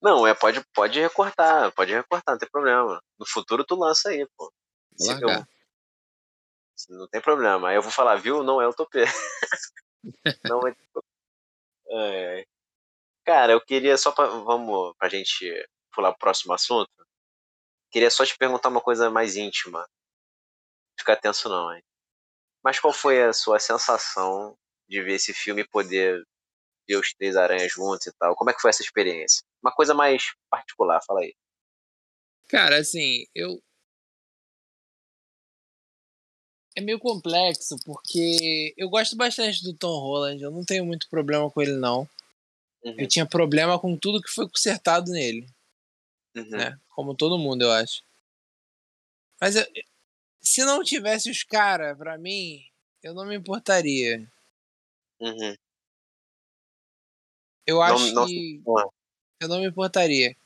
Não, é, pode, pode recortar, pode recortar, não tem problema. No futuro tu lança aí, pô. Eu, não tem problema. Aí eu vou falar, viu? Não é o topê. não é. é. Cara, eu queria só pra. Vamos pra gente pular pro próximo assunto. Queria só te perguntar uma coisa mais íntima. Fica tenso não, hein? Mas qual foi a sua sensação de ver esse filme poder ver os três aranhas juntos e tal? Como é que foi essa experiência? Uma coisa mais particular, fala aí. Cara, assim, eu. É meio complexo, porque eu gosto bastante do Tom Holland, eu não tenho muito problema com ele, não. Uhum. Eu tinha problema com tudo que foi consertado nele. Uhum. Né? Como todo mundo, eu acho. Mas eu, se não tivesse os caras, pra mim, eu não me importaria. Uhum. Eu acho não, que. Não... Eu não me importaria.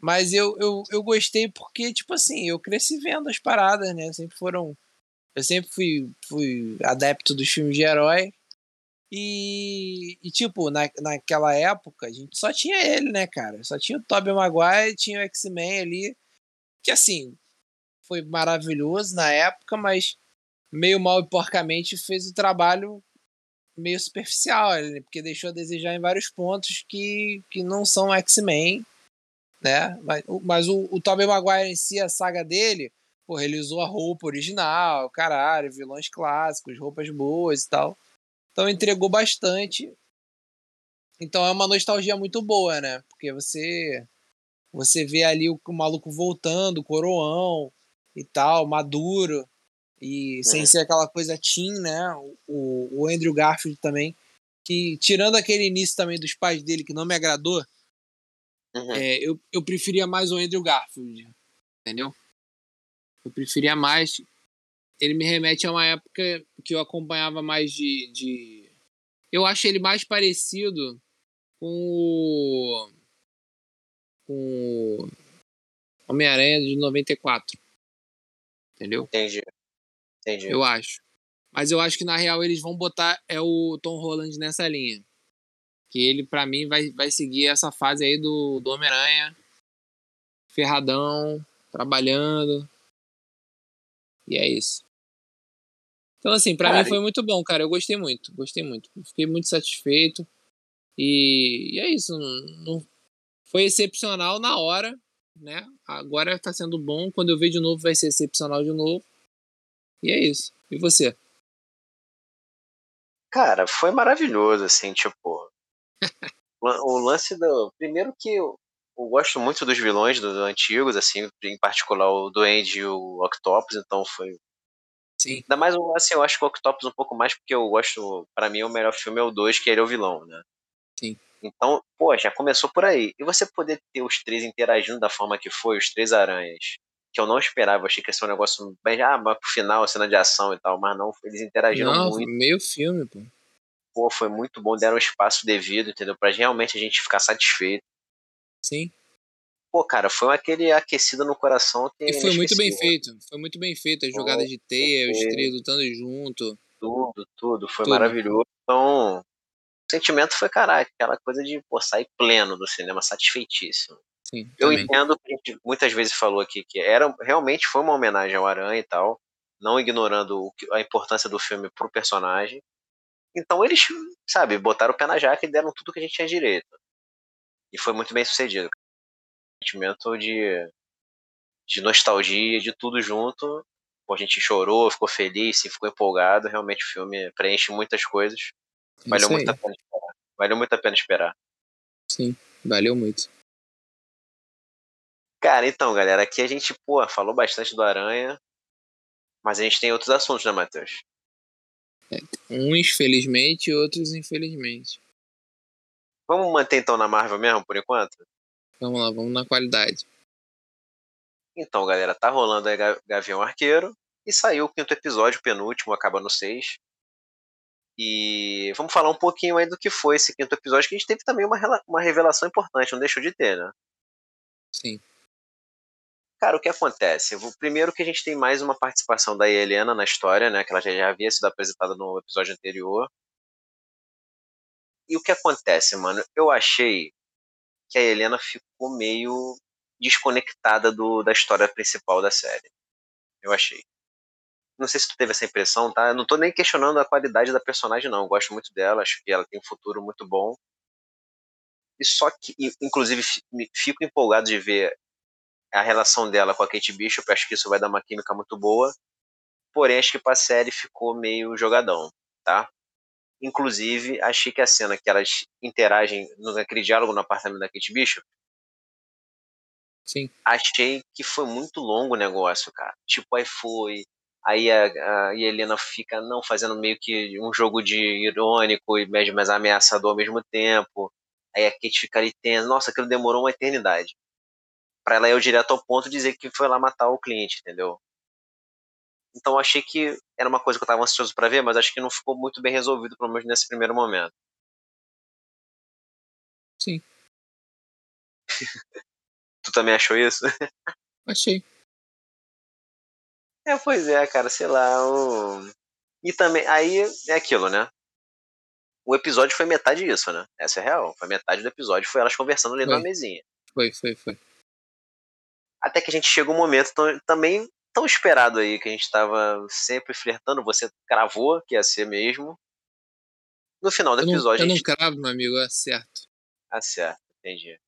Mas eu, eu, eu gostei porque, tipo assim, eu cresci vendo as paradas, né? Sempre foram. Eu sempre fui, fui adepto dos filmes de herói. E, e, tipo, na, naquela época, a gente só tinha ele, né, cara? Só tinha o Tobey Maguire, tinha o X-Men ali. Que assim, foi maravilhoso na época, mas meio mal e porcamente fez o trabalho meio superficial, porque deixou a desejar em vários pontos que, que não são X-Men, né? Mas, mas o, o Tobey Maguire em si, a saga dele, porra, ele usou a roupa original, caralho, vilões clássicos, roupas boas e tal. Então entregou bastante. Então é uma nostalgia muito boa, né? Porque você você vê ali o, o maluco voltando, coroão e tal, maduro. E sem ser aquela coisa teen, né? O, o Andrew Garfield também. Que, tirando aquele início também dos pais dele que não me agradou, uhum. é, eu, eu preferia mais o Andrew Garfield. Entendeu? Eu preferia mais. Ele me remete a uma época que eu acompanhava mais de. de... Eu acho ele mais parecido com o. com o Homem-Aranha de 94. Entendeu? Entendi. Entendi. Eu acho. Mas eu acho que na real eles vão botar é o Tom Holland nessa linha. Que ele, para mim, vai, vai seguir essa fase aí do, do Homem-Aranha. Ferradão, trabalhando. E é isso. Então, assim, para mim foi muito bom, cara. Eu gostei muito, gostei muito. Fiquei muito satisfeito. E, e é isso. Não, não, foi excepcional na hora, né? Agora tá sendo bom. Quando eu ver de novo, vai ser excepcional de novo. E é isso. E você? Cara, foi maravilhoso, assim, tipo. O lance do. Primeiro que eu, eu gosto muito dos vilões dos antigos, assim, em particular o Duende e o Octopus, então foi. Sim. Ainda mais, assim, eu acho que o Octopus um pouco mais porque eu gosto. para mim, o melhor filme é o 2, que ele é o vilão, né? Sim. Então, pô, já começou por aí. E você poder ter os três interagindo da forma que foi, os três aranhas, que eu não esperava, achei que ia ser um negócio bem. Ah, mas pro final, cena de ação e tal, mas não, eles interagiram Não, muito. meio filme, pô. Pô, foi muito bom, deram o espaço devido, entendeu? Pra realmente a gente ficar satisfeito. Sim. Pô, cara, foi aquele aquecido no coração que. E é foi muito bem feito. Foi muito bem feito. As jogadas de teia, os três lutando junto. Tudo, tudo. Foi Tudo. maravilhoso. Então, o sentimento foi, caraca, aquela coisa de pô, sair pleno do cinema, satisfeitíssimo. Sim, Eu também. entendo que a gente muitas vezes falou aqui que era realmente foi uma homenagem ao Aranha e tal, não ignorando o que- a importância do filme pro personagem. Então eles, sabe, botaram o pé na jaca e deram tudo que a gente tinha direito. E foi muito bem sucedido. Sentimento de, de nostalgia, de tudo junto. Pô, a gente chorou, ficou feliz, ficou empolgado. Realmente o filme preenche muitas coisas. É Valeu muito a pena esperar. Valeu muito a pena esperar. Sim, valeu muito. Cara, então, galera, aqui a gente, pô, falou bastante do Aranha, mas a gente tem outros assuntos, né, Matheus? Uns felizmente, outros infelizmente. Vamos manter então na Marvel mesmo, por enquanto? Vamos lá, vamos na qualidade. Então, galera, tá rolando aí Ga- Gavião Arqueiro e saiu o quinto episódio, penúltimo, acaba no 6. E vamos falar um pouquinho aí do que foi esse quinto episódio, que a gente teve também uma, uma revelação importante, não deixou de ter, né? Sim. Cara, o que acontece? Primeiro que a gente tem mais uma participação da Helena na história, né? Que ela já havia sido apresentada no episódio anterior. E o que acontece, mano? Eu achei que a Helena ficou meio desconectada do, da história principal da série. Eu achei. Não sei se tu teve essa impressão, tá? Eu não tô nem questionando a qualidade da personagem, não. Eu gosto muito dela, acho que ela tem um futuro muito bom. E só que, inclusive, fico empolgado de ver a relação dela com a Kate Bishop. Acho que isso vai dar uma química muito boa. Porém, acho que pra série ficou meio jogadão, tá? Inclusive, achei que a cena que elas interagem naquele diálogo no apartamento da Kate Bishop, Sim. achei que foi muito longo o negócio, cara. Tipo, aí foi. Aí a, a Helena fica não fazendo meio que um jogo de irônico e mais, mais ameaçador ao mesmo tempo. Aí a Kate fica ali tensa. Nossa, aquilo demorou uma eternidade. Pra ela ir direto ao ponto de dizer que foi lá matar o cliente, entendeu? Então eu achei que era uma coisa que eu tava ansioso pra ver, mas acho que não ficou muito bem resolvido, pelo menos nesse primeiro momento. Sim. Tu também achou isso? Achei. É, pois é, cara, sei lá. O... E também, aí é aquilo, né? O episódio foi metade disso, né? Essa é real. Foi metade do episódio, foi elas conversando ali Foi. na mesinha. Foi, foi, foi. Até que a gente chega um momento também tão esperado aí, que a gente tava sempre flertando, você cravou que ia ser mesmo. No final do Eu não, episódio, eu a não gente cravo, meu amigo, é certo. Ah, certo, entendi.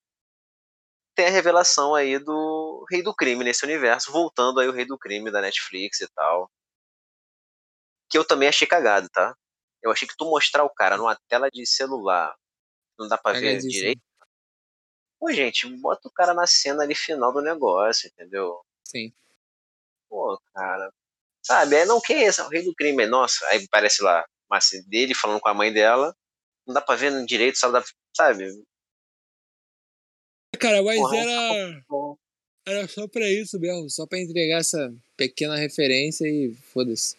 Tem a revelação aí do Rei do Crime nesse universo, voltando aí o Rei do Crime da Netflix e tal. Que eu também achei cagado, tá? Eu achei que tu mostrar o cara numa tela de celular, não dá pra ver Cagadíssimo. direito. Pô, gente, bota o cara na cena ali final do negócio, entendeu? Sim. Pô, cara. Sabe, é não, quem é esse? É o Rei do Crime. Aí, Nossa, aí parece lá, mas dele falando com a mãe dela. Não dá pra ver direito, só dá, sabe? Cara, mas Porra, era. Era só pra isso mesmo, só pra entregar essa pequena referência e foda-se.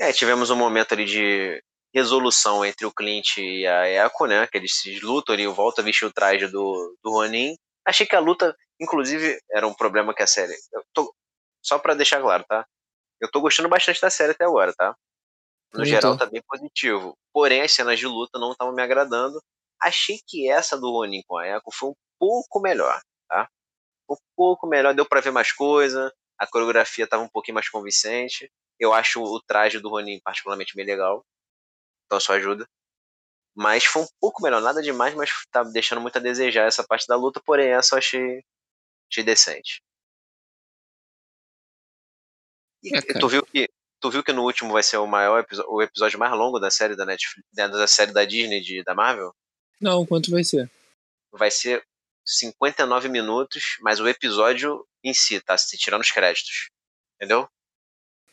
É, tivemos um momento ali de resolução entre o Clint e a Echo, né? Que eles se lutam ali, volta a vestir o traje do, do Ronin. Achei que a luta, inclusive, era um problema que a série. Eu tô, só pra deixar claro, tá? Eu tô gostando bastante da série até agora, tá? No geral, tá bem positivo. Porém, as cenas de luta não estavam me agradando. Achei que essa do Ronin com a Echo foi um pouco melhor, tá? Um pouco melhor, deu pra ver mais coisa. A coreografia tava um pouquinho mais convincente. Eu acho o traje do Ronin particularmente bem legal. Então isso ajuda. Mas foi um pouco melhor, nada demais, mas tá deixando muito a desejar essa parte da luta, porém essa eu achei, achei decente. E É, tu viu que tu viu que no último vai ser o maior episódio, o episódio mais longo da série da Netflix, da série da Disney de, da Marvel? Não, quanto vai ser? Vai ser 59 minutos, mas o episódio em si, tá? Se tirando os créditos. Entendeu?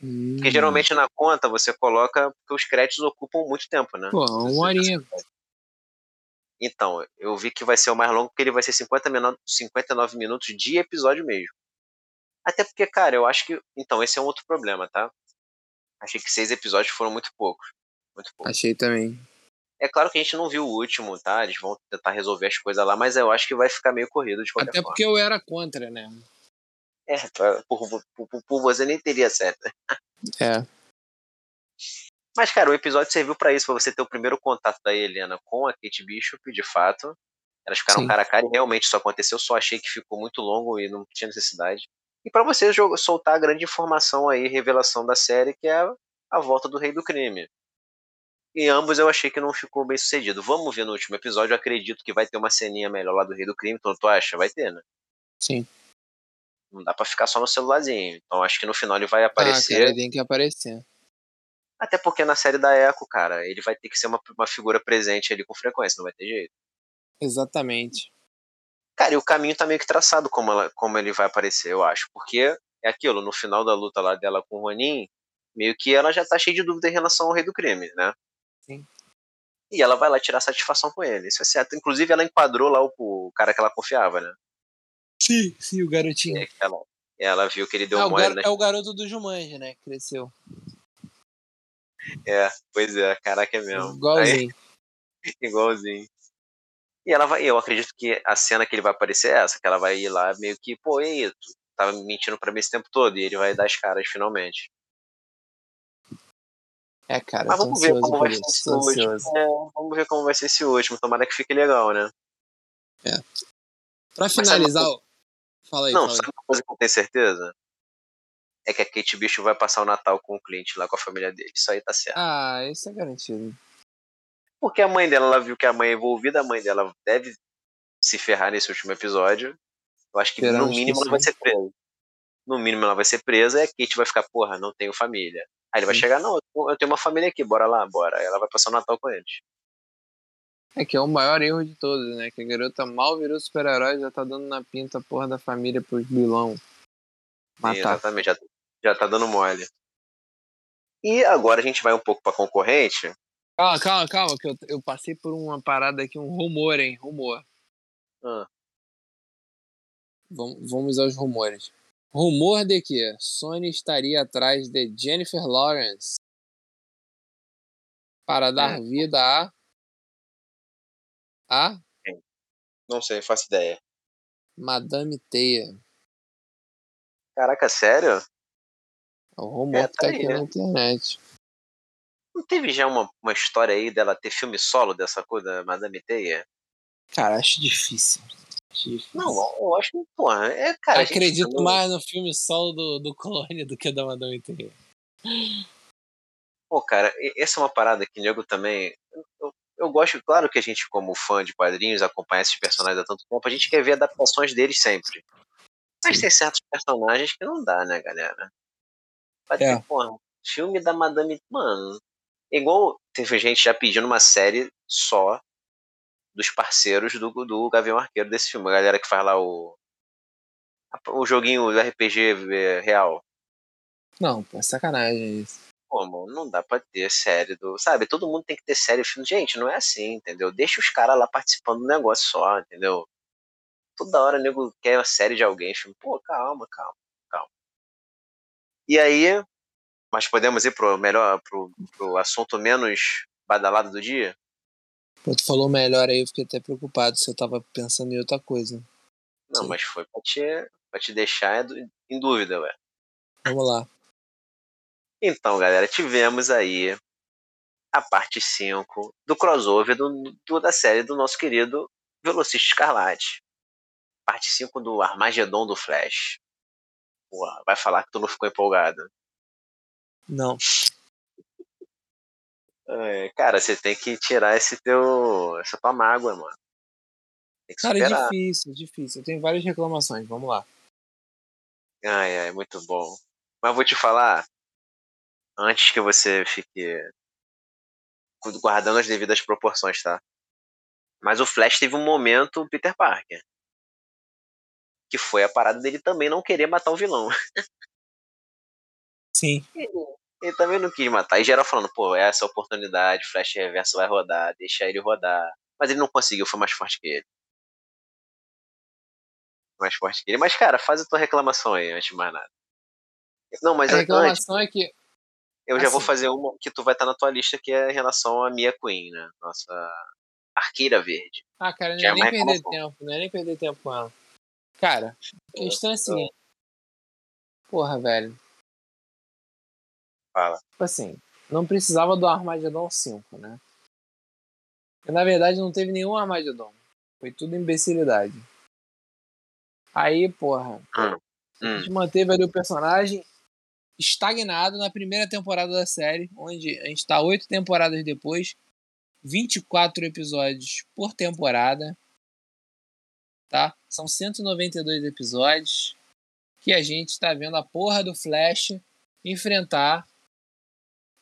Hum. Porque geralmente na conta você coloca porque os créditos ocupam muito tempo, né? Pô, uma horinha. Então, eu vi que vai ser o mais longo porque ele vai ser 50 minu 59 minutos de episódio mesmo. Até porque, cara, eu acho que. Então, esse é um outro problema, tá? Achei que seis episódios foram muito poucos. Muito poucos. Achei também. É claro que a gente não viu o último, tá? Eles vão tentar resolver as coisas lá, mas eu acho que vai ficar meio corrido de qualquer Até forma. porque eu era contra, né? É, por, por, por você nem teria certo. É. Mas, cara, o episódio serviu para isso, pra você ter o primeiro contato da Helena com a Kate Bishop, de fato. Elas ficaram Sim. cara a cara e realmente isso aconteceu, só achei que ficou muito longo e não tinha necessidade. E para você jogar- soltar a grande informação aí, revelação da série, que é a, volta do Rei do Crime. E ambos eu achei que não ficou bem sucedido. Vamos ver no último episódio, eu acredito que vai ter uma ceninha melhor lá do Rei do Crime, então tu acha? Vai ter, né? Sim. Não dá pra ficar só no celularzinho. Então acho que no final ele vai Ah, aparecer. cara, tem que aparecer. Até porque na série da Echo, cara, ele vai ter que ser uma, uma figura presente ali com frequência, não vai ter jeito. Exatamente. Cara, e o caminho tá meio que traçado como, ela, como ele vai aparecer, eu acho. Porque é aquilo, no final da luta lá dela com o Ronin, meio que ela já tá cheia de dúvida em relação ao rei do crime, né? Sim. E ela vai lá tirar satisfação com ele, isso é certo. Inclusive, ela enquadrou lá o, o cara que ela confiava, né? Sim, sim, o garotinho. É, ela, ela viu que ele deu é, o mole, gar- né? é o garoto do Jumanji, né? Cresceu. É, pois é, caraca, é mesmo. Aí, Igualzinho. E ela vai, eu acredito que a cena que ele vai aparecer é essa, que ela vai ir lá meio que, pô, e aí, tu tava mentindo pra mim esse tempo todo, e ele vai dar as caras finalmente. É, cara, Mas vamos ver como vai ser esse último. É, vamos ver como vai ser esse último, tomara que fique legal, né? Pra sabe finalizar, fala aí, Não, fala aí. sabe uma coisa que eu tenho certeza? É que a Kate Bicho vai passar o Natal com o Clint lá com a família dele. Isso aí tá certo. Ah, isso é garantido. Porque a mãe dela, ela viu que a mãe é envolvida, a mãe dela deve se ferrar nesse último episódio. Eu acho que no Esperamos que mínimo ela vai sim. ser presa. No mínimo ela vai ser presa e a Kate vai ficar, porra, não tenho família. Aí ele vai Sim. chegar, não, eu tenho uma família aqui, bora lá, bora. Aí ela vai passar o Natal com eles. É que é o maior erro de todos, né? Que a garota mal virou super-herói já tá dando na pinta a porra da família pros vilão. Sim, Matar. exatamente, já, já tá dando mole. E agora a gente vai um pouco pra concorrente. Calma, calma, calma, que eu, eu passei por uma parada aqui, um rumor, hein? Rumor. Ah, Vamos, vamos aos rumores. Rumor de que Sony estaria atrás de Jennifer Lawrence para dar vida a. a não sei, faço ideia. Madame Teia. Caraca, sério? É o rumor É, que tá tá aí, aqui né? na internet. Não teve já uma, uma história aí dela ter filme solo dessa coisa, da Madame Teia? Cara, acho difícil. Acho difícil. Não, eu acho que, porra, é, cara. gente Acredito também- mais no filme solo do, do Clone do que da Madame Teia. Pô, cara, essa é uma parada que nego também. Eu, eu gosto, claro que a gente, como fã de quadrinhos, acompanha esses personagens há tanto tempo, a gente quer ver adaptações deles sempre. Mas Sim. tem certos personagens que não dá, né, galera? Vai ter, É. porra, filme da Madame. Mano. Igual teve gente já pedindo uma série só dos parceiros do, do Gavião Arqueiro desse filme. A galera que faz lá o. O joguinho do RPG eh, real. Não, é sacanagem isso. Pô, mano, não dá pra ter série do. Sabe, todo mundo tem que ter série filme. Gente, não é assim, entendeu? Deixa os caras lá participando do negócio só, entendeu? Toda hora o nego quer uma série de alguém, filme. Pô, calma, calma, calma. E aí, mas podemos ir pro melhor, pro, pro assunto menos badalado do dia? Pô, tu falou melhor aí, eu fiquei até preocupado se eu tava pensando em outra coisa. Não, Sim. mas foi pra te, pra te deixar em dúvida, ué. Vamos lá. Então, galera, tivemos aí a parte 5 do crossover do, do- da série do nosso querido Velocista Escarlate. Parte 5 do Armagedon do Flash. Porra, vai falar que tu não ficou empolgado. Não. É, cara, você tem que tirar esse teu. essa tua mágoa, mano. Tem que Cara, é superar. difícil, difícil. Eu tenho várias reclamações. Vamos lá. Ai, ai, muito bom. Mas vou te falar, antes que você fique guardando as devidas proporções, tá? Mas o Flash teve um momento Peter Parker. Que foi a parada dele também não querer matar o vilão. Sim. Ele também não quis matar. E geral falando, pô, essa é a oportunidade, Flash Reverso vai rodar, deixa ele rodar. Mas ele não conseguiu, foi mais forte que ele. Mais forte que ele. Mas, cara, faz a tua reclamação aí, antes de mais nada. Não, mas a reclamação antes, é que. Eu já vou assim. fazer uma que tu vai estar tá na tua lista, que é em relação a Mia Queen, né? Nossa arqueira verde. Ah, cara, não é nem perder tempo, não é nem perder tempo com ela. Cara, a questão é a seguinte. Porra, velho. Fala. Tipo assim, não precisava do Armageddon 5, né? Porque, na verdade, não teve nenhum Armageddon. Foi tudo imbecilidade. Aí, porra, hum. a gente hum. manteve ali o personagem estagnado na primeira temporada da série, onde a gente está oito temporadas depois, 24 episódios por temporada, tá? São 192 episódios que a gente está vendo a porra do Flash enfrentar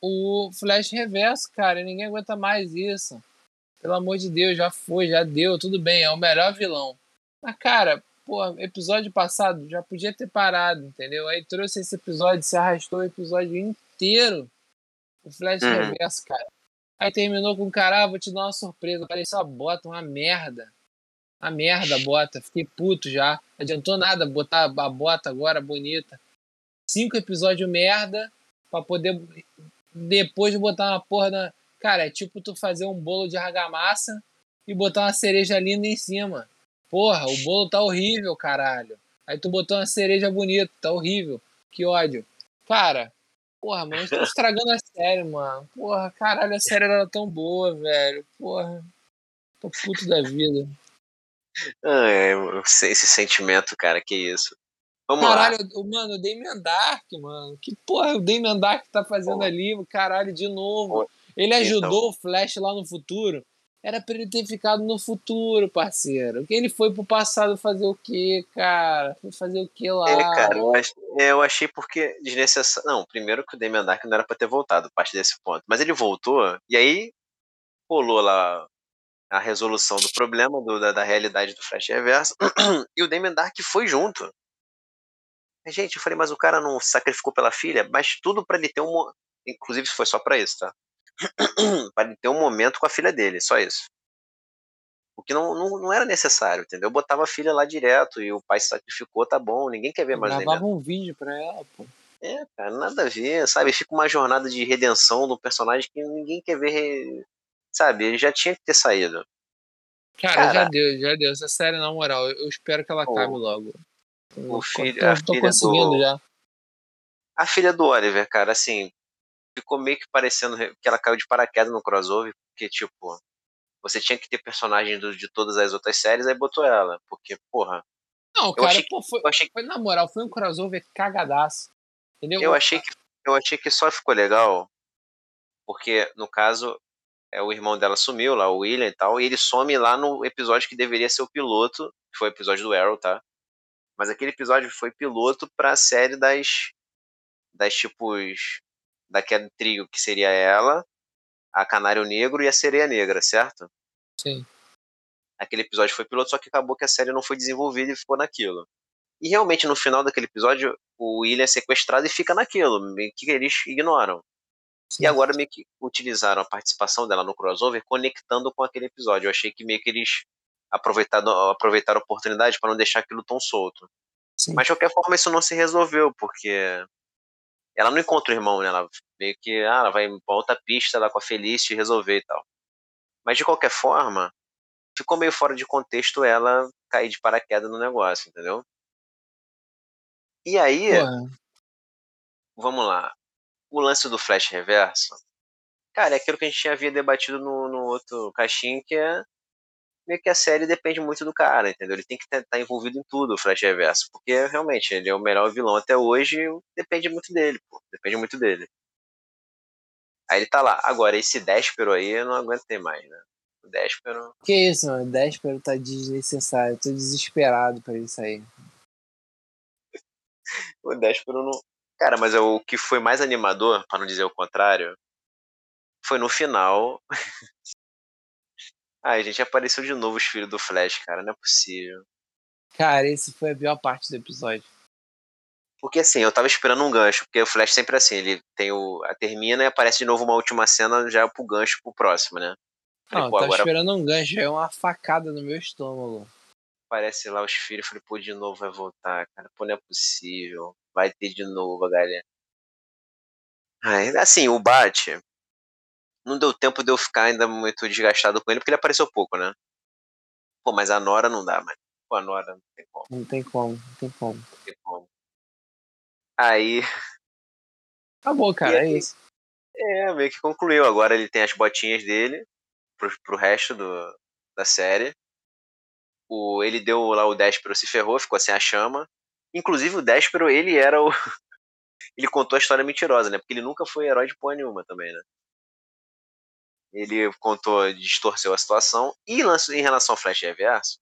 o Flash Reverso, cara. Ninguém aguenta mais isso. Pelo amor de Deus, já foi, já deu, tudo bem, é o melhor vilão. Mas, cara, pô, episódio passado já podia ter parado, entendeu? Aí trouxe esse episódio, se arrastou o episódio inteiro. O Flash uhum. Reverso, cara. Aí terminou com o cara, ah, vou te dar uma surpresa. Parecia uma bota, uma merda. Uma merda a bota. Fiquei puto já. Adiantou nada botar a bota agora bonita. Cinco episódios merda pra poder depois botar uma porra na. Cara, é tipo tu fazer um bolo de argamassa e botar uma cereja linda em cima. Porra, o bolo tá horrível, caralho. Aí tu botou uma cereja bonita, tá horrível. Que ódio. Cara, porra, mano, estão estragando a série, mano. Porra, caralho, a série era tão boa, velho. Porra. Tô puto da vida. É, esse sentimento, cara, que isso. Vamos caralho, lá. mano, o Damien Dark, mano. Que porra o Damien Dark tá fazendo Pô. ali, caralho, de novo. Pô. Ele ajudou então... o Flash lá no futuro. Era pra ele ter ficado no futuro, parceiro. Ele foi pro passado fazer o quê, cara? Foi fazer o quê lá? É, cara, eu achei, eu achei porque desnecessário. Não, primeiro que o Damien Dark não era pra ter voltado, parte desse ponto. Mas ele voltou, e aí rolou lá a resolução do problema do, da, da realidade do Flash Reverso. e o Damien Dark foi junto. Gente, eu falei, mas o cara não sacrificou pela filha, mas tudo para ele ter um. Inclusive, foi só para isso, tá? para ele ter um momento com a filha dele, só isso. O que não, não, não era necessário, entendeu? Eu botava a filha lá direto e o pai se sacrificou, tá bom, ninguém quer ver mais nada. Gravava um vídeo pra ela, pô. É, cara, nada a ver, sabe? Fica uma jornada de redenção do personagem que ninguém quer ver, sabe? Ele já tinha que ter saído. Cara, cara já deu, já deu. Essa série, na moral, eu espero que ela acabe logo. O filho, tô, a filha conseguindo do... já. A filha do Oliver, cara, assim, ficou meio que parecendo que ela caiu de paraquedas no crossover, porque, tipo, você tinha que ter personagem do, de todas as outras séries, aí botou ela, porque, porra. Não, cara, achei, pô, foi, achei... foi, na moral, foi um crossover cagadaço. Entendeu? Eu achei que, eu achei que só ficou legal, porque, no caso, é, o irmão dela sumiu lá, o William e tal, e ele some lá no episódio que deveria ser o piloto, que foi o episódio do Arrow, tá? Mas aquele episódio foi piloto para a série das das tipos daquele trio que seria ela, a Canário Negro e a Sereia Negra, certo? Sim. Aquele episódio foi piloto, só que acabou que a série não foi desenvolvida e ficou naquilo. E realmente no final daquele episódio, o William é sequestrado e fica naquilo, que eles ignoram. Sim. E agora meio que utilizaram a participação dela no crossover conectando com aquele episódio. Eu achei que meio que eles aproveitaram, aproveitaram a oportunidade para não deixar aquilo tão solto. Sim. Mas de qualquer forma isso não se resolveu, porque ela não encontra o irmão, né? Ela meio que, ah, ela vai pra outra pista lá com a Felice resolver e tal. Mas de qualquer forma, ficou meio fora de contexto ela cair de paraquedas no negócio, entendeu? E aí, vamos lá. O lance do flash reverso, cara, é aquilo que a gente havia debatido no, no outro caixinho, que é meio que a série depende muito do cara, entendeu? Ele tem que estar envolvido em tudo, o Flash Reverso, porque realmente ele é o melhor vilão até hoje, depende muito dele, pô, depende muito dele. Aí ele tá lá. Agora, esse Déspero aí eu não aguentei mais, né? O Déspero. Que isso, mano? O Déspero tá desnecessário. Eu tô desesperado pra ele sair. o Déspero não. Cara, mas é o que foi mais animador, para não dizer o contrário, foi no final Ai, gente, apareceu de novo os filhos do Flash, cara. Não é possível. Cara, esse foi a pior parte do episódio. Porque assim, eu tava esperando um gancho, porque o Flash sempre é assim, ele tem o. A termina e aparece de novo uma última cena já pro gancho pro próximo, né? Falei, não, pô, tava agora... esperando um gancho, é uma facada no meu estômago. Aparece lá os filhos, falei, pô, de novo vai voltar, cara. Pô, não é possível. Vai ter de novo, galera. Ai, assim, o Bat. Não deu tempo de eu ficar ainda muito desgastado com ele, porque ele apareceu pouco, né? Pô, mas a Nora não dá, mano. Pô, a Nora não tem como. Não tem como, não tem como. Não tem como. Aí. Acabou, cara, é isso. É, meio que concluiu. Agora ele tem as botinhas dele pro, pro resto do, da série. O, ele deu lá o Déspero se ferrou, ficou sem a chama. Inclusive o Déspero, ele era o. ele contou a história mentirosa, né? Porque ele nunca foi herói de porra nenhuma também, né? Ele contou, distorceu a situação. E em relação ao Flash Reverso,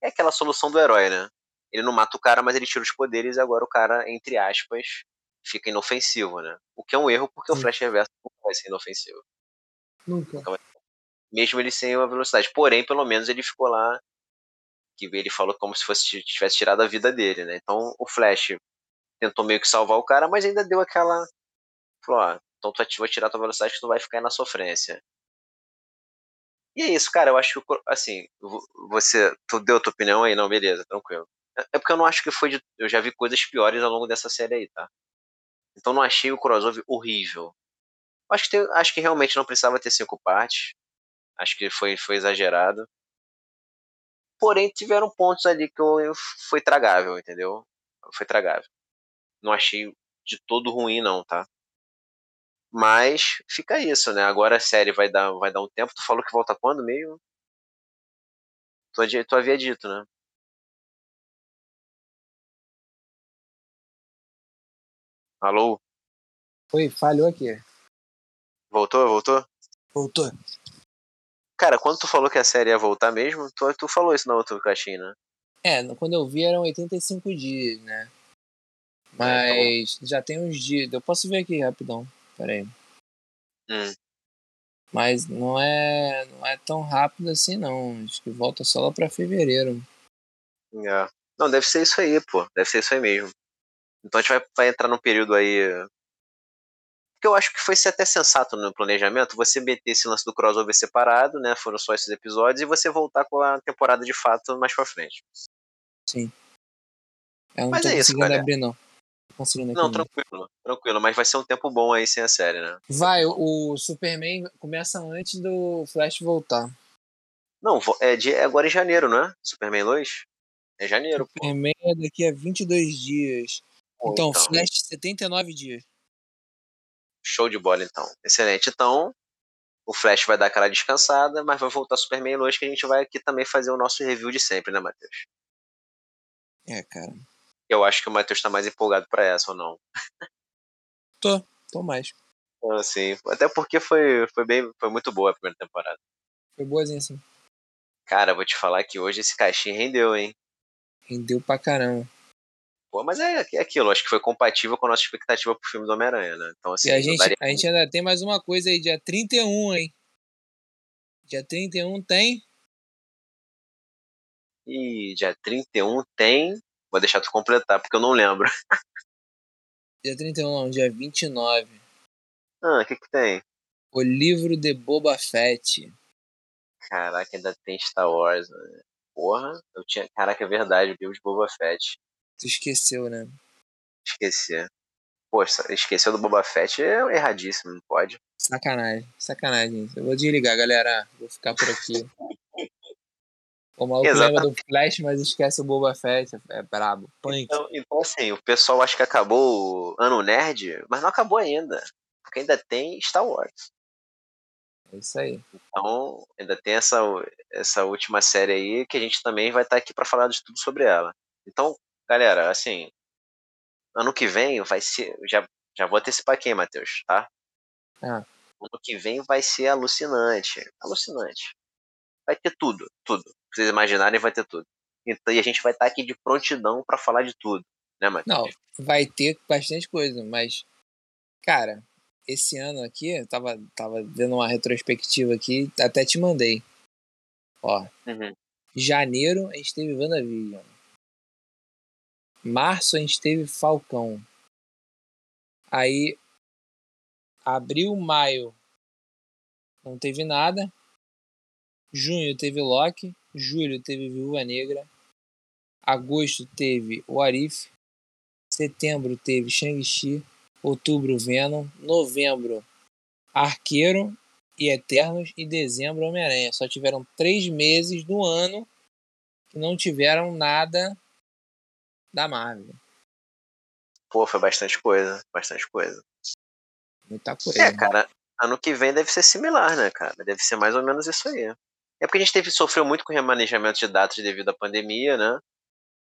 é aquela solução do herói, né? ele não mata o cara, mas ele tira os poderes e agora o cara, entre aspas, fica inofensivo, né? O que é um erro porque Sim. o Flash Reverso nunca vai ser inofensivo. Nunca. nunca Mesmo ele sem uma velocidade. Porém, pelo menos ele ficou lá. Que ele falou como se fosse tivesse tirado a vida dele, né? Então o Flash tentou meio que salvar o cara, mas ainda deu aquela. Falou, ó, então tu vai tirar tua velocidade que tu vai ficar na sofrência. E é isso, cara. Eu acho que, assim, você. Tu deu a tua opinião aí? Não, beleza, tranquilo. É porque eu não acho que foi de. Eu já vi coisas piores ao longo dessa série aí, tá? Então não achei o crossover horrível. Acho que, tem, acho que realmente não precisava ter cinco partes. Acho que foi, foi exagerado. Porém, tiveram pontos ali que eu, foi tragável, entendeu? Foi tragável. Não achei de todo ruim, não, tá? Mas fica isso, né? Agora a série vai dar, vai dar um tempo. Tu falou que volta quando meio? Tu, tu havia dito, né? Alô? Oi, falhou aqui. Voltou, voltou? Voltou. Cara, quando tu falou que a série ia voltar mesmo, tu, tu falou isso na outra caixinha, né? É, quando eu vi eram 85 dias, né? Mas então... já tem uns dias. Eu posso ver aqui rapidão. Pera aí. Hum. Mas não é, não é tão rápido assim, não. Acho que volta só lá pra fevereiro. É. Não, deve ser isso aí, pô. Deve ser isso aí mesmo. Então a gente vai, vai entrar num período aí. Que eu acho que foi até sensato no planejamento você meter esse lance do crossover separado, né? Foram só esses episódios, e você voltar com a temporada de fato mais pra frente. Sim. Eu não Mas tô é isso, cara. abrir, não. Não, não tranquilo, tranquilo, mas vai ser um tempo bom aí sem a série, né? Vai, o Superman começa antes do Flash voltar. Não, é, de, é agora em janeiro, não é? Superman 2? É janeiro, Superman pô. é daqui a 22 dias. Então, então, Flash 79 dias. Show de bola, então. Excelente. Então, o Flash vai dar aquela descansada, mas vai voltar Superman hoje que a gente vai aqui também fazer o nosso review de sempre, né, Matheus? É, cara. Eu acho que o Matheus tá mais empolgado para essa ou não. Tô, tô mais. Então, sim, até porque foi, foi bem, foi muito boa a primeira temporada. Foi boazinha, sim. Cara, vou te falar que hoje esse caixinho rendeu, hein? Rendeu pra caramba. Pô, mas é, é aquilo, acho que foi compatível com a nossa expectativa pro filme do Homem-Aranha, né? Então, assim, e a gente, daria... a gente ainda tem mais uma coisa aí, dia 31, hein? Dia 31 tem. E dia 31 tem. Vou deixar tu completar, porque eu não lembro. Dia 31 não, dia 29. Ah, o que que tem? O livro de Boba Fett. Caraca, ainda tem Star Wars, né? Porra, eu tinha. Caraca, é verdade, o livro de Boba Fett. Tu esqueceu, né? Esquecer. Poxa, esqueceu do Boba Fett é erradíssimo, não pode. Sacanagem, sacanagem. Eu vou desligar, galera. Vou ficar por aqui. O maluco lembra do Flash, mas esquece o Boba Fett. É brabo. Punk. Então, então, assim, o pessoal acha que acabou o ano nerd, mas não acabou ainda. Porque ainda tem Star Wars. É isso aí. Então, ainda tem essa, essa última série aí que a gente também vai estar aqui para falar de tudo sobre ela. Então, Galera, assim, ano que vem vai ser. Já, já vou antecipar aqui, Matheus, tá? Ah. Ano que vem vai ser alucinante. Alucinante. Vai ter tudo, tudo. Vocês imaginarem, vai ter tudo. Então, e a gente vai estar tá aqui de prontidão para falar de tudo, né, Matheus? Não, vai ter bastante coisa, mas. Cara, esse ano aqui, eu tava, tava vendo uma retrospectiva aqui, até te mandei. Ó. Uhum. Janeiro a gente teve WandaVision. Março a gente teve Falcão. Aí abril, maio não teve nada. Junho teve Loki, julho teve Viúva Negra, agosto teve o Arif, setembro teve Shang-Chi, outubro Venom, novembro Arqueiro e Eternos e dezembro Homem-Aranha. Só tiveram três meses do ano que não tiveram nada da Marvel. Pô, foi bastante coisa, bastante coisa. Muita coisa. É, cara, ano que vem deve ser similar, né, cara? Deve ser mais ou menos isso aí. É porque a gente teve, sofreu muito com remanejamento de datas devido à pandemia, né?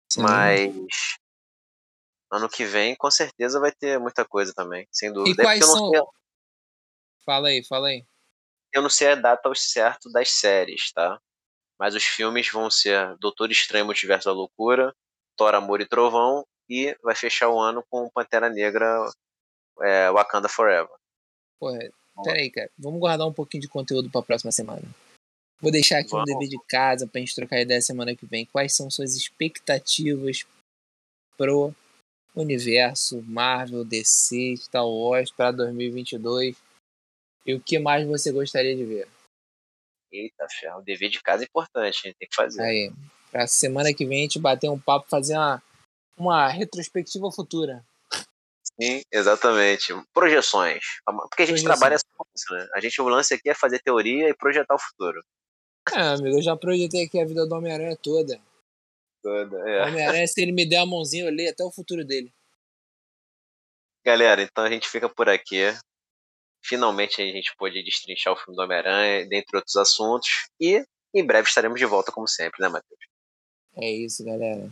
Sim. Mas ano que vem com certeza vai ter muita coisa também, sem dúvida. E quais são? Sei... Fala aí, fala aí. Eu não sei a data ao certo das séries, tá? Mas os filmes vão ser Doutor Estranho Multiverso da Loucura, Thor, Amor e Trovão e vai fechar o ano com Pantera Negra é, Wakanda Forever. Porra, peraí, cara. Vamos guardar um pouquinho de conteúdo pra próxima semana. Vou deixar aqui Vamos. um dever de casa pra gente trocar ideia semana que vem. Quais são suas expectativas pro universo Marvel, DC, Star Wars para 2022? E o que mais você gostaria de ver? Eita, ferro, o dever de casa é importante, a gente tem que fazer. Aí, pra semana que vem a gente bater um papo, fazer uma, uma retrospectiva futura. Sim, exatamente. Projeções. Porque a gente Projeção. trabalha assim, né? A gente, o lance aqui é fazer teoria e projetar o futuro. É, amigo, eu já projetei aqui a vida do Homem-Aranha toda. Toda, é. Homem-Aranha, se ele me der a mãozinha, eu leio até o futuro dele. Galera, então a gente fica por aqui. Finalmente a gente pôde destrinchar o filme do Homem-Aranha, dentre outros assuntos. E em breve estaremos de volta, como sempre, né, Matheus? É isso, galera.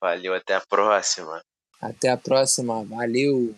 Valeu, até a próxima. Até a próxima. Valeu.